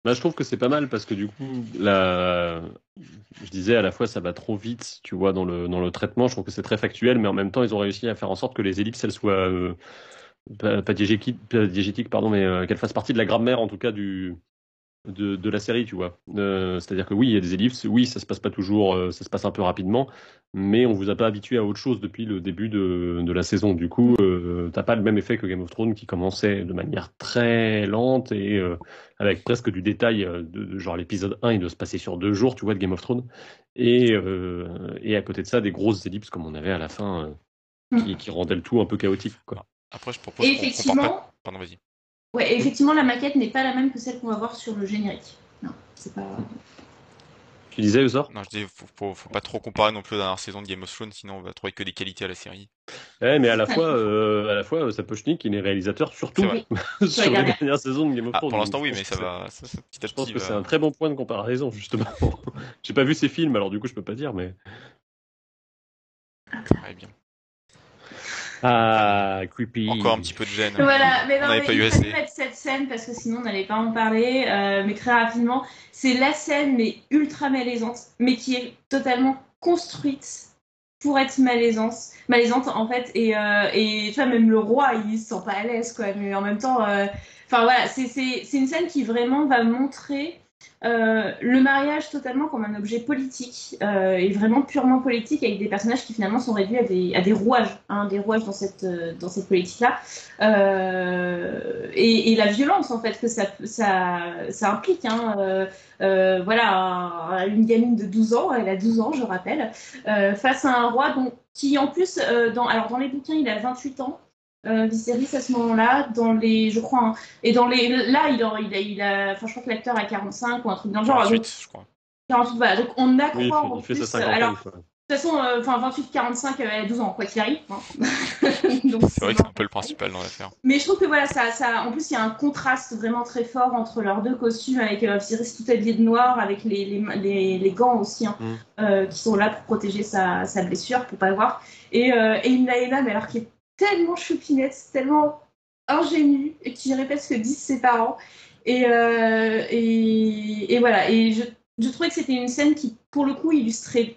Bah, je trouve que c'est pas mal parce que du coup, la... je disais à la fois ça va trop vite, tu vois, dans le, dans le traitement. Je trouve que c'est très factuel, mais en même temps, ils ont réussi à faire en sorte que les ellipses, elles soient euh, pas, diégétiques, pardon, mais euh, qu'elles fassent partie de la grammaire, en tout cas, du, de, de la série, tu vois. Euh, C'est-à-dire que oui, il y a des ellipses, oui, ça se passe pas toujours, euh, ça se passe un peu rapidement, mais on vous a pas habitué à autre chose depuis le début de, de la saison. Du coup, euh, t'as pas le même effet que Game of Thrones qui commençait de manière très lente et euh, avec presque du détail. De, de- genre l'épisode 1, il doit se passer sur deux jours, tu vois, de Game of Thrones. Et, euh, et à côté de ça, des grosses ellipses comme on avait à la fin, euh, qui, qui rendaient le tout un peu chaotique. Quoi. Après, je propose effectivement, Pardon, vas-y. Ouais, effectivement, la maquette n'est pas la même que celle qu'on va voir sur le générique. Non, c'est pas. Tu disais, Usor Non, je dis, faut, faut, faut pas trop comparer non plus aux dernières saisons de Game of Thrones, sinon on va trouver que des qualités à la série. Ouais, mais à la fois, euh, à la fois, euh, Sapochnik, il est réalisateur surtout sur les dernières. saisons de Game of Ah, Thrones. pour l'instant, oui, mais ça va. Ça, ça, petit à Je pense que c'est un très bon point de comparaison, justement. J'ai pas vu ces films, alors du coup, je peux pas dire, mais. Ouais, bien. Ah, creepy. Encore un petit peu de gêne. Voilà, mais On non, n'avait mais pas eu assez. mettre cette scène parce que sinon on n'allait pas en parler. euh, mais très rapidement, c'est la scène, mais ultra malaisante, mais qui est totalement construite pour être malaisante, malaisante en fait. Et, euh, et tu vois, même le roi, il se sent pas à l'aise, quoi. Mais en même temps, euh, enfin voilà, c'est- c'est c'est une scène qui vraiment va montrer euh, le mariage totalement comme un objet politique euh, et vraiment purement politique avec des personnages qui finalement sont réduits à des, rouages, hein, des rouages dans cette, euh, politique-là. Et, la violence en fait que ça, implique. Hein, voilà, un- une gamine de 12 ans, elle a 12 ans, je rappelle, face à un roi qui en plus, alors dans les bouquins, il a 28 ans. Euh, Viserys à ce moment-là, dans les, je crois, hein, et dans les, là, il a, il a, il a, enfin, je crois que l'acteur a 45 ou un truc dans le genre. Donc, 28, je crois. 48, voilà. Donc on accroît Oui, il fait, en il fait plus. sa alors, de toute façon, euh, enfin 28-45, euh, elle a 12 ans, quoi qu'il arrive. hein. Donc, C'est vrai que c'est un peu le principal dans l'affaire. mais je trouve que voilà, ça, ça, en plus, il y a un contraste vraiment très fort entre leurs deux costumes, avec euh, Viserys tout habillé de noir, avec les, les, les, les gants aussi, hein, Mm. euh, qui sont là pour protéger sa, sa blessure, pour pas le voir. Et, euh, et une Laëla, mais alors qui est tellement choupinette, tellement ingénue, et qui répète ce que disent ses parents. Et, euh, et, et voilà, et je, je trouvais que c'était une scène qui, pour le coup, illustrait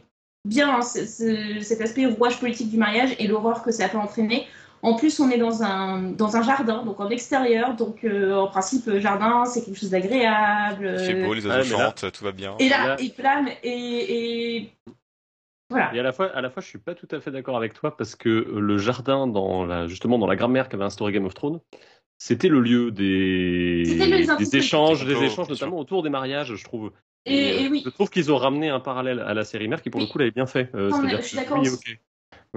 bien hein, ce- ce- cet aspect rouage politique du mariage et l'horreur que ça peut entraîner. En plus, on est dans un, dans un jardin, donc en extérieur, donc euh, en principe, euh, jardin, c'est quelque chose d'agréable. Il fait beau, les oiseaux là- chantent, tout va bien. et là, Là- et blâme, et, et voilà. Et à la fois, à la fois, je suis pas tout à fait d'accord avec toi parce que le jardin, dans la, justement dans la grammaire qu'avait instauré Game of Thrones, c'était le lieu des, le échanges, Des échanges, notamment autour des mariages, je trouve. Et, euh, et oui, Je trouve qu'ils ont ramené un parallèle à la série mère qui, pour le coup, l'avait bien fait. Euh, je suis d'accord oui.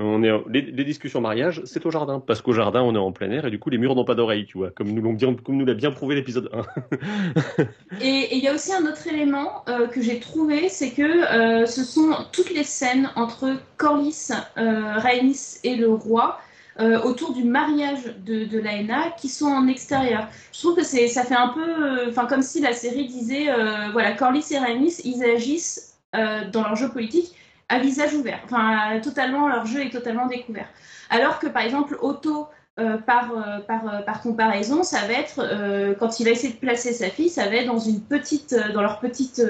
On est, les, les discussions mariage, c'est au jardin, parce qu'au jardin, on est en plein air et du coup, les murs n'ont pas d'oreilles, tu vois, comme nous l'ont bien, comme nous l'a bien prouvé l'épisode 1. Et il y a aussi un autre élément euh, que j'ai trouvé, c'est que euh, ce sont toutes les scènes entre Corlys, euh, Rhaenys et le roi euh, autour du mariage de, de Laena qui sont en extérieur. Je trouve que c'est ça fait un peu, euh, enfin comme si la série disait, euh, voilà, Corlys et Rhaenys, ils agissent euh, dans leur jeu politique à visage ouvert. Enfin, totalement, leur jeu est totalement découvert. Alors que par exemple, Otto euh, par, euh, euh, par comparaison, ça va être quand il va essayer de placer sa fille, ça va être dans une petite, dans leur petite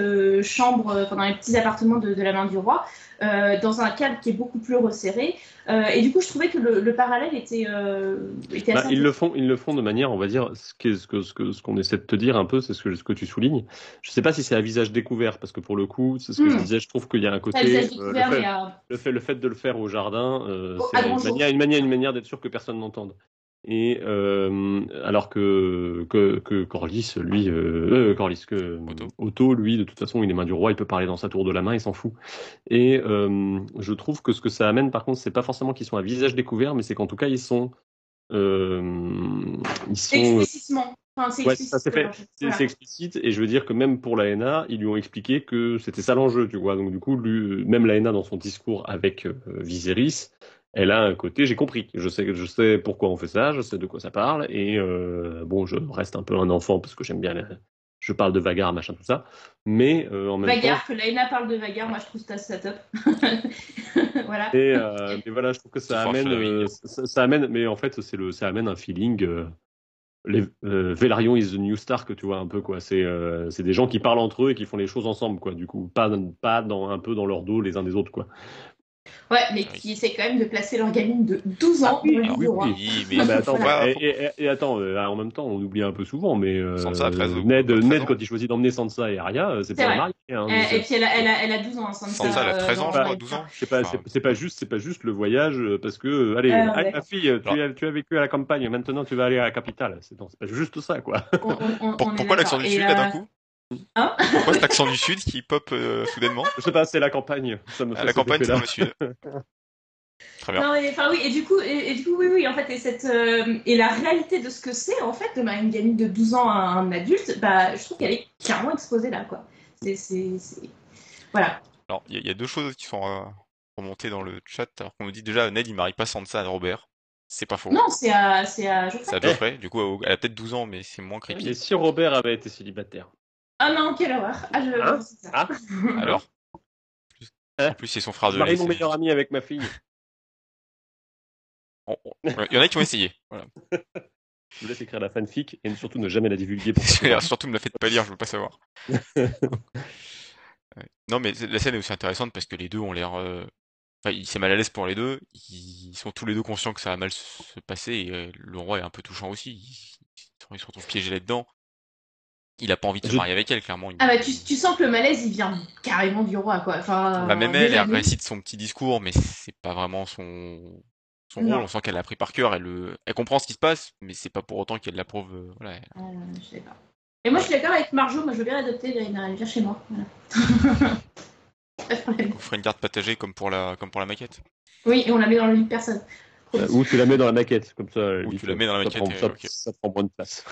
chambre, dans les petits appartements de la main du roi, euh, dans un cadre qui est beaucoup plus resserré. Euh, et du coup, je trouvais que le, le parallèle était, euh, était Bah, assez. ils le font, ils le font de manière, on va dire, ce qu'est- ce que ce que ce qu'on essaie de te dire un peu, c'est ce que ce que tu soulignes. Je sais pas si c'est à visage découvert, parce que pour le coup, c'est ce que je Hmm. disais, je trouve qu'il y a un côté, à visage découvert, le, fait, à- le fait le fait de le faire au jardin, Oh, c'est à une grand jour. manière, une manière, une manière d'être sûr que personne n'entende. Et euh, alors que, que, que Corlys, lui, euh, euh, Corlys, que Otto. Otto, lui, de toute façon, il est main du roi, il peut parler dans sa tour de la main, il s'en fout. Et euh, je trouve que ce que ça amène, par contre, c'est pas forcément qu'ils sont à visage découvert, mais c'est qu'en tout cas, ils sont. euh, ils sont. Explicitement. Enfin, c'est Ouais, explicite. ça c'est fait. voilà. explicite et je veux dire que même pour l'ANA, ils lui ont expliqué que c'était ça l'enjeu, tu vois. Donc du coup, lui, même l'ANA dans son discours avec euh, Viserys, elle a un côté, j'ai compris, je sais, je sais pourquoi on fait ça, je sais de quoi ça parle et euh, bon, je reste un peu un enfant parce que j'aime bien, les- je parle de Vagar, machin, tout ça, mais euh, en même Vagar, que Laina parle de Vagar, moi je trouve ça, ça top. voilà. temps, et, euh, mais voilà, je trouve que ça amène, euh, ça, ça amène, mais en fait, c'est le, ça amène un feeling. euh, les, euh, Velaryon is the new Stark, tu vois un peu quoi. C'est euh, c'est des gens qui parlent entre eux et qui font les choses ensemble quoi. Du coup, pas pas dans un peu dans leur dos les uns des autres quoi. Ouais, mais qui essaie quand même de placer leur gamine de 12 ans Ah oui, ah oui, du roi. oui. Oui, mais Ah, mais attends, pas- et, et- et attends, euh, en même temps, on oublie un peu souvent, mais euh, Sansa a 13 ou Ned, 13 Ned ans. quand il choisit d'emmener Sansa et Arya, euh, c'est pas marié. Hein, donc, et puis elle a, elle a, elle a 12 ans, Sansa. Sansa, elle a 13 ans, euh, je dans- crois, 12 ans. c'est pas, c'est, c'est pas juste, c'est pas juste le voyage parce que, euh, allez, Ah, allez, d'accord. ma fille, tu as, tu as vécu à la campagne, maintenant tu vas aller à la capitale. C'est, non, c'est pas juste ça, quoi. On- on- on- pourquoi l'accent d'accord. du Et, Sud, là, d'un coup Hein Pourquoi cet accent du Sud qui pop euh, soudainement Je sais pas, c'est la campagne. Ça me fait À la campagne, c'est le Sud. Très bien. Non, mais, enfin oui, et du coup, et, et du coup, oui, oui, en fait, et cette euh, et la réalité de ce que c'est, en fait, de bah, une gamine de 12 ans à un adulte, bah, je trouve qu'elle est clairement exposée là, quoi. C'est, voilà. Alors, il y, a- il y a deux choses qui sont euh, remontées dans le chat. Alors qu'on nous dit déjà, Ned, il marie pas Sansa à Robert. C'est pas faux. Non, c'est à, c'est à Geoffrey. C'est à Geoffrey. Du coup, elle a peut-être 12 ans, mais c'est moins creepy. si Robert avait été célibataire? Ah non, quelle horreur. Ah, je, Hein ça. Ah. Alors plus- Hein En plus, c'est son frère de marie mon meilleur ami avec ma fille. on- on- Il y en a qui ont essayé. Voilà. Je vous laisse écrire la fanfic et surtout ne jamais la divulguer pour Surtout, me la faites pas lire, je veux pas savoir. Ouais. Non, mais la scène est aussi intéressante parce que les deux ont l'air. euh, Enfin, il s'est mal à l'aise pour les deux. Ils sont tous les deux conscients que ça va mal se passer et euh, le roi est un peu touchant aussi. Il, il se retrouve piégé là-dedans. Il a pas envie de se marier avec elle, clairement. Il- Ah bah tu, tu sens que le malaise il vient carrément du roi quoi. Enfin, Bah, même elle, elle récite son petit discours, mais c'est pas vraiment son, son Non. rôle. On sent qu'elle l'a pris par cœur. Elle, le- elle comprend ce qui se passe, mais c'est pas pour autant qu'elle l'approuve. euh, Voilà. Euh, je sais pas. Et moi je suis d'accord avec Marjo, moi je veux bien l'adopter, elle vient chez moi. Voilà. Pas de problème. On ferait une carte partagée comme pour la, comme pour la maquette. oui, et on la met dans le lit de personne. Euh, Ou tu la mets dans la maquette, comme ça. Ou tu la mets dans la ça maquette, prend- et- ça, ok. ça prend moins de place.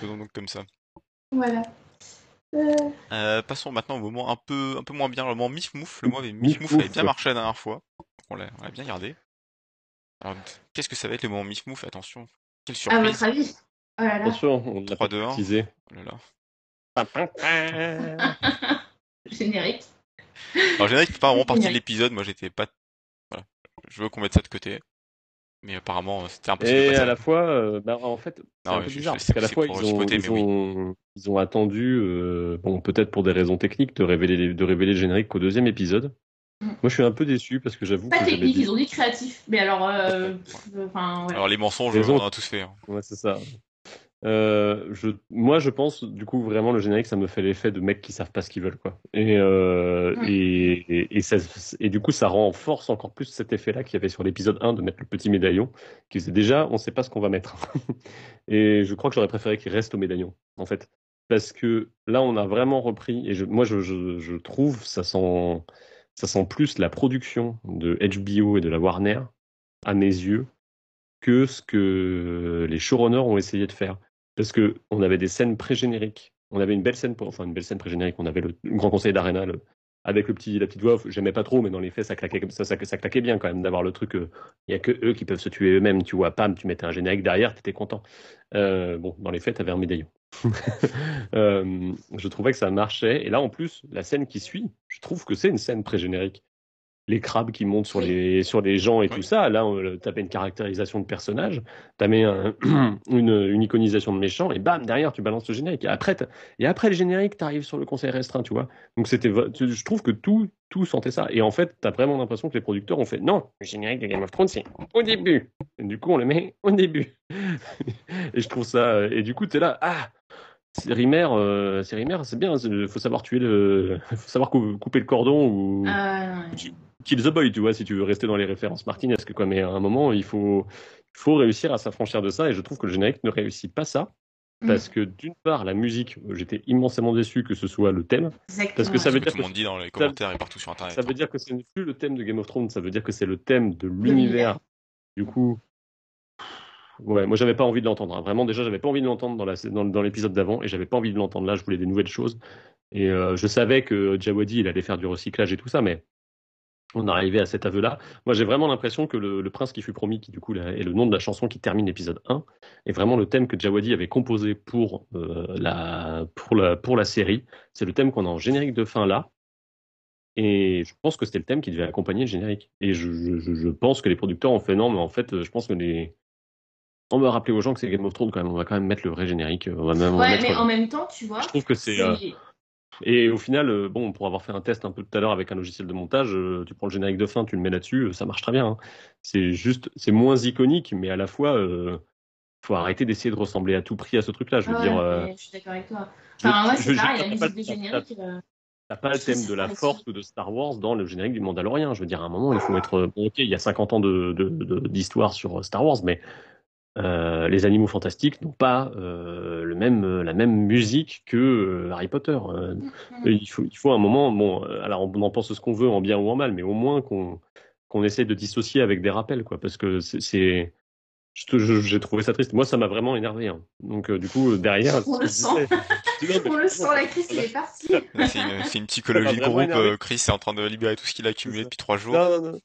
Faisons donc comme ça. Voilà. Euh, Euh, passons maintenant au moment un peu, un peu moins bien, le moment Mif Mouf. Le moment avec Mif Mif Mouf avait bien marché la dernière fois. On l'a, on l'a bien gardé. Alors, qu'est-ce que ça va être le moment Mif Mouf Attention. Quelle à surprise. votre avis? Oh là là. Attention, on l'a 3, pas 2, 1. précisé. Oh là là. Générique. Alors, générique, c'est pas vraiment partie de l'épisode. Moi, j'étais pas. Voilà. Je veux qu'on mette ça de côté. Mais apparemment, c'était impossible de Et à la fois, euh, bah, en fait, c'est un peu je- bizarre, je parce qu'à la fois, ils ont, chipoter, ils, mais oui. ont, ils ont attendu, euh, bon, peut-être pour des raisons techniques, de révéler, les- de révéler le générique qu'au deuxième épisode. Mm. Moi, je suis un peu déçu, parce que j'avoue Pas que technique, dit... ils ont dit créatif. Mais alors, euh, pff, enfin. Alors, les mensonges, Les on autres. en a tous fait. hein. Ouais, c'est ça. Euh, je, moi, je pense, du coup, vraiment, le générique, ça me fait l'effet de mecs qui savent pas ce qu'ils veulent, quoi. Et, euh, Mm. et, et, et ça, et du coup, ça renforce encore plus cet effet-là qu'il y avait sur l'épisode 1 de mettre le petit médaillon, qui faisait déjà, on sait pas ce qu'on va mettre. et je crois que j'aurais préféré qu'il reste au médaillon, en fait. Parce que là, on a vraiment repris, et je, moi, je, je, je trouve, ça sent, ça sent plus la production de HBO et de la Warner, à mes yeux, que ce que les showrunners ont essayé de faire. Parce que on avait des scènes pré-génériques. On avait une belle scène, enfin une belle scène pré-générique. On avait le, grand conseil d'Arena le- avec le petit, la petite voix. J'aimais pas trop, mais dans les faits, ça claquait ça, claquait bien quand même d'avoir le truc. euh, Il y a que eux qui peuvent se tuer eux-mêmes. Tu vois, pam, tu mettais un générique derrière, t'étais content. Euh, bon, dans les faits, t'avais un médaillon. Euh, je trouvais que ça marchait. Et là, en plus, la scène qui suit, je trouve que c'est une scène pré-générique. Les crabes qui montent sur les, sur les gens et Oui. tout ça. Là, t'avais une caractérisation de personnage, t'as mis un- une, une iconisation de méchant et bam, derrière, tu balances le générique. Et après, et après le générique, t'arrives sur le conseil restreint, tu vois. Donc, c'était, tu- je trouve que tout, tout sentait ça. Et en fait, t'as vraiment l'impression que les producteurs ont fait non, le générique de Game of Thrones, c'est au début. Et du coup, on le met au début. et je trouve ça. Et du coup, t'es là, ah, c'est Rimer, euh, c'est bien, il faut savoir tuer le. faut savoir cou- couper le cordon ou. Ah. Kill the Boy, tu vois, si tu veux rester dans les références martinesques, quoi. Mais à un moment, il faut, il faut réussir à s'affranchir de ça, et je trouve que le générique ne réussit pas ça. Mm. Parce que d'une part, la musique, j'étais immensément déçu que ce soit le thème. Exactement. Parce que ça veut que dire tout que le monde dit dans les commentaires et partout sur internet. ça veut hein. dire que ce n'est plus le thème de Game of Thrones, ça veut dire que c'est le thème de l'univers. Du coup, ouais, moi j'avais pas envie de l'entendre. hein. Vraiment, déjà, j'avais pas envie de l'entendre dans, la, dans, dans l'épisode d'avant et j'avais pas envie de l'entendre là. Je voulais des nouvelles choses. Et euh, je savais que Jawadi, il allait faire du recyclage et tout ça, mais on arrivait à cet aveu-là. Moi, j'ai vraiment l'impression que le, le prince qui fut promis, qui du coup est le nom de la chanson qui termine l'épisode 1, est vraiment le thème que Jawadi avait composé pour, euh, la, pour, la, pour la série. C'est le thème qu'on a en générique de fin là. Et je pense que c'était le thème qui devait accompagner le générique. Et je, je, je- je pense que les producteurs ont fait non, mais en fait, euh, je pense que les. On va rappeler aux gens que c'est Game of Thrones quand même. On va quand même mettre le vrai générique. On va même Ouais, mettre- mais en même temps, tu vois, Je trouve que c'est. Et au final, euh, bon, pour avoir fait un test un peu tout à l'heure avec un logiciel de montage, euh, tu prends le générique de fin, tu le mets là-dessus, euh, ça marche très bien. hein. C'est juste, c'est moins iconique, mais à la fois, euh, faut arrêter d'essayer de ressembler à tout prix à ce truc-là. Je veux Ouais, dire, euh, je suis d'accord avec toi. Enfin, ouais, je- c'est pareil, la musique des génériques. T'as pas le thème de la force ou de Star Wars dans le générique du Mandalorian. Je veux dire, à un moment, il faut être. bon, ok, il y a 50 ans de- de- de- d'histoire sur Star Wars, mais euh, les animaux fantastiques n'ont pas euh, le même, euh, la même musique que euh, Harry Potter. Il, faut, il faut un moment. Bon, alors on en pense ce qu'on veut, en bien ou en mal, mais au moins qu'on qu'on essaie de dissocier avec des rappels, quoi, parce que c'est- J'ai trouvé ça triste. Moi, ça m'a vraiment énervé. hein. Donc, euh, du coup, derrière. On le sent. On le sent, la crise, il est parti. Ouais, C'est une, c'est une psychologie de groupe. énervé. euh, Chris est en train de libérer tout ce qu'il a accumulé depuis trois jours.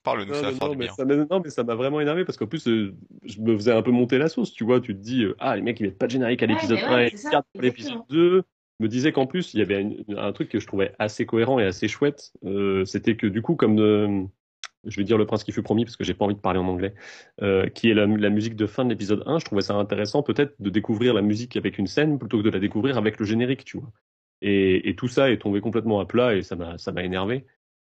Parle-nous, ça va faire non, du mais bien. ça non, mais ça m'a vraiment énervé parce qu'en plus, euh, je me faisais un peu monter la sauce, tu vois. Tu te dis, euh, ah, les mecs, ils mettent pas de générique à Ouais, l'épisode mais 1 ouais, et c'est ça, regarde pour l'épisode exactement. 2. Je me disais qu'en plus, il y avait une- un truc que je trouvais assez cohérent et assez chouette. euh, C'était que du coup, comme euh, je vais dire le prince qui fut promis parce que j'ai pas envie de parler en anglais, euh, qui est la, la musique de fin de l'épisode 1, je trouvais ça intéressant peut-être de découvrir la musique avec une scène plutôt que de la découvrir avec le générique, tu vois. Et, et tout ça est tombé complètement à plat et ça m'a ça m'a énervé.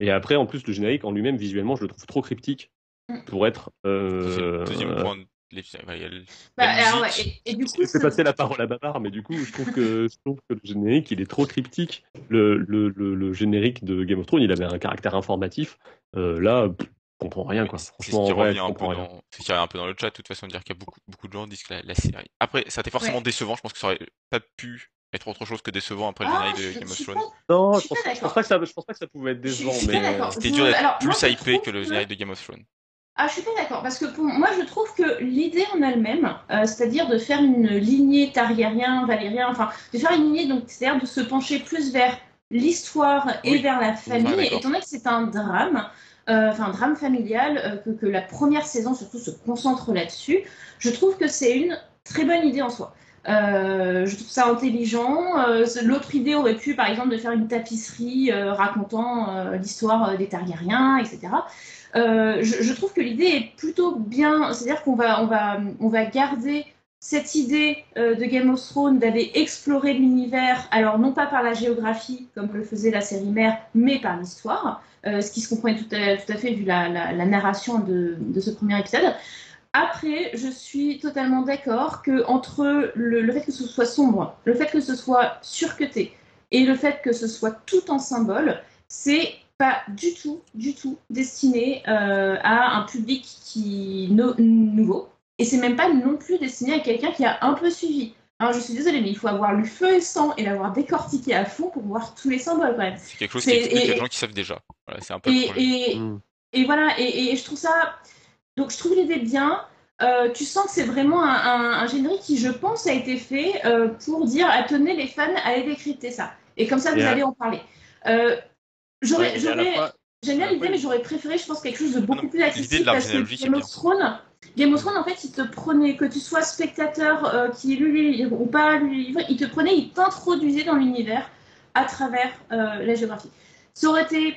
Et après, en plus, le générique en lui-même, visuellement, je le trouve trop cryptique Mm. pour être. Euh, deuxième point de l'épisode. Ouais, il y a le- Bah, la alors, ouais, musique. et, et du coup, Je fais ce- passer la parole à Babar, mais du coup, je trouve que, je trouve que le générique, il est trop cryptique. Le, le, le, le générique de Game of Thrones, il avait un caractère informatif. Euh, là, pff, je comprends rien, quoi. C'est ce Franchement, qui revient un peu comprends rien. dans, c'est ce qui revient un peu dans le chat, de toute façon, de dire qu'il y a beaucoup, beaucoup de gens disent que la, la série. Après, ça a été forcément Ouais. décevant. Je pense que ça aurait pas pu être autre chose que décevant après le Ah, générique de Game of Thrones. pas- Non, Je je pense, pas je pense d'accord. pas que ça, je pense pas que ça pouvait être décevant, je mais. d'accord. C'était dur d'être plus hypé que le que- générique de Game of Thrones. Ah, je suis pas d'accord, parce que pour moi, je trouve que l'idée en elle-même, euh, c'est-à-dire de faire une lignée Targaryen, Valérien, enfin, de faire une lignée, donc c'est-à-dire de se pencher plus vers l'histoire et Oui. vers la famille, Ouais, étant donné que c'est un drame, euh, enfin un drame familial, euh, que, que la première saison surtout se concentre là-dessus, je trouve que c'est une très bonne idée en soi. Euh, je trouve ça intelligent. Euh, L'autre idée aurait pu, par exemple, de faire une tapisserie euh, racontant l'histoire des Targaryens, etc. Euh, je, trouve que l'idée est plutôt bien, c'est-à-dire qu'on va, garder cette idée euh, de Game of Thrones d'aller explorer l'univers, alors non pas par la géographie comme le faisait la série mère, mais par l'histoire, euh, ce qui se comprenait tout à, fait vu la, narration de, de ce premier épisode. Après, je suis totalement d'accord que entre le, le fait que ce soit sombre, le fait que ce soit surcuté et le fait que ce soit tout en symbole, c'est pas du tout, du tout destiné euh, à un public qui no- nouveau. Et c'est même pas non plus destiné à quelqu'un qui a un peu suivi. Alors, je suis désolée, mais il faut avoir lu feu et sang et l'avoir décortiqué à fond pour voir tous les symboles quand même. C'est quelque chose qui et- à des gens qui savent déjà. Voilà, c'est un peu le Et, problème. et, et voilà, et, et je trouve ça. Donc, je trouve l'idée bien. Euh, tu sens que c'est vraiment un, un- un générique qui, je pense, a été fait euh, pour dire attendez les fans, allez décrypter ça. Et comme ça, vous allez en parler. Euh, j'aurais, Ouais, j'aurais, fois- j'aime bien l'idée, mais j'aurais préféré, je pense, quelque chose de beaucoup non, plus l'idée accessible de l'arbre parce que Game of. Thrones, Game of Thrones, en fait, il te prenait, que tu sois spectateur euh, qui lu les ou pas lu les livres, il te prenait, il t'introduisait dans l'univers à travers euh, la géographie. Ça aurait été,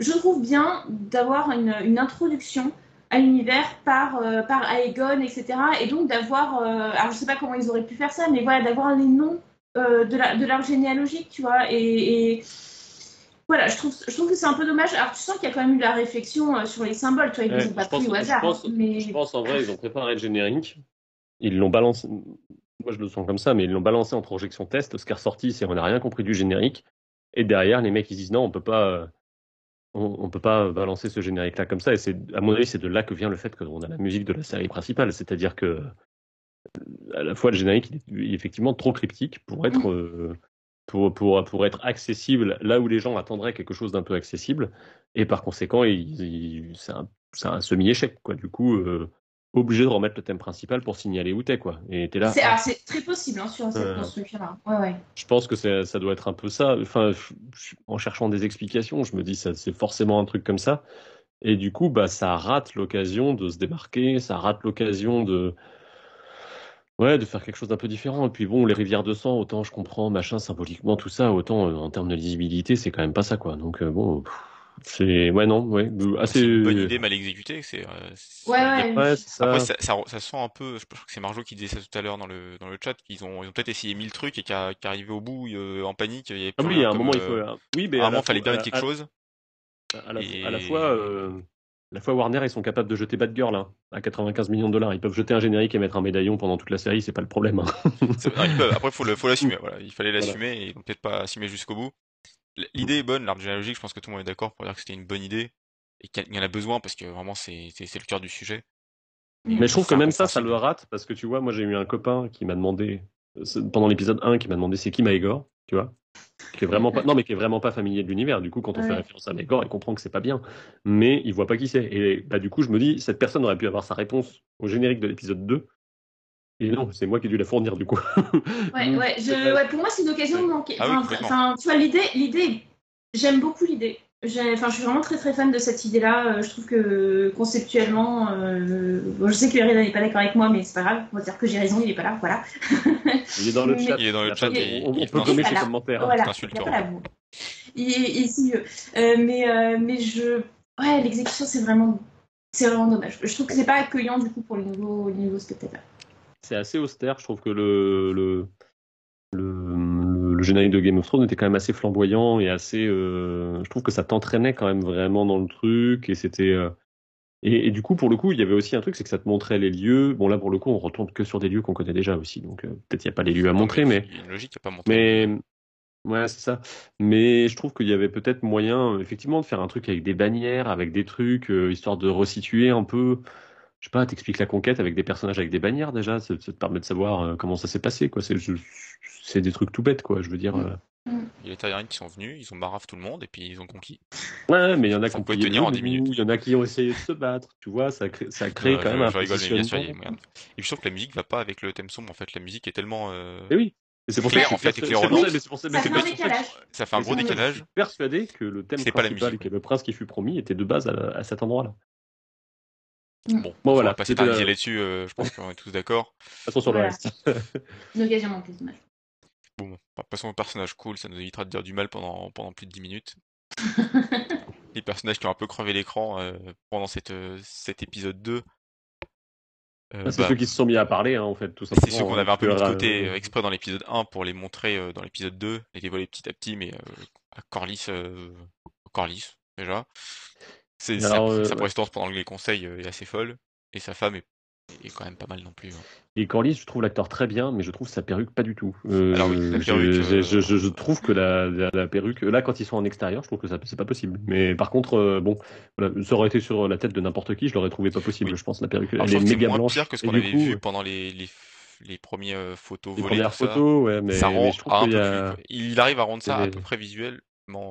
je trouve bien d'avoir une, une introduction à l'univers par, euh, par Aegon, etc. Et donc d'avoir, euh, alors je sais pas comment ils auraient pu faire ça, mais voilà, d'avoir les noms de la- de l'arbre généalogique, tu vois. Et, et voilà, je trouve, je trouve que c'est un peu dommage. Alors tu sens qu'il y a quand même eu la réflexion euh, sur les symboles, tu vois, ils Ouais, les ont pas je pense- pris au je hasard. pense- hein, mais... Je pense en vrai, ils ont préparé le générique. Ils l'ont balancé. Moi, je le sens comme ça, mais ils l'ont balancé en projection test. Ce qui est ressorti, c'est on n'a rien compris du générique. Et derrière, les mecs, ils disent non, on peut pas. euh, on, on peut pas balancer ce générique-là comme ça. Et c'est, à mon avis, c'est de là que vient le fait qu'on a la musique de la série principale. C'est-à-dire que à la fois le générique il est effectivement trop cryptique pour être euh, pour, pour, pour être accessible là où les gens attendraient quelque chose d'un peu accessible et par conséquent c'est un, c'est un semi-échec quoi du coup euh, obligé de remettre le thème principal pour signaler où t'es quoi et là C'est ah, alors, c'est très possible hein, sur cette Euh. construction-là. Ouais, ouais. je pense que ça doit être un peu ça enfin en cherchant des explications je me dis ça c'est forcément un truc comme ça et du coup bah ça rate l'occasion de se démarquer ça rate l'occasion de Ouais, de faire quelque chose d'un peu différent. Et puis bon, les rivières de sang, autant je comprends, machin, symboliquement, tout ça, autant euh, en termes de lisibilité, c'est quand même pas ça, quoi. Donc euh, bon, pff, c'est... Ouais, non, ouais, euh, C'est assez... une bonne idée mal exécutée. C'est, euh, c'est- Ouais, c'est ça. Après, ça, ça, ça sent un peu. Je crois que c'est Marjo qui disait ça tout à l'heure dans le dans le chat qu'ils ont ils ont peut-être essayé mille trucs et qu'à qu'arrivé au bout euh, en panique, il y avait Ah plus oui, rien à un comme, moment, il faut... euh, Oui, mais à un moment, fallait bien quelque chose. à la, Et- à la fois... la fois Warner, ils sont capables de jeter Batgirl hein, à 95 millions de dollars. Ils peuvent jeter un générique et mettre un médaillon pendant toute la série, c'est pas le problème. hein. Après, faut le, faut l'assumer. Voilà, il fallait Voilà. l'assumer et ils n'ont peut-être pas assumé jusqu'au bout. L'idée est bonne, l'arbre généalogique. Je pense que tout le monde est d'accord pour dire que c'était une bonne idée et qu'il y en a besoin parce que vraiment c'est c'est c'est le cœur du sujet. Mais je trouve que même ça, ça le rate, parce que tu vois, moi j'ai eu un copain qui m'a demandé, pendant l'épisode 1, qui m'a demandé c'est qui Maegor, tu vois, qui est vraiment pas, non mais qui est vraiment pas familier de l'univers. Du coup, quand on fait référence à Maegor, il comprend que c'est pas bien, mais il voit pas qui c'est. Et bah du coup, je me dis, cette personne aurait pu avoir sa réponse au générique de l'épisode 2. Et non, c'est moi qui ai dû la fournir du coup. Ouais, ouais, je, ouais, pour moi, c'est une occasion de manquer. Ah enfin, tu vois, l'idée, l'idée, j'aime beaucoup l'idée. Enfin, je suis vraiment très très fan de cette idée-là. Euh, Je trouve que conceptuellement, euh, bon, je sais que Eridan n'est pas d'accord avec moi, mais c'est pas grave. On va dire que j'ai raison, il est pas là, voilà. Il est dans le Mais- chat. Il est dans le chat et on, peut gommer ses commentaires. voilà, il a pas la boue. Il, il est si vieux. Euh, mais, euh, mais je, ouais, l'exécution, c'est vraiment, c'est vraiment dommage. Je trouve que c'est pas accueillant du coup pour les nouveaux, les nouveaux spectateurs. c'est assez austère. Je trouve que le, le, le, le générique de Game of Thrones était quand même assez flamboyant et assez. euh, je trouve que ça t'entraînait quand même vraiment dans le truc et c'était. euh, et, et du coup, pour le coup, il y avait aussi un truc, c'est que ça te montrait les lieux. Bon, là, pour le coup, on retourne que sur des lieux qu'on connaît déjà aussi. Donc, euh, peut-être il n'y a pas les lieux à Non, montrer, mais. il y a une logique, il n'y a pas montré. Mais ouais, c'est ça. Mais je trouve qu'il y avait peut-être moyen, effectivement, de faire un truc avec des bannières, avec des trucs, histoire de resituer un peu. Je sais pas, t'expliques la conquête avec des personnages avec des bannières déjà, ça, ça te permet de savoir euh, comment ça s'est passé, quoi. C'est des trucs tout bêtes, quoi. Je veux dire. euh. Il y a les Targaryens qui sont venus, ils ont marave tout le monde et puis ils ont conquis. Ouais, mais il y en a qui ont tenir en 10 minutes. Il y en a qui ont essayé de se battre. Tu vois, ça crée, ça crée Ouais, quand je- même un je rigole, mais bien sûr, il y a positionnement. moyen. Et puis je trouve que la musique va pas avec le thème sombre en fait. La musique est tellement. euh, Et oui. C'est pour ça que en fait, ça- Ça fait un décalage. Ça fait un gros que Je décalage. suis persuadé que le thème pas la principal, musique, qui est le prince qui fut promis, était de base à cet endroit-là. Bon, Bon, on voilà, va pas s'éterniser là-dessus, euh, je pense qu'on est tous d'accord. Passons sur le Voilà. reste. Une occasion manquée, c'est dommage. Bon, bah, passons aux personnages cool, ça nous évitera de dire du mal pendant, pendant plus de 10 minutes. Les personnages qui ont un peu crevé l'écran euh, pendant cette, euh, cet épisode 2. euh, Ah, c'est bah, ceux qui se sont mis à parler, hein, en fait, tout simplement. c'est ceux qu'on hein, avait un peu mis de côté exprès dans l'épisode 1 pour les montrer euh, dans l'épisode 2, les dévoiler petit à petit, mais euh, à Corlys, euh, Corlys déjà. C'est, sa, Alors, euh, sa prestance pendant les conseils euh, est assez folle, et sa femme est, est quand même pas mal non plus. hein. Et Corlys, je trouve l'acteur très bien, mais je trouve sa perruque pas du tout. Euh, Alors oui, la perruque, je, euh, je- je- je trouve que la, la, la perruque, là, quand ils sont en extérieur, je trouve que ça c'est pas possible. Mais par contre, euh, bon, voilà, ça aurait été sur la tête de n'importe qui, je l'aurais trouvé pas possible. Oui. Je pense la perruque, Alors, elle est méga blanche. pire que ce qu'on avait coup, vu pendant les, les, les premières euh, photos les volées, premières tout ça. photos, ouais, mais, ça mais rend je trouve qu'il peu y a- plus. Il arrive à rendre ça à peu près visuellement.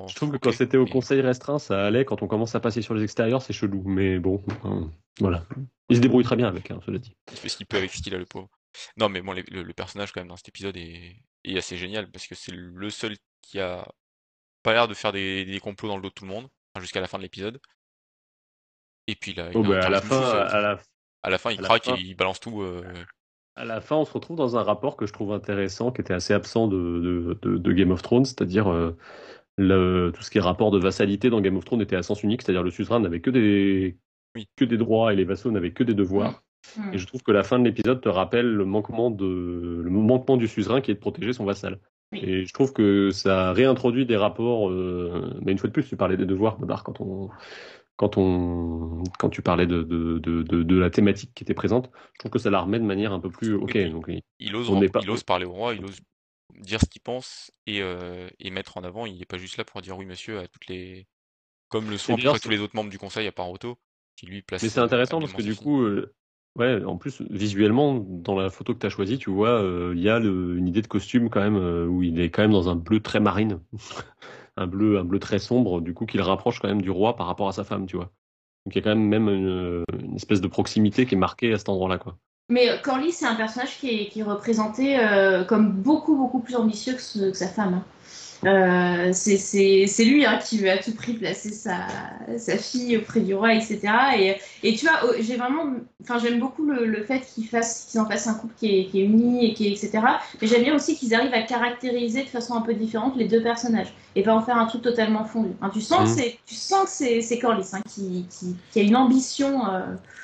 Je trouve que quand c'était au conseil restreint, ça allait. Quand on commence à passer sur les extérieurs, c'est chelou. Mais bon, euh, voilà. Il se débrouille très bien avec, hein, cela dit. Il fait ce qu'il peut avec ce qu'il a, le pauvre. Non, mais bon, les- le, le personnage, quand même, dans cet épisode est, est assez génial parce que c'est le seul qui a pas l'air de faire des, des complots dans le dos de tout le monde, enfin, jusqu'à la fin de l'épisode. Et puis là, il Oh, bah, à la fin, ce- à la à la fin, il à la craque fin. et il balance tout. euh, À la fin, on se retrouve dans un rapport que je trouve intéressant, qui était assez absent de, de, de- de Game of Thrones, c'est-à-dire euh, le, tout ce qui est rapport de vassalité dans Game of Thrones était à sens unique, c'est-à-dire le suzerain n'avait que des, Oui. que des droits et les vassaux n'avaient que des devoirs. Hmm. Et je trouve que la fin de l'épisode te rappelle le manquement, de, le manquement du suzerain qui est de protéger son vassal. Oui. Et je trouve que ça réintroduit des rapports. euh, mais une fois de plus, tu parlais des devoirs, Babar, quand on, quand on, quand tu parlais de, de, de, de, de la thématique qui était présente. Je trouve que ça la remet de manière un peu plus. Ok, donc il- il, ose, On pas- il ose parler au roi, il ose dire ce qu'il pense et, euh, et mettre en avant. Il n'est pas juste là pour dire oui, monsieur, à toutes les, Comme le sont à tous les autres membres du conseil à part Otto, qui lui place. Mais c'est intéressant parce que du coup, euh, ouais, en plus, visuellement, dans la photo que tu as choisie, tu vois, euh, il y a le- une idée de costume quand même, où il est quand même dans un bleu très marine. un bleu, un bleu très sombre, du coup, qui le rapproche quand même du roi par rapport à sa femme, tu vois. Donc il y a quand même même une, une espèce de proximité qui est marquée à cet endroit-là, quoi. Mais euh, Corlys, c'est un personnage qui est, représenté euh, comme beaucoup, beaucoup plus ambitieux que, ce- que sa femme. hein. Euh, c'est- lui hein, qui veut à tout prix placer sa, sa fille auprès du roi, etc. Et, et tu vois, j'ai vraiment, enfin, j'aime beaucoup le, le fait qu'ils fassent, qu'ils en fassent un couple qui est, qui est uni et qui est, etc. Mais j'aime bien aussi qu'ils arrivent à caractériser de façon un peu différente les deux personnages et pas en faire un truc totalement fondu. Hein, tu sens que c'est, tu sens que c'est, c'est Corlys hein, qui, qui, qui a une ambition euh,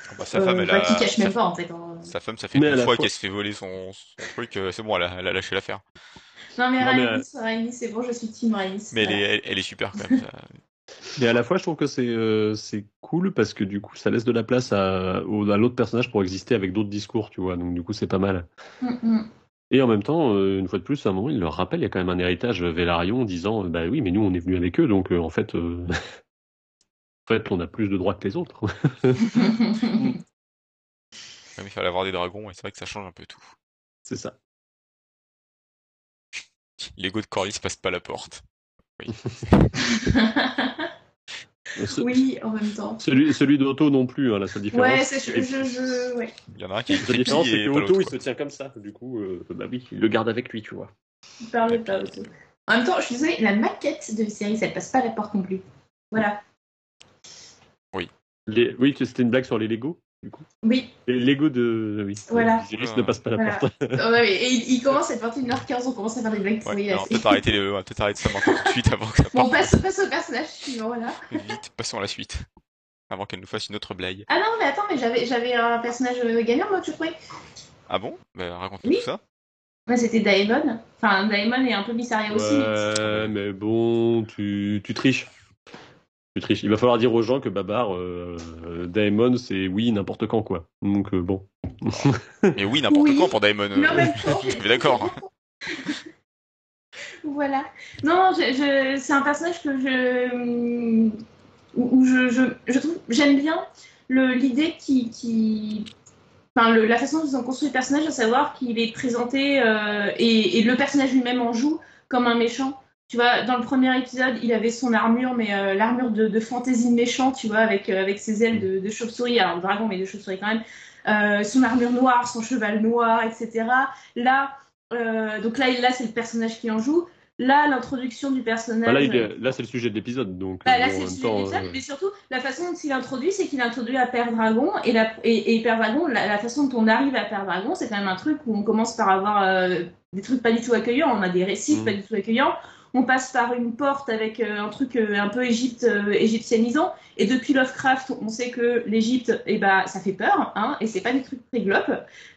Ah bah, sa euh, femme, elle bah, a. qui cache même sa- pas en fait. Sa femme, ça fait Mais une fois fois- qu'elle se fait voler son, son truc, euh, c'est bon, elle a, elle a lâché l'affaire. Non mais Rhaenys, Rhaenys, c'est bon, je suis team Rhaenys. Mais elle est, elle, elle est super quand même. ça. Mais à la fois, je trouve que c'est euh, c'est cool parce que du coup, ça laisse de la place à, au- à l'autre personnage pour exister avec d'autres discours, tu vois. Donc du coup, c'est pas mal. Mm. Et en même temps, euh, une fois de plus, à un moment, il leur rappelle, il y a quand même un héritage Velaryon en disant, bah oui, mais nous, on est venus avec eux, donc euh, en fait, euh, en fait, on a plus de droits que les autres. Il fallait avoir des dragons, et c'est vrai que ça change un peu tout. c'est ça. L'ego de Corlys passe pas la porte. Ce- oui, en même temps. Celui, celui d'Otto non plus, hein, la seule différence. Ouais, c'est je, je, je- ouais. Il y en a un qui est La seule différence, c'est que Otto, il se tient comme ça. Du coup, euh, bah oui, il le garde avec lui, tu vois. Il parle pas autour. En même temps, je suis désolée, la maquette de la série, ça passe pas la porte non plus. Voilà. Les- Oui, c'était une blague sur les Lego, du coup. Oui, Lego de. Oui. Voilà. Viserys ne passe pas la Voilà. porte. Oh, ouais, et il, il commence à être 21h15, on commence à faire des blagues Ouais, peut-être arrêter, les... ouais, peut-être arrêter ça maintenant tout de suite avant que ça on parte. passe, on passe au personnage suivant, voilà. Vite, passons à la suite. Avant qu'elle nous fasse une autre blague. Ah non, mais attends, mais j'avais j'avais un personnage euh, gagnant, moi, tu trouvais? Ah bon? Bah raconte-nous Oui. tout ça. Ouais, c'était Daemon. Enfin, Daemon est un peu bizarre aussi. mais- Ouais, mais bon, tu, tu triches. Tu triches. Il va falloir dire aux gens que Babar, euh, euh, Daemon, c'est oui, n'importe quand, quoi. Donc, euh, bon. Mais oui, n'importe Oui. quand pour Daemon. Euh, même d'accord. Voilà. Non, je, je- c'est un personnage que je. où où je, je, je trouve. J'aime bien le- l'idée qui. qui... Enfin, le- la façon dont ils ont construit le personnage, à savoir qu'il est présenté euh, et, et le personnage lui-même en joue comme un méchant. Tu vois, dans le premier épisode, il avait son armure, mais euh, l'armure de, de fantaisie méchant, tu vois, avec, euh, avec ses ailes de, de chauve-souris, alors dragon, mais de chauve-souris quand même, euh, son armure noire, son cheval noir, etc. Là, donc là, là c'est le personnage qui en joue. Là, l'introduction du personnage. Bah, là, est- là, c'est le sujet de l'épisode. Donc, Bah, là, bon, c'est le sujet de l'épisode, mais surtout, la façon dont il introduit, c'est qu'il introduit à Père Dragon, et, la, et, et Père Dragon, la, la façon dont on arrive à Père Dragon, c'est quand même un truc où on commence par avoir des trucs pas du tout accueillants, on a des récifs Mhm. pas du tout accueillants, on passe par une porte avec euh, un truc euh, un peu Égypte, euh, égyptianisant, et depuis Lovecraft, on sait que l'Égypte, eh ben, ça fait peur, hein, et c'est pas des trucs triglope.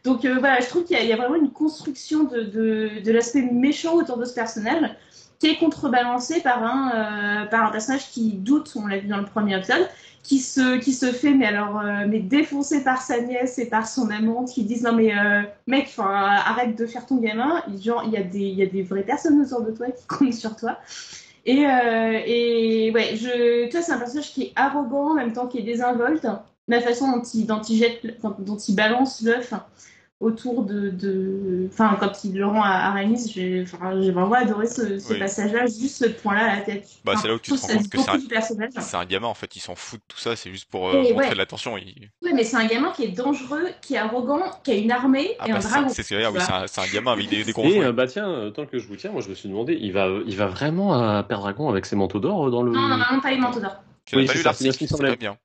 Donc euh, voilà, je trouve qu'il y, a- il y a vraiment une construction de, de, de l'aspect méchant autour de ce personnage qui est contrebalancé par un, euh, par un personnage qui doute, on l'a vu dans le premier épisode, qui se, qui se fait mais alors euh, mais défoncer par sa nièce et par son amante qui disent non mais euh, mec arrête de faire ton gamin. Il- y a des y a des vraies personnes autour de toi qui comptent sur toi. Et euh, et ouais je toi c'est un personnage qui est arrogant en même temps qui est désinvolte. La façon dont il dont il jette dont il balance l'œuf autour de, de... Enfin, quand il le rend à Aramis, j'ai enfin, vraiment adoré ce, ce Oui. passage-là, juste ce point-là à la tête. Bah, Enfin, c'est là où tu te rends compte que c'est un- gamin en fait, il s'en fout de tout ça, c'est juste pour euh, montrer ouais. de l'attention. Il... Ouais, mais c'est un gamin qui est dangereux, qui est arrogant, qui a une armée Ah et bah un c'est dragon. c'est ce que je veux dire, oui, un, un gamin avec des, des gros Et euh, bah tiens, tant que je vous tiens, moi je me suis demandé, il va, il va vraiment à Père Dragon avec ses manteaux d'or euh, dans le. Non, normalement pas les manteaux d'or. Tu n'as oui, pas c'est lu l'article, c'est semblait. très bien.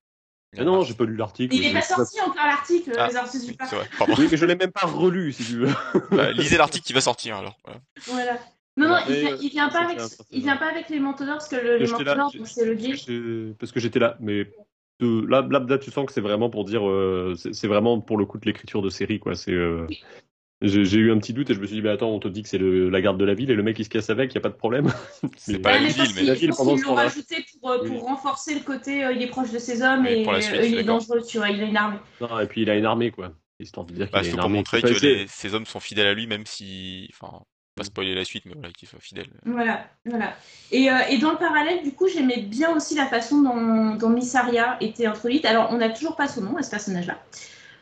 Ah non, j'ai pas lu l'article. Il est pas sorti encore l'article, Ah, les artistes Oui, du parc. c'est vrai, pardon. Oui, mais je l'ai même pas relu, si tu veux. Bah, lisez l'article qui va sortir alors. voilà. Voilà. Non, non, il vient, euh, il vient pas avec, il vient pas avec les manteaux d'or parce que le, les donc c'est le. J'ai- Parce que j'étais là, mais de- là, là, là, tu sens que c'est vraiment pour dire, euh, c'est vraiment pour le coup de l'écriture de série, quoi. C'est, euh, j'ai eu un petit doute et je me suis dit, bah attends, on te dit que c'est la garde de la ville et le mec il se casse avec, y a pas de problème. C'est pas la ville, mais- La ville pendant ce l'ont temps-là. rajouté pour, euh, pour Oui. renforcer le côté euh, il est proche de ses hommes et suite, euh, il est dangereux, tu vois, il a une armée. Non, et puis il a une armée, quoi. Histoire de dire qu'il Bah, a une pour armée. montrer que les- ces hommes sont fidèles à lui, même si. Enfin, Pas spoiler la suite, mais voilà, qu'il soit fidèle. Voilà, voilà. Et, euh, et, dans le parallèle, du coup, j'aimais bien aussi la façon dont, dont Missaria était introduite. Alors, on n'a toujours pas son nom à ce personnage-là.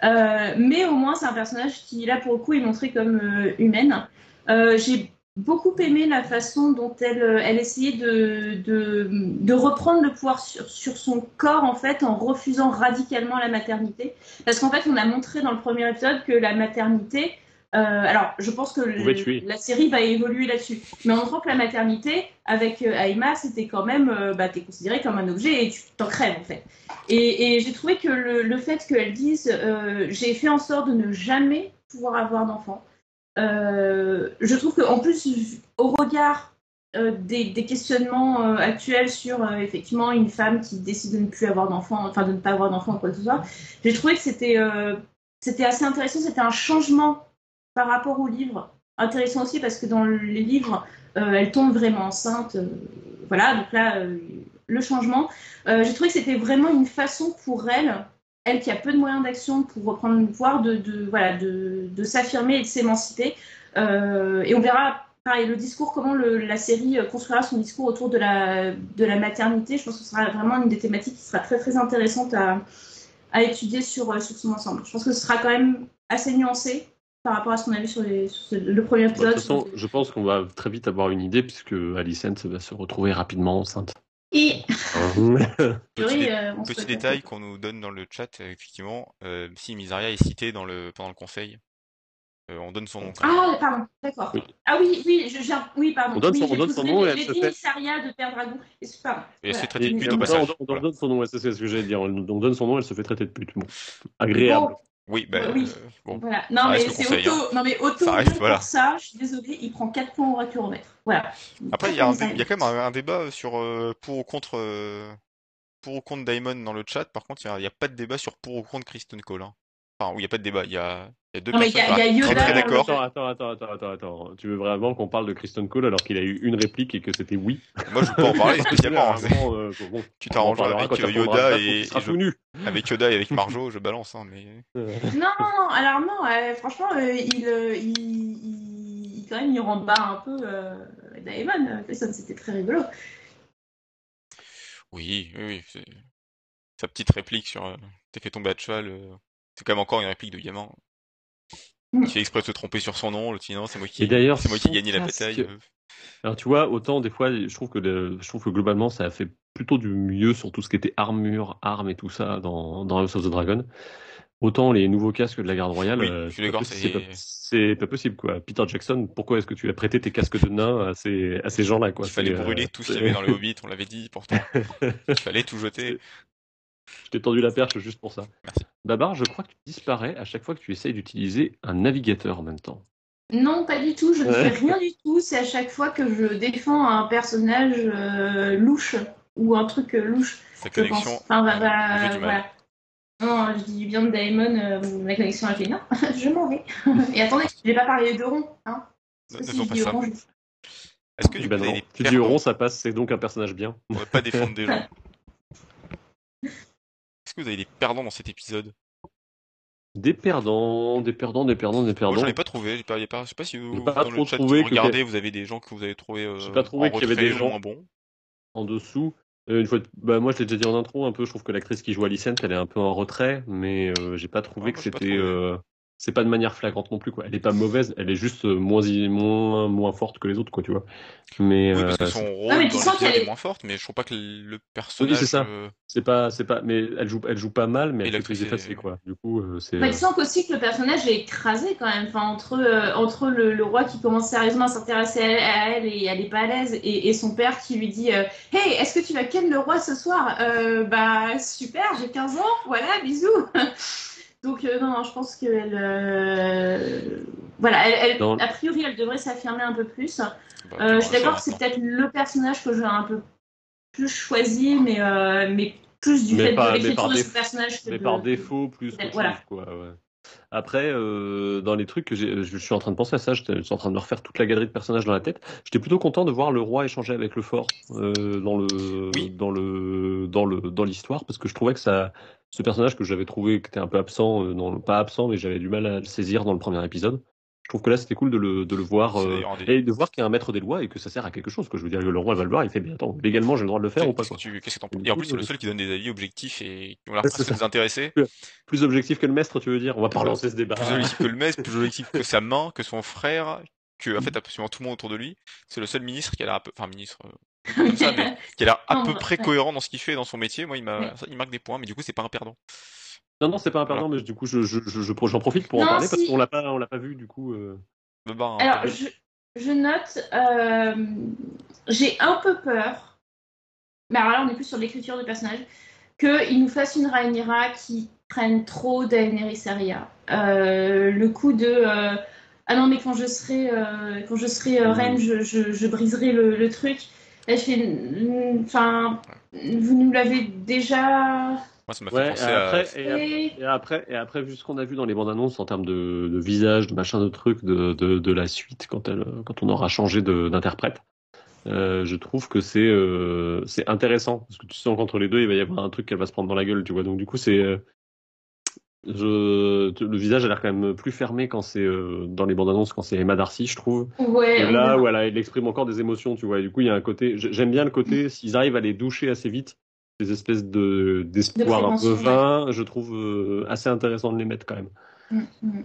Euh, mais au moins, c'est un personnage qui, là, pour le coup, est montré comme euh, humaine. Euh, J'ai beaucoup aimé la façon dont elle, elle essayait de, de, de reprendre le pouvoir sur, sur, son corps, en fait, en refusant radicalement la maternité. Parce qu'en fait, on a montré dans le premier épisode que la maternité, euh, alors, je pense que le, la série va évoluer là-dessus. Mais en montrant que la maternité, avec euh, Aïma, c'était quand même, euh, bah, t'es considéré comme un objet et tu t'en crèves, en fait. Et, et j'ai trouvé que le, le fait qu'elle dise, euh, j'ai fait en sorte de ne jamais pouvoir avoir d'enfant, euh, je trouve qu'en plus, au regard des, des, questionnements actuels sur effectivement une femme qui décide de ne plus avoir d'enfant, enfin de ne pas avoir d'enfant ou quoi que ce soit, j'ai trouvé que c'était c'était assez intéressant, c'était un changement par rapport au livre. Intéressant aussi parce que dans les livres, elle tombe vraiment enceinte. voilà, donc là, le changement. j'ai trouvé que c'était vraiment une façon pour elle elle qui a peu de moyens d'action pour reprendre le pouvoir, de, voilà, de, s'affirmer et de s'émanciper. Euh, et on verra, pareil, le discours, comment la série construira son discours autour de la, maternité. Je pense que ce sera vraiment une des thématiques qui sera très très intéressante à, à étudier sur, sur son ensemble. Je pense que ce sera quand même assez nuancé par rapport à ce qu'on a vu sur, les, sur le premier épisode. de toute façon, je pense qu'on va très vite avoir une idée puisque Alicent va se retrouver rapidement enceinte. Et petit, euh, petit détail qu'on nous donne dans le chat, effectivement, euh, si Misaria est cité dans le, pendant le conseil, euh, on donne son nom. Ah, pardon, d'accord. Oui. Ah oui, oui, je, je, oui, pardon. On donne son, oui, on donne son nom et elle se fait... de Père Dragon. Et c'est pas. Et elle se fait traiter de pute au passage. On, on, voilà. donne son nom, c'est ce que j'allais dire. On donne son nom, elle se fait traiter de pute. Bon, agréable. Bon. Oui, ben, oui. Euh, bon. Voilà. Non, mais c'est conseil, auto, hein. non, mais auto ça reste, voilà. pour ça, je suis désolée, il prend 4 points au racuromètre. Voilà. Après, il y, a un, il y a quand même un, un débat sur euh, pour ou contre euh, pour ou contre Daimon dans le chat. Par contre, il n'y a, a, pas de débat sur pour ou contre Kristen Cole. Hein. Enfin, où il n'y a pas de débat. Il y a, il y a deux non, personnes y a, y a très très d'accord. Attends, attends, attends, attends, attends. Tu veux vraiment qu'on parle de Kristen Cole alors qu'il a eu une réplique et que c'était oui? Moi, je veux pas en parler spécialement. hein. Vraiment, euh, bon, tu t'arrangeras avec euh, Yoda et, et je... nu. avec Yoda et avec Marjo, je balance. Hein, mais... non, non, alors non, euh, franchement, euh, il, euh, il, il, quand même, il rembat un peu euh, Daemon. C'était très rigolo. Oui, oui, oui. Sa petite réplique sur euh, T'es fait tomber à cheval, euh, c'est quand même encore une réplique de gamin. Il fait exprès de se tromper sur son nom, le sinon c'est moi qui, c'est moi qui ai gagné la bataille. euh. Alors tu vois, autant des fois, je trouve que le, je trouve que globalement, ça a fait plutôt du mieux sur tout ce qui était armure, armes et tout ça dans, dans House of the Dragon. Autant les nouveaux casques de la garde royale, Oui, euh, c'est pas, c'est pas possible quoi. Peter Jackson, pourquoi est-ce que tu as prêté tes casques de nain à ces, à ces gens-là quoi? Il fallait euh, brûler tout ce qu'il y avait dans le Hobbit, on l'avait dit pourtant. Il fallait tout jeter. Je t'ai tendu la perche juste pour ça. Merci. Babar, je crois que tu disparais à chaque fois que tu essayes d'utiliser un navigateur en même temps. Non, pas du tout, je ne Ouais. fais rien du tout. C'est à chaque fois que je défends un personnage euh, louche ou un truc euh, louche. Sa pense. connexion, Enfin, bah, bah, du voilà. Non, je dis du bien de Daemon, euh, la connexion a fait non, je m'en vais. Et attendez, je n'ai pas parlé de rond. Hein, Ne, Parce ne si pas ça. Je- Est-ce que du coup, Ben non. avez des Tu dis Euron, ça passe, c'est donc un personnage bien. On va pas défendre des gens. Est-ce que vous avez des perdants dans cet épisode? Des perdants, des perdants, des perdants, des Moi, perdants. j'en ai pas trouvé. J'ai pas, y a pas, je sais pas si vous, pas dans trop le chat, trouvé vous que regardez, vous avez des gens que vous avez trouvé euh, J'ai pas trouvé en qu'il y avait retrait des ou gens- moins bons. en dessous. Euh, une fois, de- bah moi je l'ai déjà dit en intro un peu. Je trouve que l'actrice qui joue Alicent, elle est un peu en retrait, mais euh, j'ai pas trouvé Ouais, que moi, j'ai pas c'était. trouvé. euh, c'est pas de manière flagrante non plus quoi. Elle est pas mauvaise, elle est juste euh, moins moins moins forte que les autres quoi, tu vois. Mais Oui, parce que euh, son rôle Ah, dans qu'elle est est- moins forte, mais je trouve pas que le personnage. c'est ça. euh, c'est pas c'est pas. Mais elle joue elle joue pas mal, mais Et elle est- effacée quoi. Du coup euh, c'est. Bah, tu sens qu'aussi que le personnage est écrasé quand même. Enfin, entre, euh, entre le, le roi qui commence sérieusement à s'intéresser à, à elle et elle est pas à l'aise, et, et son père qui lui dit euh, Hey, est-ce que tu vas ken le roi ce soir? Euh, Bah, super, j'ai 15 ans, voilà, bisous Donc, euh, non, non, je pense qu'elle. Euh... Voilà, elle, elle- Dans- a priori, elle devrait s'affirmer un peu plus. bah, Euh, je suis d'accord que c'est peut-être le personnage que j'ai un peu plus choisi, mais, euh, mais plus du Mais fait pas- de l'écriture de ce personnage que Mais de- par défaut, plus Voilà. chose, quoi. Ouais. Après, euh, dans les trucs que j'ai, je suis en train de penser à ça, je suis en train de me refaire toute la galerie de personnages dans la tête. J'étais plutôt content de voir le roi échanger avec le fort euh, dans le, Oui. dans le, dans le, dans l'histoire, parce que je trouvais que ça, ce personnage que j'avais trouvé qui était un peu absent, euh, dans le- pas absent, mais j'avais du mal à le saisir dans le premier épisode. Je trouve que là, c'était cool de le, de le voir euh, des- et de voir qu'il y a un maître des lois et que ça sert à quelque chose. Que je veux dire, le roi va le voir, il fait, mais attends, légalement, j'ai le droit de le faire ou pas Qu'est-ce que quoi. tu que Et en plus, c'est le euh, seul qui donne des avis objectifs et qui ont l'air presque ça. désintéressés. Plus objectif que le maître, tu veux dire? On va pas relancer ce débat. Plus objectif que le maître, plus objectif que sa main, que son frère, que en fait absolument tout le monde autour de lui. C'est le seul ministre qui a l'air un peu, enfin ministre, euh, comme ça, mais qui a l'air à peu ouais. près cohérent dans ce qu'il fait et dans son métier. Moi, il m'a, il marque des points, mais du coup, c'est pas un perdant. Non, non, c'est pas un perdant, mais du coup, je, je, je, je- j'en profite pour en parler parce qu'on l'a pas, on l'a pas vu du coup. euh. Barre un Alors, je, je note, euh, j'ai un peu peur, mais alors là, on est plus sur l'écriture de personnage, qu'il nous fasse une Rhaenyra qui prenne trop Daenerys Arya. Euh, le coup de euh, ah non, mais quand je serai, euh, quand je serai euh, reine, je, je, je briserai le, le truc. Là, je fais, mm, enfin, vous nous l'avez déjà Moi, ça m'a fait Ouais, et penser à. après, et, après, et après, vu ce qu'on a vu dans les bandes annonces en termes de, de visage, de machin, de trucs, de, de, de la suite, quand, elle, quand on aura changé d'interprète, euh, je trouve que c'est euh, c'est intéressant parce que tu sens qu'entre les deux, il va y avoir un truc qu'elle va se prendre dans la gueule, tu vois. Donc du coup, c'est euh, je, le visage a l'air quand même plus fermé quand c'est euh, dans les bandes annonces quand c'est Emma Darcy, je trouve. Ouais, Et là verra. où elle, a- elle exprime encore des émotions, tu vois. Et du coup, il y a un côté. J'aime bien le côté, s'ils arrivent à les doucher assez vite, des espèces de d'espoir un peu vain, je trouve euh, assez intéressant de les mettre quand même. Mm, mm.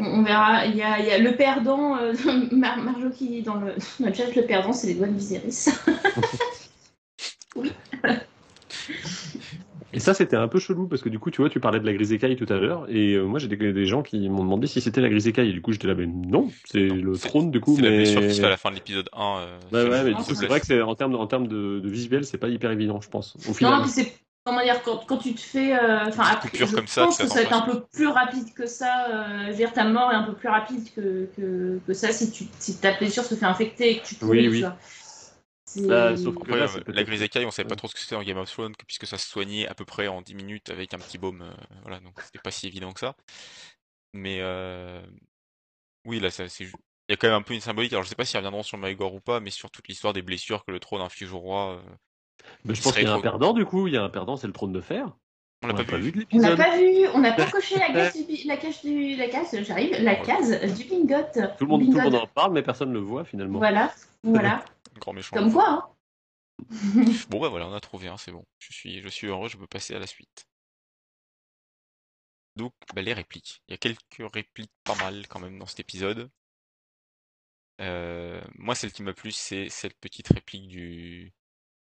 On on verra. Il y a, il y a le perdant, euh, Mar- Marjo qui dit dans le, dans le chat, le perdant, c'est les doigts de Viserys. Et ça, c'était un peu chelou parce que du coup, tu vois, tu parlais de la grise écaille tout à l'heure, et euh, moi j'ai des, des gens qui m'ont demandé si c'était la grise écaille. Et du coup, j'étais là, mais non, c'est le trône du coup. C'est la mais... blessure qui se fait à la fin de l'épisode 1. euh, ouais, mais c'est vrai que c'est en termes de, en termes de, de visuel, c'est pas hyper évident, je pense. Au non, final, non, puis c'est. Comment dire, quand, quand tu te fais. euh, Enfin, Petite après, coupure je comme ça, pense tu que ça va être un peu plus rapide que ça. euh, je veux dire, ta mort est un peu plus rapide que, que, que ça si, tu, si ta blessure se fait infecter et que tu te Oui, oui. C'est- Bah, sauf que- Ouais, là, euh, c'est la grise écaille, on savait pas trop ce que c'était dans Game of Thrones, que- puisque ça se soignait à peu près en 10 minutes avec un petit baume. euh, voilà, donc c'était pas si évident que ça. Mais euh, oui, là, ça, c'est il y a quand même un peu une symbolique. Alors, je sais pas s'ils reviendront sur Maegor ou pas, mais sur toute l'histoire des blessures que le trône inflige au roi. euh, Mais je pense qu'il y a un perdant du coup. Il y a un perdant, c'est le trône de fer. On l'a pas, vu. de On n'a l'épisode. pas vu, on n'a pas coché la case du, la case du, la case, j'arrive, la case du bingot. Tout le monde, tout le monde en parle, mais personne ne le voit finalement. Voilà, voilà. Grand méchant. Comme quoi, hein. Bon, bah voilà, on a trouvé un, c'est bon. Je suis, je suis heureux, je peux passer à la suite. Donc, bah, les répliques. Il y a quelques répliques pas mal quand même dans cet épisode. Euh, moi, celle qui m'a plu, c'est cette petite réplique du,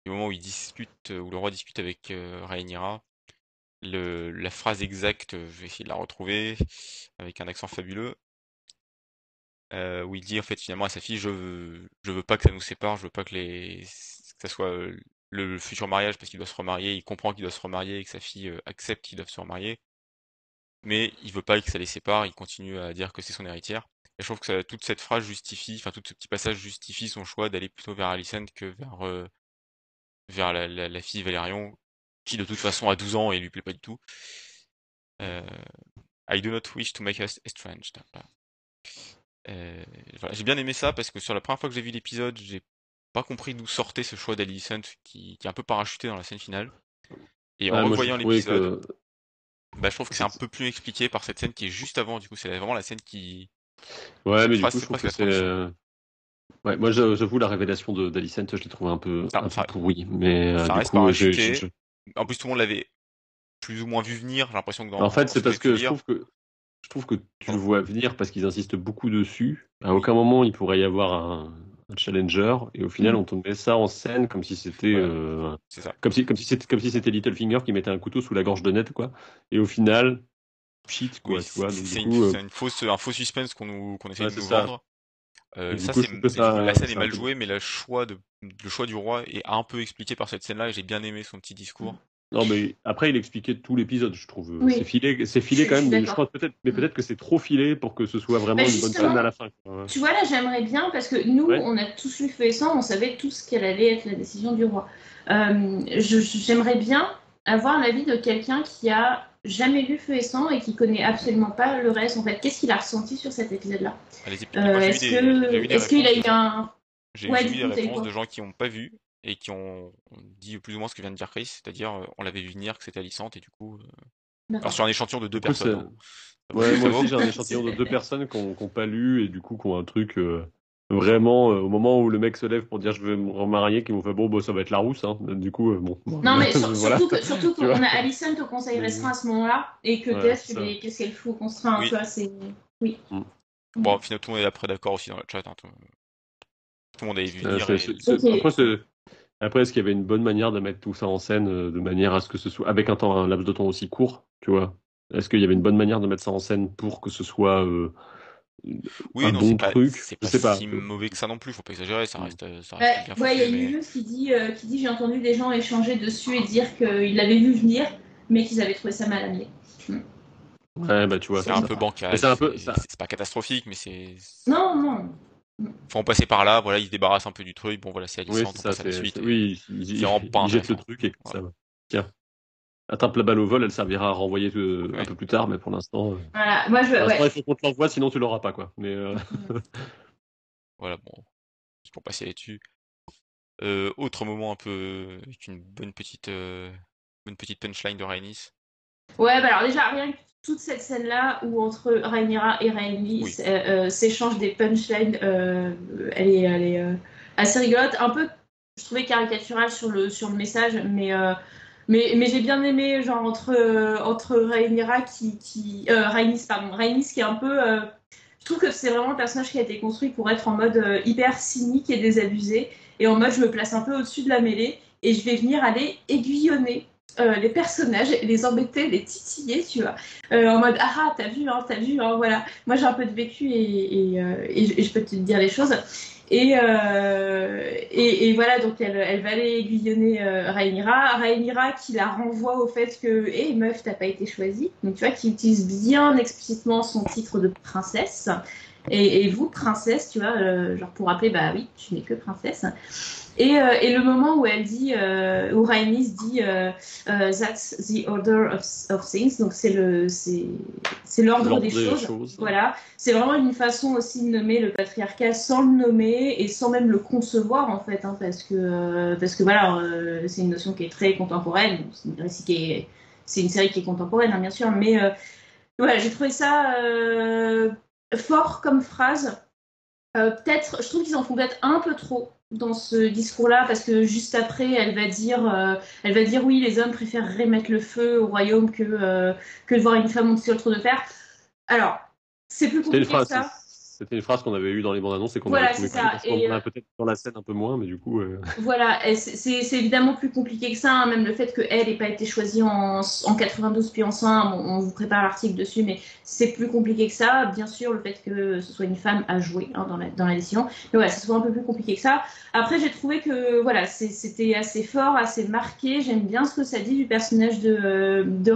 du moment où il discute, où le roi discute avec euh, Rhaenyra. Le, la phrase exacte, je vais essayer de la retrouver avec un accent fabuleux. Euh, où il dit en fait finalement à sa fille, je veux, je veux pas que ça nous sépare, je veux pas que les, que ça soit euh, le futur mariage parce qu'il doit se remarier, il comprend qu'il doit se remarier et que sa fille euh, accepte qu'il doit se remarier, mais il veut pas que ça les sépare, il continue à dire que c'est son héritière. Et je trouve que ça, toute cette phrase justifie, enfin tout ce petit passage justifie son choix d'aller plutôt vers Alicent que vers euh, vers la, la, la fille Valérion, qui de toute façon a 12 ans et lui plaît pas du tout. Euh, I do not wish to make us estranged. Euh, voilà, j'ai bien aimé ça parce que sur la première fois que j'ai vu l'épisode, j'ai pas compris d'où sortait ce choix d'Alicent qui, qui est un peu parachuté dans la scène finale. Et en revoyant l'épisode, que- bah, je trouve que c'est un peu plus expliqué par cette scène qui est juste avant. Du coup, c'est vraiment la scène qui. Ouais, mais du coup, je trouve que c'est. euh, Ouais, moi, j'a- j'avoue, la révélation d'Alicent, je l'ai trouvé un peu, Ah, un peu ça- pourrie. Mais euh, du coup, En plus, tout le monde l'avait plus ou moins vu venir. J'ai l'impression que dans. En fait, c'est parce que je trouve que je trouve que tu le vois venir parce qu'ils insistent beaucoup dessus. À aucun moment il pourrait y avoir un, un challenger et au final Mm. on te met ça en scène comme si c'était Ouais. euh, comme si comme si c'était comme si c'était Littlefinger qui mettait un couteau sous la gorge de Ned quoi. Et au final shit quoi, Oui, tu vois. c'est une, euh, c'est une fausse, un faux suspense qu'on nous, qu'on essaie Ouais, de nous ça. vendre. Euh, ça, coup, ça- la scène est mal jouée, mais le choix de, le choix du roi est un peu expliqué par cette scène-là, et j'ai bien aimé son petit discours. Non, mais après, il expliquait tout l'épisode, je trouve. Oui. C'est filé, c'est filé Je- quand je même, mais je crois peut-être, mais peut-être que c'est trop filé pour que ce soit vraiment Bah, une bonne scène à la fin. Ouais. Tu vois, là, j'aimerais bien, parce que nous, Ouais. on a tous lu Feu et Sang, on savait tous quelle allait être la décision du roi. Euh, je- J'aimerais bien avoir l'avis de quelqu'un qui a jamais lu Feu et Sang et qui connaît absolument pas le reste. En fait, qu'est-ce qu'il a ressenti sur cet épisode-là? Euh, Est-ce qu'il a eu un. J'ai eu des réponses de gens qui n'ont pas vu et qui ont dit plus ou moins ce que vient de dire Chris, c'est-à-dire euh, on l'avait vu venir que c'était Alicente et du coup. euh. Alors sur un échantillon de deux coup, personnes. c'est- Ouais, moi aussi j'ai un échantillon de deux personnes qui n'ont pas lu et du coup qui ont un truc euh, vraiment euh, au moment où le mec se lève pour dire je vais me remarier, qui m'ont fait bon, bah, ça va être la rousse. Hein. Du coup, euh, bon. Non, mais sur- Voilà. surtout que- surtout Tu qu'on a Alison au conseil restreint à ce moment-là et que Ouais, Tess, qu'est-ce qu'elle fout au contraint, Oui. c'est. Oui. Bon, finalement, tout le monde est après d'accord aussi dans le chat. hein, tout... tout le monde a vu Euh, venir. c'est- et-. Après, après, est-ce qu'il y avait une bonne manière de mettre tout ça en scène euh, de manière à ce que ce soit avec un temps, un laps de temps aussi court, tu vois? Est-ce qu'il y avait une bonne manière de mettre ça en scène pour que ce soit euh, Oui, un non, bon truc? c'est Je pas, sais pas. si mauvais que ça non plus, faut pas exagérer, ça reste, euh, ça bien ouais, il y a mais- news qui dit, euh, qui dit j'ai entendu des gens échanger dessus et dire qu'ils l'avaient vu venir, mais qu'ils avaient trouvé ça mal amené. Ouais, bah tu vois. C'est un ça. peu bancal. C'est pas catastrophique, mais c'est. Non, non. Faut en passer par là, voilà, ils se débarrassent un peu du truc, bon voilà, c'est Oui, c'est on ça. passe à la suite. Oui, il, il- C'est vraiment pas il jette le truc et Voilà. ça va. Tiens. Attrape la balle au vol, elle servira à renvoyer euh, un Ouais. peu plus tard, mais pour l'instant, euh, Voilà, moi je. Ouais. il faut qu'on te l'envoie, sinon tu l'auras pas, quoi. Mais euh, Voilà, bon, c'est pour passer là-dessus. Euh, autre moment un peu avec une bonne petite, euh, bonne petite punchline de Rhaenys. Ouais, bah alors déjà, rien que toute cette scène-là où entre Rhaenyra et Rhaenys Oui. euh, euh, s'échangent des punchlines, euh, elle est, elle est euh, assez rigolote. Un peu, je trouvais caricaturale sur le, sur le message, mais, mais, mais j'ai bien aimé, genre, entre, entre Rhaenyra qui. qui Rhaenys, pardon, Rhaenys qui est un peu. je trouve que c'est vraiment un personnage qui a été construit pour être en mode hyper cynique et désabusé, et en mode je me place un peu au-dessus de la mêlée, et je vais venir aller aiguillonner euh, les personnages, les embêter, les titiller, tu vois, Euh, en mode ah ah, t'as vu, hein, t'as vu, hein, voilà. Moi j'ai un peu de vécu et, euh, je, peux te dire les choses. Et, voilà, donc elle, va aller aiguillonner Rhaenyra. Rhaenyra qui la renvoie au fait que, hé meuf, t'as pas été choisie. Donc tu vois, qui utilise bien explicitement son titre de princesse. Et, vous, princesse, tu vois, genre pour rappeler, bah oui, tu n'es que princesse. Et, euh, et le moment où elle dit, euh, où Rhaenys dit, euh, that's the order of, of things, donc c'est le, c'est, c'est l'ordre des, choses. choses. Voilà, c'est vraiment une façon aussi de nommer le patriarcat sans le nommer et sans même le concevoir en fait, hein, parce que parce que voilà, c'est une notion qui est très contemporaine. C'est une récit qui est, c'est une série qui est contemporaine, hein, bien sûr, mais euh, voilà, j'ai trouvé ça euh, fort comme phrase. Euh, peut-être, je trouve qu'ils en font peut-être un peu trop dans ce discours-là, parce que juste après, elle va dire, euh, elle va dire oui, les hommes préféreraient mettre le feu au royaume que euh, que de voir une femme monter sur le trône de fer. Alors, c'est plus compliqué que ça. C'était une phrase qu'on avait eue dans les bandes annonces et qu'on Voilà, en a euh, peut-être dans la scène un peu moins, mais du coup. euh, Voilà, c'est- évidemment plus compliqué que ça, hein, même le fait qu'elle n'ait pas été choisie en, en 92 puis en 100, on, on vous prépare l'article dessus, mais c'est plus compliqué que ça. Bien sûr, le fait que ce soit une femme à jouer hein, dans, la, dans la décision, mais voilà, c'est souvent un peu plus compliqué que ça. Après, j'ai trouvé que voilà, c'était assez fort, assez marqué. J'aime bien ce que ça dit du personnage de, euh, de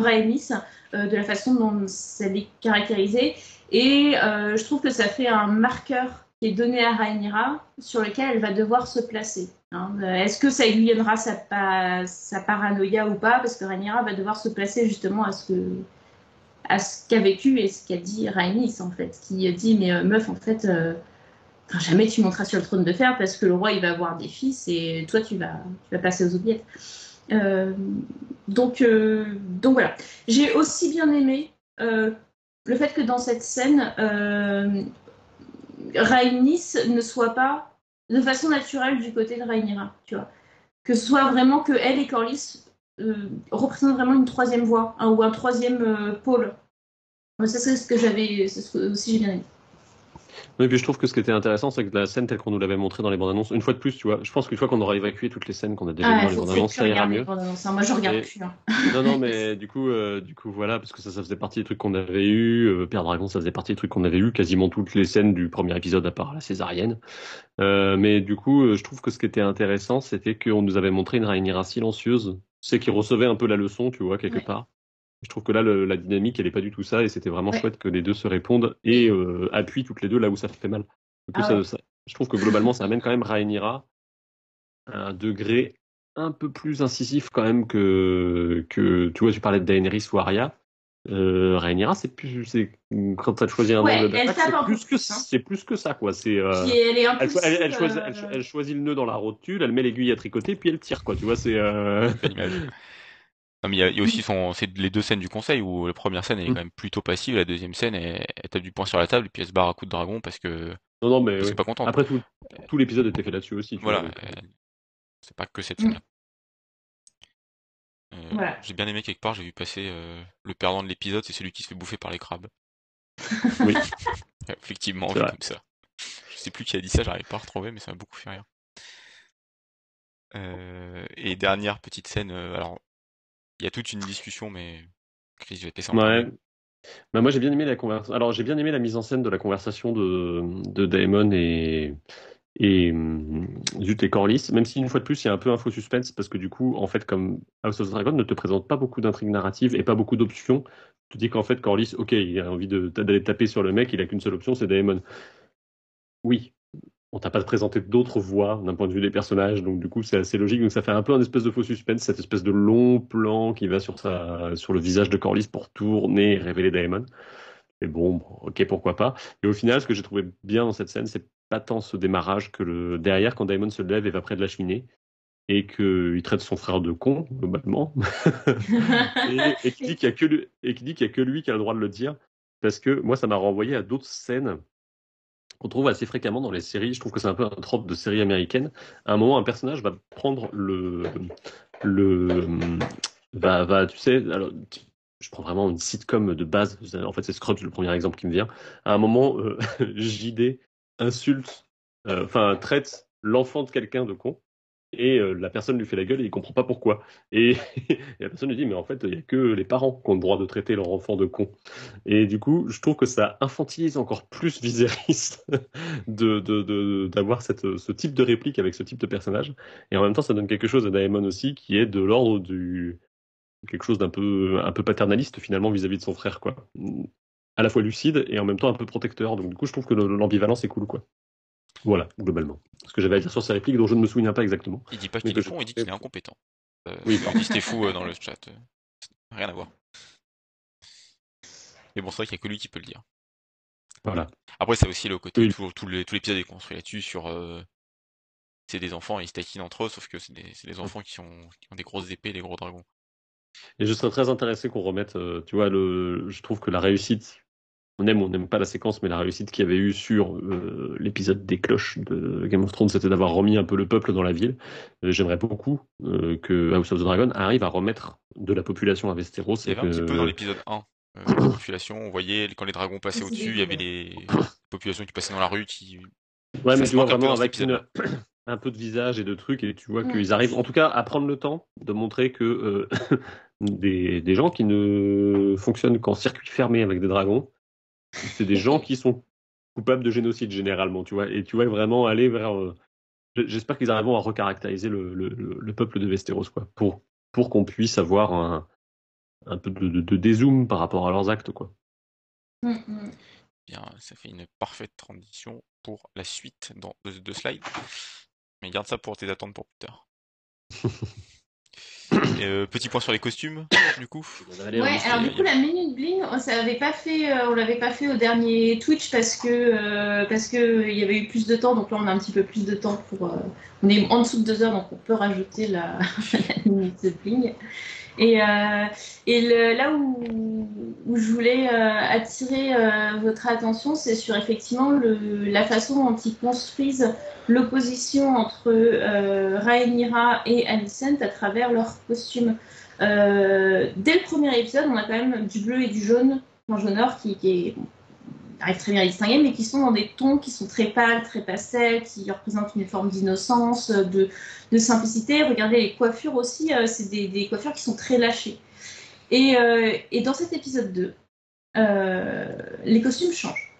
euh, de la façon dont ça est caractérisé. Et euh, je trouve que ça fait un marqueur qui est donné à Rhaenyra sur lequel elle va devoir se placer. hein. Est-ce que ça aiguillonnera sa, sa paranoïa ou pas? Parce que Rhaenyra va devoir se placer justement à ce que qu'a vécu et ce qu'a dit Rhaenys en fait, qui dit mais euh, meuf en fait, euh, jamais tu monteras sur le trône de fer parce que le roi il va avoir des fils et toi tu vas tu vas passer aux oubliettes. Donc donc voilà. J'ai aussi bien aimé le fait que dans cette scène, euh, ne soit pas de façon naturelle du côté de Rhaenyra, tu vois. Que ce soit vraiment que elle et Corlys euh, représentent vraiment une troisième voie hein, ou un troisième euh, pôle. C'est ce que j'avais, c'est ce que aussi j'ai bien aimé. Oui, puis je trouve que ce qui était intéressant, c'est que la scène telle qu'on nous l'avait montrée dans les bandes annonces, une fois de plus, tu vois, je pense qu'une fois qu'on aura évacué toutes les scènes qu'on a déjà vues Ah, dans les bandes annonces, ça ira mieux. Moi, je regarde Et- plus. hein. Non, non, mais du coup, euh, du coup, voilà, parce que ça, ça faisait partie des trucs qu'on avait eu. Euh, Père Dragon, ça faisait partie des trucs qu'on avait eu. Quasiment toutes les scènes du premier épisode, à part la césarienne. Euh, mais du coup, euh, je trouve que ce qui était intéressant, c'était qu'on nous avait montré une Rhaenyra silencieuse, c'est qui recevait un peu la leçon, tu vois, quelque Ouais. part. Je trouve que là, le- la dynamique, elle est pas du tout ça, et c'était vraiment Ouais. chouette que les deux se répondent et euh, appuient toutes les deux là où ça fait mal. Ah ça- ouais. ça- je trouve que globalement, ça amène quand même Rhaenyra à un degré un peu plus incisif quand même que, que tu vois, tu parlais de Daenerys ou Arya. Euh, Rhaenyra, c'est plus, c'est, quand tu as choisi un Ouais, angle elle d'attaque, tape c'est plus que, plus, hein. c'est plus que ça, quoi. C'est, euh, elle est elle, elle- elle choisit, elle, cho- elle choisit le nœud dans la rotule, elle met l'aiguille à tricoter, puis elle tire, quoi. Tu vois, c'est, euh. Non, mais il y a, il y a aussi son, c'est les deux scènes du conseil où la première scène elle est Mm. quand même plutôt passive, la deuxième scène elle, elle tape du poing sur la table et puis elle se barre à coup de dragon parce que Non, non, mais parce pas contente. après tout, tout l'épisode était fait là-dessus aussi. tu Voilà, vois, donc, euh, c'est pas que cette Mm. scène-là. Euh, Voilà. J'ai bien aimé quelque part, j'ai vu passer euh, le perdant de l'épisode, c'est celui qui se fait bouffer par les crabes. Oui. Effectivement, C'est vu comme ça. Je sais plus qui a dit ça, j'arrive pas à retrouver, mais ça m'a beaucoup fait rire. Euh, et dernière petite scène, euh, alors il y a toute une discussion, mais Chris, je vais te laisser. Bah, moi j'ai bien aimé la conversation. Alors j'ai bien aimé la mise en scène de la conversation de, de Daemon et et hum, Zut et Corlys, même si une fois de plus il y a un peu un faux suspense parce que du coup en fait comme House of the Dragon ne te présente pas beaucoup d'intrigues narratives et pas beaucoup d'options, tu te dis qu'en fait Corlys, ok, il a envie d'aller taper sur le mec, il a qu'une seule option, c'est Daemon. Oui, on t'a pas présenté d'autres voies d'un point de vue des personnages, donc du coup c'est assez logique. Donc ça fait un peu un espèce de faux suspense, cette espèce de long plan qui va sur, sa, sur le visage de Corlys pour tourner et révéler Daemon. Et bon, ok, pourquoi pas. Et au final, ce que j'ai trouvé bien dans cette scène, c'est pas tant ce démarrage que le derrière, quand Daemon se lève et va près de la cheminée, et qu'il traite son frère de con, globalement, et, et qui dit qu'il y a que lui, et qui dit qu'il y a que lui qui a le droit de le dire, parce que moi, ça m'a renvoyé à d'autres scènes qu'on trouve assez fréquemment dans les séries. Je trouve que c'est un peu un trope de série américaine. À un moment, un personnage va prendre le, le, va, va, tu sais, alors, je prends vraiment une sitcom de base. En fait, c'est Scrubs le premier exemple qui me vient. À un moment, euh, JD insulte, euh, enfin traite l'enfant de quelqu'un de con. Et euh, la personne lui fait la gueule et il comprend pas pourquoi. Et, la personne lui dit mais en fait il y a que les parents qui ont le droit de traiter leur enfant de con. Et du coup je trouve que ça infantilise encore plus Viserys de d'avoir ce type de réplique avec ce type de personnage. Et en même temps ça donne quelque chose à Daemon aussi qui est de l'ordre du quelque chose d'un peu un peu paternaliste finalement vis-à-vis de son frère quoi. À la fois lucide et en même temps un peu protecteur. Donc du coup je trouve que le- l'ambivalence est cool quoi. Voilà globalement. Ce que j'avais à dire sur ces répliques dont je ne me souviens pas exactement. Il dit pas qu'il est je- con, il dit qu'il est incompétent. Euh, Oui, il dit c'était fou euh, dans le chat. rien à voir. Mais bon, c'est vrai qu'il y a que lui qui peut le dire. Voilà. Après, c'est aussi le côté, Oui. tout, l'épisode est construit là-dessus, sur... euh, c'est des enfants, ils se taquinent entre eux, sauf que c'est des, des enfants qui, sont, qui ont des grosses épées, des gros dragons. Et je serais très intéressé qu'on remette, tu vois, le, je trouve que la réussite, on aime ou on n'aime pas la séquence, mais la réussite qu'il y avait eu sur euh, l'épisode des cloches de Game of Thrones, c'était d'avoir remis un peu le peuple dans la ville. Euh, J'aimerais beaucoup euh, que House of the Dragon arrive à remettre de la population à Westeros. Il y avait un petit peu dans l'épisode 1, euh, la population, on voyait quand les dragons passaient au-dessus, il y avait les populations qui passaient dans la rue qui... Ouais, mais Ça tu vois vraiment avec une- un peu de visage et de trucs, et tu vois qu'ils arrivent, en tout cas, à prendre le temps de montrer que euh, des, des gens qui ne fonctionnent qu'en circuit fermé avec des dragons, c'est des gens qui sont coupables de génocide généralement, tu vois. Et tu vois vraiment aller vers. euh, J'espère qu'ils arriveront à recaractériser le, le, le- le peuple de Westeros, quoi, pour, pour qu'on puisse avoir un, un peu de, de, de dézoom par rapport à leurs actes, quoi. Mm, mm. Bien, ça fait une parfaite transition pour la suite dans, de, de slide. Mais garde ça pour tes attentes pour plus tard. Euh, petit point sur les costumes, du coup. Ouais, alors du coup la minute bling, on l'avait pas fait, euh, on l'avait pas fait au dernier Twitch parce que euh, parce que il y avait eu plus de temps, donc là on a un petit peu plus de temps pour, euh, on est en dessous de deux heures, donc on peut rajouter la, la minute bling. Et, euh, et le- là où, où je voulais euh, attirer euh, votre attention, c'est sur effectivement le, la façon dont ils construisent l'opposition entre euh, Rhaenyra et Alicent à travers leurs costumes. Euh, dès le premier épisode, on a quand même du bleu et du jaune, un jauneur qui, qui est, arrive très bien à distinguer, mais qui sont dans des tons qui sont très pâles, très pastels, qui représentent une forme d'innocence, de, simplicité. Regardez les coiffures aussi, euh, c'est des, coiffures qui sont très lâchées. Et, euh, dans cet épisode 2, euh, les costumes changent.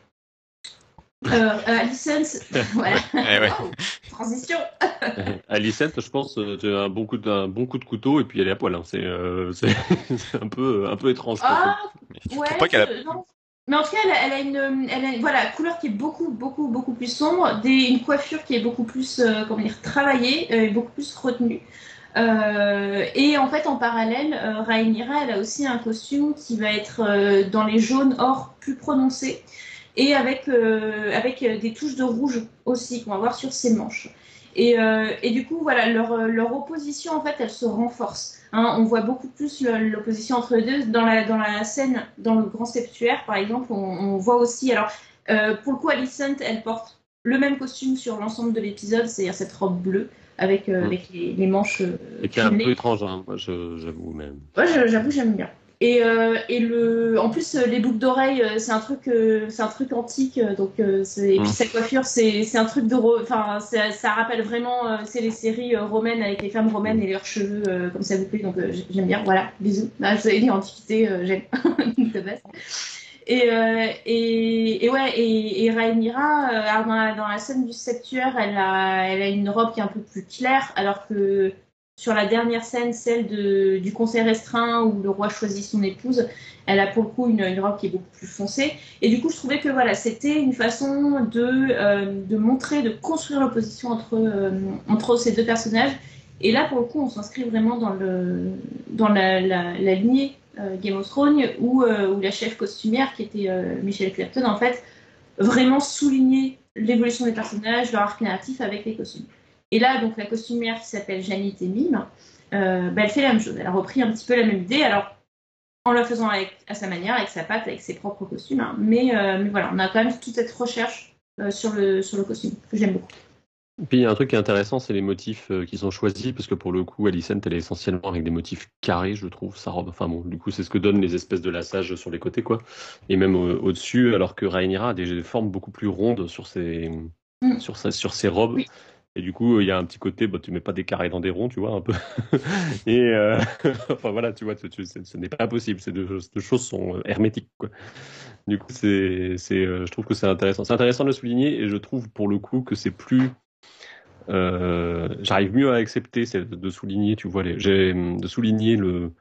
Euh, Alicent, voilà, Eh ouais. Wow, transition. Alicent, je pense, euh, tu as un bon coup de, un bon coup de couteau et puis elle est à poil. hein. C'est euh, c'est c'est un peu un peu étrange. Ah, Ouais, pas qu'elle a... non. Mais en tout cas, elle a, elle a une, elle a une- voilà, couleur qui est beaucoup, beaucoup, beaucoup plus sombre, des, une coiffure qui est beaucoup plus, euh, comment dire, travaillée, euh, et beaucoup plus retenue. Euh, et en fait, en parallèle, euh, Rhaenyra, elle a aussi un costume qui va être euh, dans les jaunes or plus prononcés et avec, euh, avec euh, des touches de rouge aussi qu'on va voir sur ses manches. Et, euh, et du coup, voilà, leur, leur opposition, en fait, elle se renforce. Hein. on voit beaucoup plus l'opposition entre les deux. Dans la, dans la scène, dans le grand septuaire, par exemple, on, on voit aussi. Alors, euh, pour le coup, Alicent, elle porte le même costume sur l'ensemble de l'épisode, c'est-à-dire cette robe bleue avec, euh, avec les, les, manches. Et qui est un peu étrange, hein. moi j'avoue même. Ouais, j'avoue, j'aime bien. Et, euh, et le, en plus, les boucles d'oreilles, c'est un truc, c'est un truc antique. Donc, et puis mm. sa coiffure, c'est un truc de, enfin, ça rappelle vraiment, c'est les séries romaines avec les femmes romaines et leurs cheveux comme ça vous plaît. Donc, j'aime bien. Voilà, bisous. Ah, je vous antiquité, j'aime de base. Et, euh, et, et, ouais, et, et Rhaenyra, euh, dans, la, dans, la, scène du septuaire, elle a, elle a une robe qui est un peu plus claire, alors que sur la dernière scène, celle du conseil restreint où le roi choisit son épouse, elle a pour le coup une, robe qui est beaucoup plus foncée. Et du coup, je trouvais que voilà, c'était une façon de, euh, montrer, de construire l'opposition entre, euh, entre ces deux personnages. Et là, pour le coup, on s'inscrit vraiment dans, la, lignée euh, Game of Thrones, où, où, la chef costumière, qui était Michelle Clapton, en fait, vraiment soulignait l'évolution des personnages, leur arc narratif avec les costumes. Et là, donc, la costumière qui s'appelle Janine Temim, bah, elle fait la même chose. Elle a repris un petit peu la même idée, alors en la faisant avec, à sa manière, avec sa patte, avec ses propres costumes. Hein. Mais, mais, voilà, on a quand même toute cette recherche sur, le, sur le costume, que j'aime beaucoup. Puis il y a un truc qui est intéressant, c'est les motifs euh, qui sont choisis, parce que pour le coup, Alicent, elle est essentiellement avec des motifs carrés, je trouve, sa robe. Enfin bon, du coup, c'est ce que donnent les espèces de lassages sur les côtés, quoi. Et même au-dessus, alors que Rhaenyra a des formes beaucoup plus rondes sur ses, mm. sur sa, sur ses robes. Et du coup, il y a un petit côté, bah, tu mets pas des carrés dans des ronds, tu vois, un peu. et euh, enfin voilà, tu vois, ce n'est pas possible. Ces deux, deux, choses sont euh, hermétiques, quoi. Du coup, c'est, c'est, je trouve que c'est intéressant. C'est intéressant de le souligner, et je trouve pour le coup que c'est plus euh, j'arrive mieux à accepter de souligner, tu vois, les, de souligner le,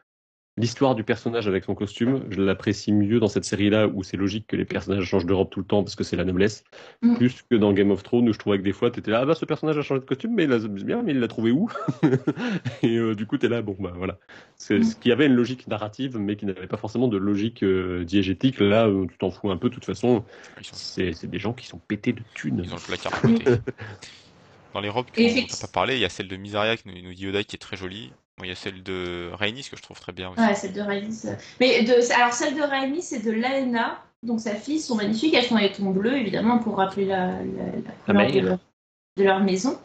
l'histoire du personnage avec son costume. Je l'apprécie mieux dans cette série-là où c'est logique que les personnages changent de robe tout le temps parce que c'est la noblesse, mm. plus que dans Game of Thrones où je trouvais que des fois tu étais là, ah bah ce personnage a changé de costume, mais il a bien, mais il l'a trouvé où Et euh, du coup tu es là, bon bah voilà. C'est mm. ce qui avait une logique narrative, mais qui n'avait pas forcément de logique euh, diégétique. Là, tu t'en fous un peu. De toute façon, c'est, des gens qui sont pétés de thunes. Ils ont le placard. Dans les robes qu'on n'a pas parlé, il y a celle de Misaria qui nous, dit Oda qui est très jolie. Il y a celle de Rhaenys que je trouve très bien aussi. Ouais, celle de. Euh. Mais de, alors celle de Rhaenys, c'est de Laena, donc sa fille, sont magnifiques. Elles sont avec ton bleu, évidemment, pour rappeler la, la, couleur de leur, maison.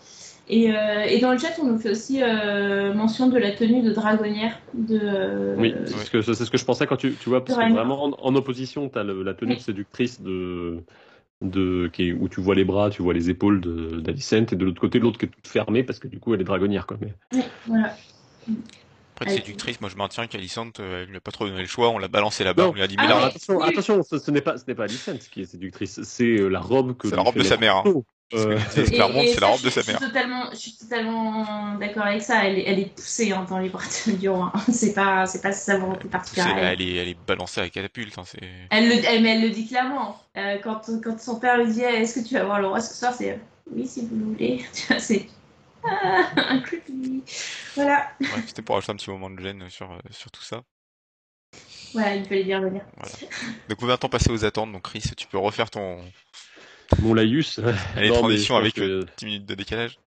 Et, euh, et, dans le chat, on nous fait aussi euh, mention de la tenue de dragonnière. De, oui, c'est ce que je pensais quand tu, tu vois, parce que vraiment en, opposition, tu as la tenue de séductrice de, de, qui est, où tu vois les bras, tu vois les épaules d'Alicent, et de l'autre côté, l'autre qui est toute fermée parce que du coup, elle est dragonnière. Quoi. Mais... Oui, voilà. Après, séductrice, moi je maintiens qu'Alicent, euh, elle n'a pas trop donné le choix, on l'a balancé là-bas, on lui a dit, mais là, attention, attention, ce, n'est pas, ce n'est pas Alicent qui est séductrice, c'est euh, la robe que. C'est la robe de sa mère. Hein. Euh... C'est clairement, c'est la robe de sa mère. Totalement, je suis totalement d'accord avec ça. Elle est, elle est poussée hein, dans les bras du roi. C'est pas, c'est pas sa volonté particulière. Elle, est, elle est balancée à la catapulte. Hein, elle, le, elle, mais elle le dit clairement. Euh, quand, quand son père lui dit Est-ce que tu vas voir le roi ce soir? C'est Oui, si vous le voulez. c'est ah, un creepy. Voilà. Ouais, C'était pour ajouter un petit moment de gêne sur, euh, sur tout ça. Ouais, il fallait bien revenir. Voilà. Donc, on va temps passer aux attentes. Donc, Chris, tu peux refaire ton, mon laïus. Allez, transition avec 10 euh, minutes de décalage.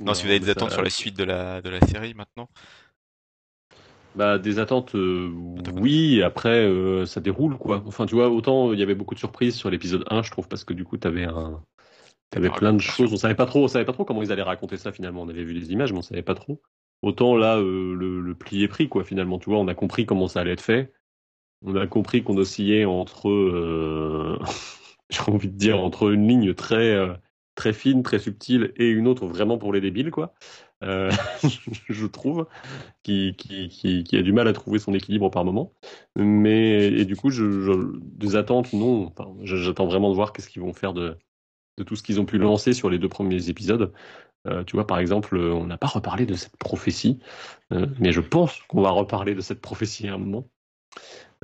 Non, si vous avez des attentes sur la suite de la, de la série maintenant bah, des attentes, euh, oui. Après, euh, ça déroule, quoi. Enfin, tu vois, autant il y avait beaucoup de surprises sur l'épisode 1, je trouve, parce que du coup, t'avais un, t'avais plein de choses. On savait pas trop, on savait pas trop comment ils allaient raconter ça finalement. On avait vu les images, mais on savait pas trop. Autant là, le, le pli est pris, quoi. Finalement, tu vois, on a compris comment ça allait être fait. On a compris qu'on oscillait entre j'ai envie de dire, entre une ligne très, euh, très fine, très subtile et une autre vraiment pour les débiles, quoi. Euh, je trouve, qui, qui, qui, qui, a du mal à trouver son équilibre par moment. Mais, et du coup, je, je des attentes, non. Enfin, J'attends vraiment de voir qu'est-ce qu'ils vont faire de, de tout ce qu'ils ont pu lancer sur les deux premiers épisodes. Euh, tu vois, par exemple, on n'a pas reparlé de cette prophétie, euh, mais je pense qu'on va reparler de cette prophétie à un moment.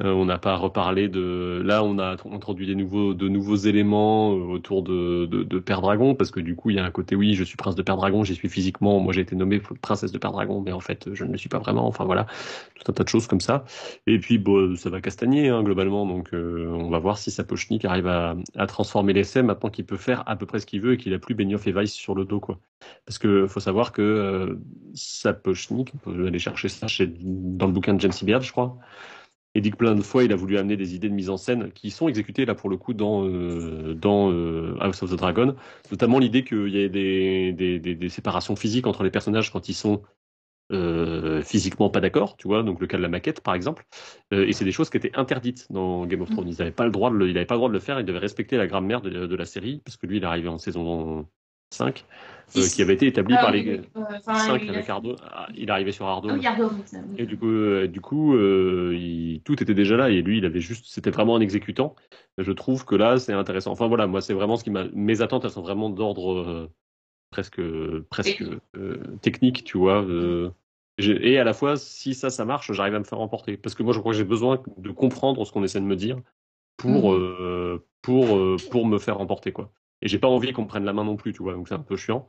Euh, on n'a pas reparlé de. Là, on a introduit des nouveaux, de nouveaux éléments euh, autour de, de, de Père Dragon, parce que du coup, il y a un côté, oui, je suis prince de Père Dragon, j'y suis physiquement. Moi, j'ai été nommé princesse de Père Dragon, mais en fait, je ne le suis pas vraiment. Enfin, voilà, tout un tas de choses comme ça. Et puis, bon, ça va castagner, hein, globalement. Donc, euh, on va voir si Sapochnik arrive à, à transformer l'essai maintenant qu'il peut faire à peu près ce qu'il veut et qu'il a plus Benioff et Weiss sur le dos, quoi. Parce que faut savoir que Sapochnik, on peut aller chercher ça chez, dans le bouquin de James Beard, je crois et que plein de fois, il a voulu amener des idées de mise en scène qui sont exécutées là pour le coup dans euh, euh, House of the Dragon, notamment l'idée qu'il y ait des, séparations physiques entre les personnages quand ils sont euh, physiquement pas d'accord, tu vois, donc le cas de la maquette par exemple, et c'est des choses qui étaient interdites dans Game of Thrones. N'avaient pas le droit il avait pas le droit de le faire, il devait respecter la grammaire de, de la série parce que lui, il est arrivé en saison 5, euh, qui avait été établi Ah, par les oui, euh, enfin, 5 il avec Ardo. Ah, il arrivé sur Ardo. Ah oui, Ardo, oui, ça, oui. Et du coup, euh, du coup, euh, il- tout était déjà là et lui, il avait juste, c'était vraiment un exécutant. Je trouve que là, c'est intéressant. Enfin voilà, moi, c'est vraiment ce qui m'a. Mes attentes, elles sont vraiment d'ordre presque, presque Technique. tu vois. et à la fois, si ça, ça marche, j'arrive à me faire emporter. Parce que moi, je crois que j'ai besoin de comprendre ce qu'on essaie de me dire pour, euh, pour, pour me faire emporter, quoi. Et j'ai pas envie qu'on me prenne la main non plus, tu vois. Donc c'est un peu chiant.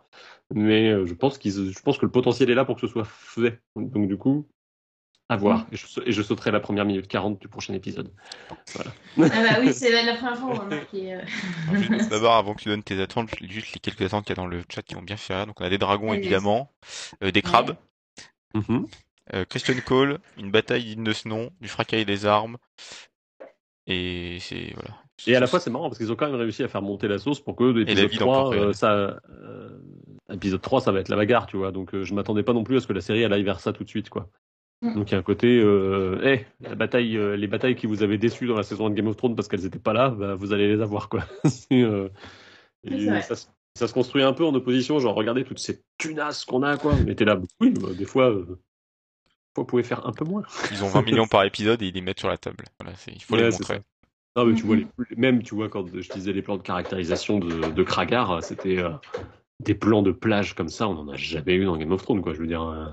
Mais euh, je pense qu'ils, je pense que le potentiel est là pour que ce soit fait. Donc du coup, à voir. Et, je, et je sauterai la première minute 40 du prochain épisode. Ah bah oui, c'est la première fois marqué. euh, D'abord, avant que tu donnes tes attentes, juste les quelques attentes qu'il y a dans le chat qui ont bien fait rire. Donc, on a des dragons, évidemment, euh, des crabes, Mhm. euh, Christian Cole, une bataille digne de ce nom, du fracail des armes. Et c'est, voilà. Et à la fois, c'est marrant parce qu'ils ont quand même réussi à faire monter la sauce pour que l'épisode vie dans 3, Port-Royal. euh, ça, euh, épisode 3, ça va être la bagarre, tu vois. Donc euh, je m'attendais pas non plus à ce que la série elle aille vers ça tout de suite, quoi. Mm. Donc il y a un côté, euh, hey, la bataille, euh, les batailles qui vous avaient déçu dans la saison 1 de Game of Thrones parce qu'elles étaient pas là, bah, vous allez les avoir, quoi. Et ça, se- ça se construit un peu en opposition, genre regardez toutes ces tunasses qu'on a, quoi. On était là, oui, bah, des fois, euh, vous pouvez faire un peu moins. Ils ont 20 millions par épisode et ils les mettent sur la table. Voilà, il faut les Ouais, montrer. Non, mais tu Mhm. vois, les- même, tu vois, quand je disais les plans de caractérisation de, de Kragar, c'était euh, des plans de plage comme ça, on n'en a jamais eu dans Game of Thrones, quoi. Je veux dire, euh,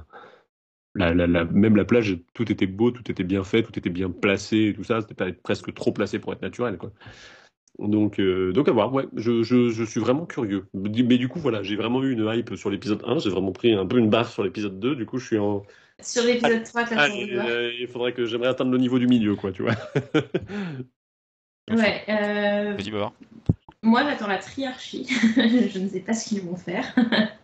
la, la, la- même la plage, tout était beau, tout était bien fait, tout était bien placé, tout ça, c'était pas presque trop placé pour être naturel, quoi. Donc, euh, donc à voir, ouais, je, je, je suis vraiment curieux. Mais du coup, voilà, j'ai vraiment eu une hype sur l'épisode 1, j'ai vraiment pris un peu une baffe sur l'épisode 2, du coup, je suis en. Sur l'épisode 3, t'as Allez, changé de voix. euh, il faudrait que j'aimerais atteindre le niveau du milieu, quoi, tu vois. Ouais, euh, Vas-y, moi j'attends la triarchie. je ne sais pas ce qu'ils vont faire.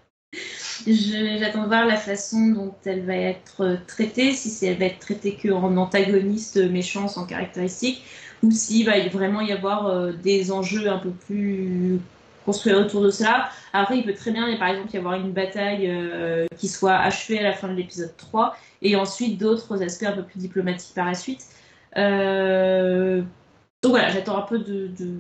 J'attends de voir la façon dont elle va être traitée, si elle va être traitée qu'en antagoniste méchant sans caractéristiques, ou s'il va y- vraiment y avoir euh, des enjeux un peu plus construits autour de cela. Après, il peut très bien, par exemple, y avoir une bataille euh, qui soit achevée à la fin de l'épisode 3, et ensuite d'autres aspects un peu plus diplomatiques par la suite. Euh, Donc voilà, j'attends un peu de, de,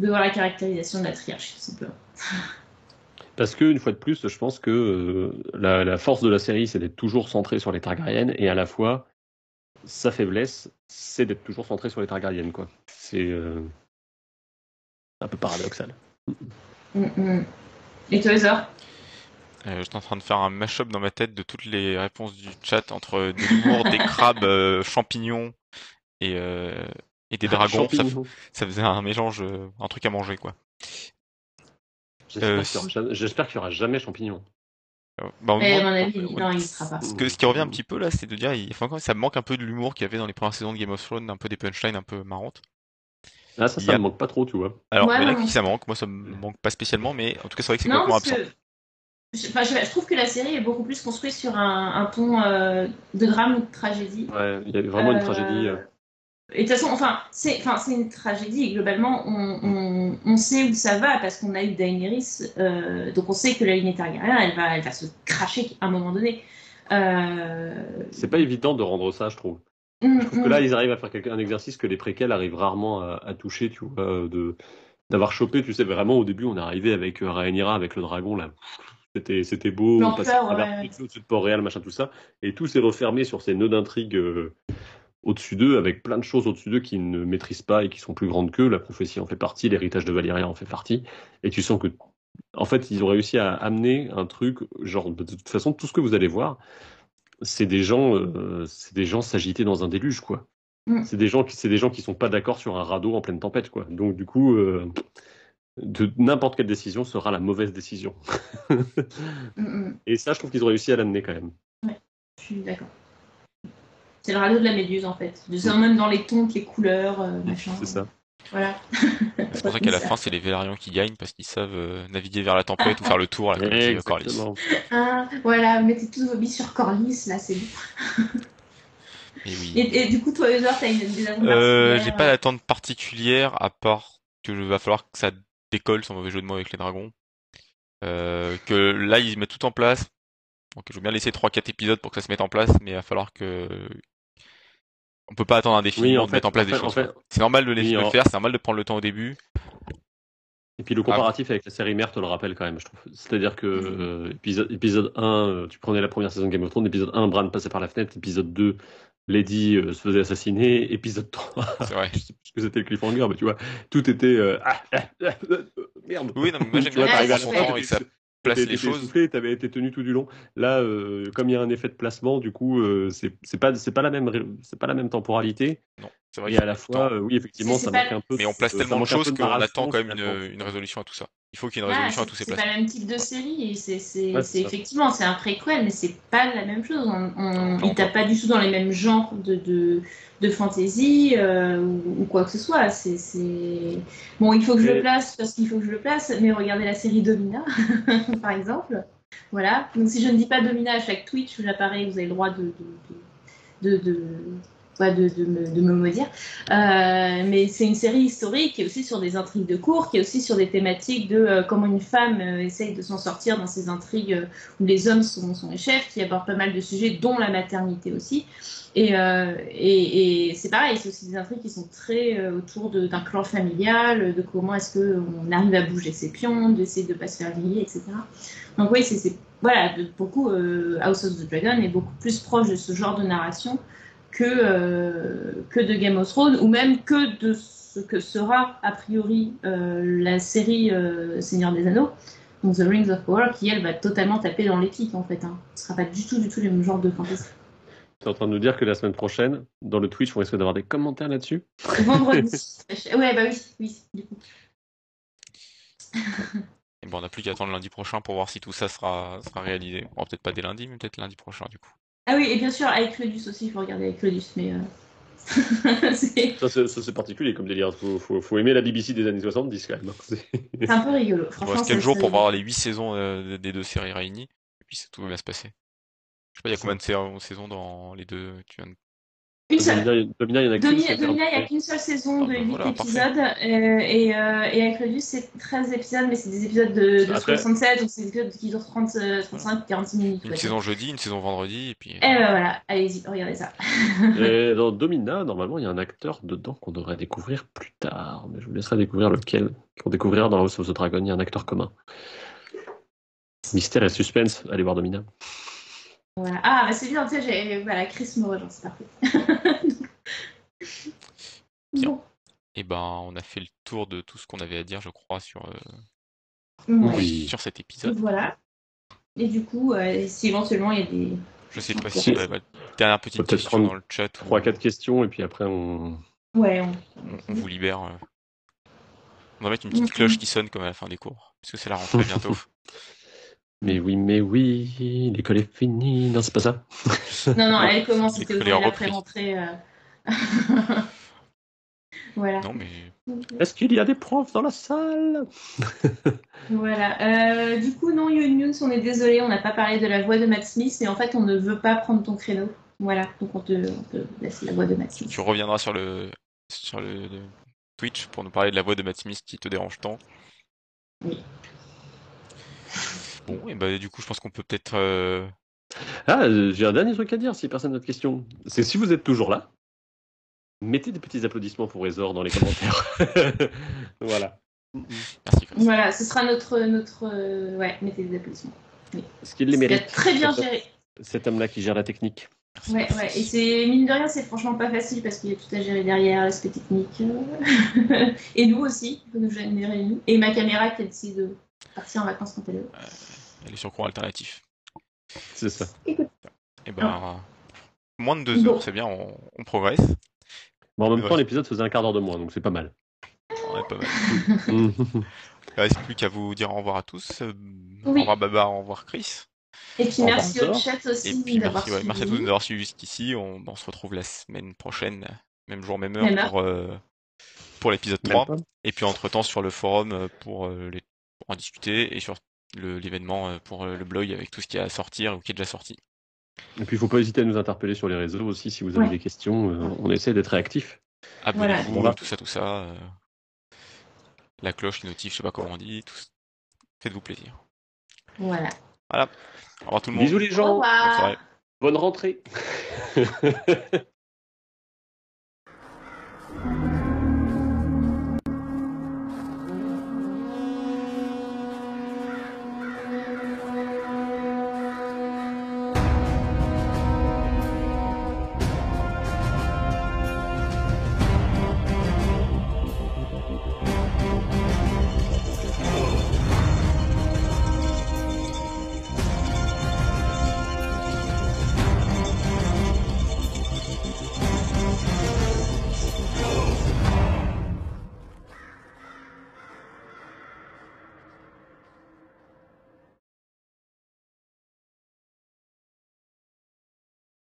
de voir la caractérisation de la triarchie, tout simplement. Parce que, une fois de plus, je pense que euh, la, la force de la série, c'est d'être toujours centré sur les Targaryennes, et à la fois, sa faiblesse, c'est d'être toujours centré sur les Targaryennes, quoi. C'est euh, un peu paradoxal. Mm, mm. Et toi, Zor Euh, J'étais en train de faire un mash-up dans ma tête de toutes les réponses du chat entre de l'humour, des crabes, euh, champignons et, euh, et des dragons. Ça, faisait un mélange, euh, un truc à manger, quoi. J'espère Euh, qu'il y aura jamais- j'espère qu'il n'y aura jamais champignons. Euh, bah, à mon avis, on- non, il ne sera pas. Ce, que, ce qui revient un petit peu là, c'est de dire, il, enfin, quand même, ça me manque un peu de l'humour qu'il y avait dans les premières saisons de Game of Thrones, un peu des punchlines un peu marrantes. Ah, ça, ça a- me manque pas trop, tu vois. Alors, Ouais, il y en a qui ça manque, moi ça me manque pas spécialement, mais en tout cas c'est vrai que c'est complètement absent. que je, enfin, je- je trouve que la série est beaucoup plus construite sur un, un ton euh, de drame ou de tragédie. Ouais, il y a vraiment une tragédie. euh. Et de toute façon, enfin, c'est, enfin, c'est une tragédie. Globalement, on, on, on sait où ça va parce qu'on a eu Daenerys, euh, donc on sait que la lignée Targaryen, elle va, elle va se cracher à un moment donné. Euh, C'est pas évident de rendre ça, je trouve. mm, Je trouve que mm. là, ils arrivent à faire un exercice que les préquels arrivent rarement à, à toucher, tu vois, euh, de d'avoir chopé, tu sais, vraiment au début, on est arrivé avec Rhaenyra, avec le dragon, là. C'était, c'était beau, on passait à travers ouais. tout au-dessus de Port-Réal, machin, tout ça. Et tout s'est refermé sur ces nœuds d'intrigue euh, au-dessus d'eux, avec plein de choses au-dessus d'eux qu'ils ne maîtrisent pas et qui sont plus grandes qu'eux. La prophétie en fait partie, l'héritage de Valyria en fait partie. Et tu sens que, en fait, ils ont réussi à amener un truc, genre, de toute façon, tout ce que vous allez voir, c'est des gens, euh, c'est des gens s'agiter dans un déluge, quoi. Mm. C'est des gens qui, c'est des gens qui sont pas d'accord sur un radeau en pleine tempête, quoi. Donc du coup, euh, de n'importe quelle décision sera la mauvaise décision. Mm, mm. Et ça, je trouve qu'ils ont réussi à l'amener quand même. Je suis d'accord. C'est le radeau de la méduse en fait. De même dans les tons, les couleurs, euh, machin. C'est ça. Voilà. C'est pour ça qu'à la fin, c'est les Vélarions qui gagnent parce qu'ils savent euh, naviguer vers la tempête ou faire le tour, là, comme dit Corlys. Ah, voilà, mettez tous vos billes sur Corlys, là, c'est bon. Et oui. Et, et du coup, toi, Heather, t'as une des Euh, j'ai pas d'attente particulière à part que je va falloir que ça décolle sans mauvais jeu de mots avec les dragons. Euh, que là ils mettent tout en place. Donc je veux bien laisser 3-4 épisodes pour que ça se mette en place, mais il va falloir que on peut pas attendre indéfiniment Oui, en de fait, mettre en place en des fait- choses. en fait- quoi. C'est normal de les Oui, le faire, c'est normal de prendre le temps au début. Et puis le comparatif avec la série mère te le rappelle quand même, je trouve. C'est-à-dire que euh, épisode, épisode 1, euh, tu prenais la première saison de Game of Thrones, épisode 1, Bran passait par la fenêtre, épisode 2, Lady euh, se faisait assassiner, épisode 3, C'est vrai. je sais plus ce que c'était le cliffhanger, mais tu vois, tout était... euh, ah, ah, ah, ah, merde Oui, non, mais moi j'aime bien t'arrives quand à il prend la son temps et que ça place les choses. essoufflé, t'avais été tenu tout du long. Là, euh, comme il y a un effet de placement, du coup, euh, c'est pas c'est pas la même pas la même temporalité. Non, c'est vrai. Et à la fois, euh, oui, effectivement, C'est- ça c'est manque pas- un peu. Mais on place tellement de choses qu'on attend quand même une, une résolution à tout ça. Il faut qu'il y ait une Ah, résolution à c'est tous ces c'est places. pas le même type de série c'est c'est- Ouais, c'est c'est effectivement c'est un préquel mais c'est pas la même chose. On, on, Non, il tape pas du tout dans les mêmes genres de, de, de fantasy euh, ou, ou quoi que ce soit. C'est c'est- bon, il faut que je le place parce qu'il faut que je le place, mais regardez la série Domina par exemple. Voilà. Donc si je ne dis pas Domina à chaque tweet, j'apparais, vous avez le droit de de, de, de, de- ouais, de, me, maudire. Euh, mais c'est une série historique qui est aussi sur des intrigues de cours, qui est aussi sur des thématiques de euh, comment une femme euh, essaye de s'en sortir dans ces intrigues où les hommes sont, les chefs, qui aborde pas mal de sujets, dont la maternité aussi. Et, c'est pareil, c'est aussi des intrigues qui sont très autour d'un clan familial, de comment est-ce qu'on arrive à bouger ses pions, d'essayer de pas se faire griller, etc. Donc oui, c'est voilà, beaucoup House of the Dragon est beaucoup plus proche de ce genre de narration que, euh, que de Game of Thrones, ou même que de ce que sera a priori euh, la série euh, Seigneur des Anneaux, donc The Rings of Power, qui elle va totalement taper dans l'épique en fait. Hein. Ce sera pas du tout, du tout le même genre de fantasy. T'es en train de nous dire que la semaine prochaine, dans le Twitch, on risque d'avoir des commentaires là-dessus? Vendredi. ouais, bah oui, oui, du coup. Et bon, on n'a plus qu'à attendre lundi prochain pour voir si tout ça sera, sera réalisé. Bon, peut-être pas dès lundi, mais peut-être lundi prochain du coup. Ah oui, et bien sûr, avec Claudius aussi, il faut regarder avec Claudius, mais. euh, Ça, c'est particulier comme délire. Faut, faut, faut aimer la BBC des années 70 quand même. hein. C'est- un peu rigolo. Il reste c'est 4 jours pour voir les 8 saisons euh, des deux séries réunies. Et puis tout va bien se passer. Je sais pas, il y a combien de saisons saisons dans les deux tu viens de- Une seule. Domina, il a qu'une, n'y a qu'une seule saison de Ah bah 8 voilà, épisodes. euh, et, euh, et avec Claudius, c'est 13 épisodes, mais c'est des épisodes de, de Après- 67, donc c'est des épisodes qui durent 30, euh, 35, 46 minutes. Une quoi. saison jeudi, une saison vendredi, et puis. Et ben voilà, allez-y, regardez ça. Et dans Domina, normalement, il y a un acteur dedans qu'on devrait découvrir plus tard. Mais je vous laisserai découvrir lequel. Qu'on découvrira dans House of the Dragon. Il y a un acteur commun. Mystère et suspense. Allez voir Domina. Voilà. Ah, bah c'est bien, tu sais, j'ai- voilà, Chris me rejoint, c'est parfait. Bien. Bon. Et ben, on a fait le tour de tout ce qu'on avait à dire, je crois, sur, euh. Oui. sur cet épisode. Voilà. Et du coup, euh, si éventuellement il y a des. Je sais pas si. ouais, bah, dernière petite question dans le chat. où 3-4 questions et puis après on. Ouais, on... on, on vous libère. euh. On va mettre une petite Mhm. cloche qui sonne comme à la fin des cours. Parce que c'est la rentrée bientôt. Mais oui, mais oui, l'école est finie. Non, c'est pas ça. Non, non, elle commence, c'était collègues ouvert repris. après rentrée. euh. voilà. non, mais Est-ce qu'il y a des profs dans la salle? Voilà. Euh, du coup, non, Yoon, on est désolé, on n'a pas parlé de la voix de Matt Smith, mais en fait, on ne veut pas prendre ton créneau. Voilà, donc on te, on te laisse la voix de Matt Smith. tu reviendras sur le, sur le, le Twitch pour nous parler de la voix de Matt Smith qui te dérange tant. Oui. Bon, et bah, du coup, je pense qu'on peut peut-être. euh, Ah, euh, j'ai un dernier truc à dire si personne n'a de questions. C'est si vous êtes toujours là, mettez des petits applaudissements pour Ezor dans les commentaires. voilà. Merci, Chris. Voilà, ce sera notre. notre euh, ouais, mettez des applaudissements. Est-ce qu'il les C'est mérite très bien géré. Cet homme-là qui gère la technique. Ouais, ouais. Et c'est, mine de rien, c'est franchement pas facile parce qu'il y a tout à gérer derrière, l'aspect technique. et nous aussi, il faut nous nous. Et ma caméra qui a décidé de partir en vacances quand elle est là. Elle est sur courant alternatif. C'est ça. Et ben, moins de deux Bon. heures, c'est bien, on, on progresse. Bon, en même Ouais. temps, l'épisode faisait un quart d'heure de moins, donc c'est pas mal. Ouais, pas mal. Il reste plus qu'à vous dire au revoir à tous. Euh, Au revoir Baba, au revoir Chris. Et puis merci au chat Et aussi puis d'avoir merci, ouais, merci à tous suivi. de nous avoir suivis jusqu'ici. On, on se retrouve la semaine prochaine, même jour, même heure, Même heure. pour, euh, pour l'épisode Même 3. pas. Et puis entre temps sur le forum euh, pour, euh, les, pour en discuter et sur l'événement euh, pour euh, le blog avec tout ce qui est à sortir ou qui est déjà sorti. Et puis, il faut pas hésiter à nous interpeller sur les réseaux aussi si vous avez Ouais. des questions. euh, on essaie d'être réactifs. Abonnez-vous, Voilà. tout ça, tout ça. euh, la cloche, les notifs, je sais pas comment on dit. Tout... Faites-vous plaisir. Voilà. Au revoir tout le monde. Bisous les Au gens. Bonne rentrée.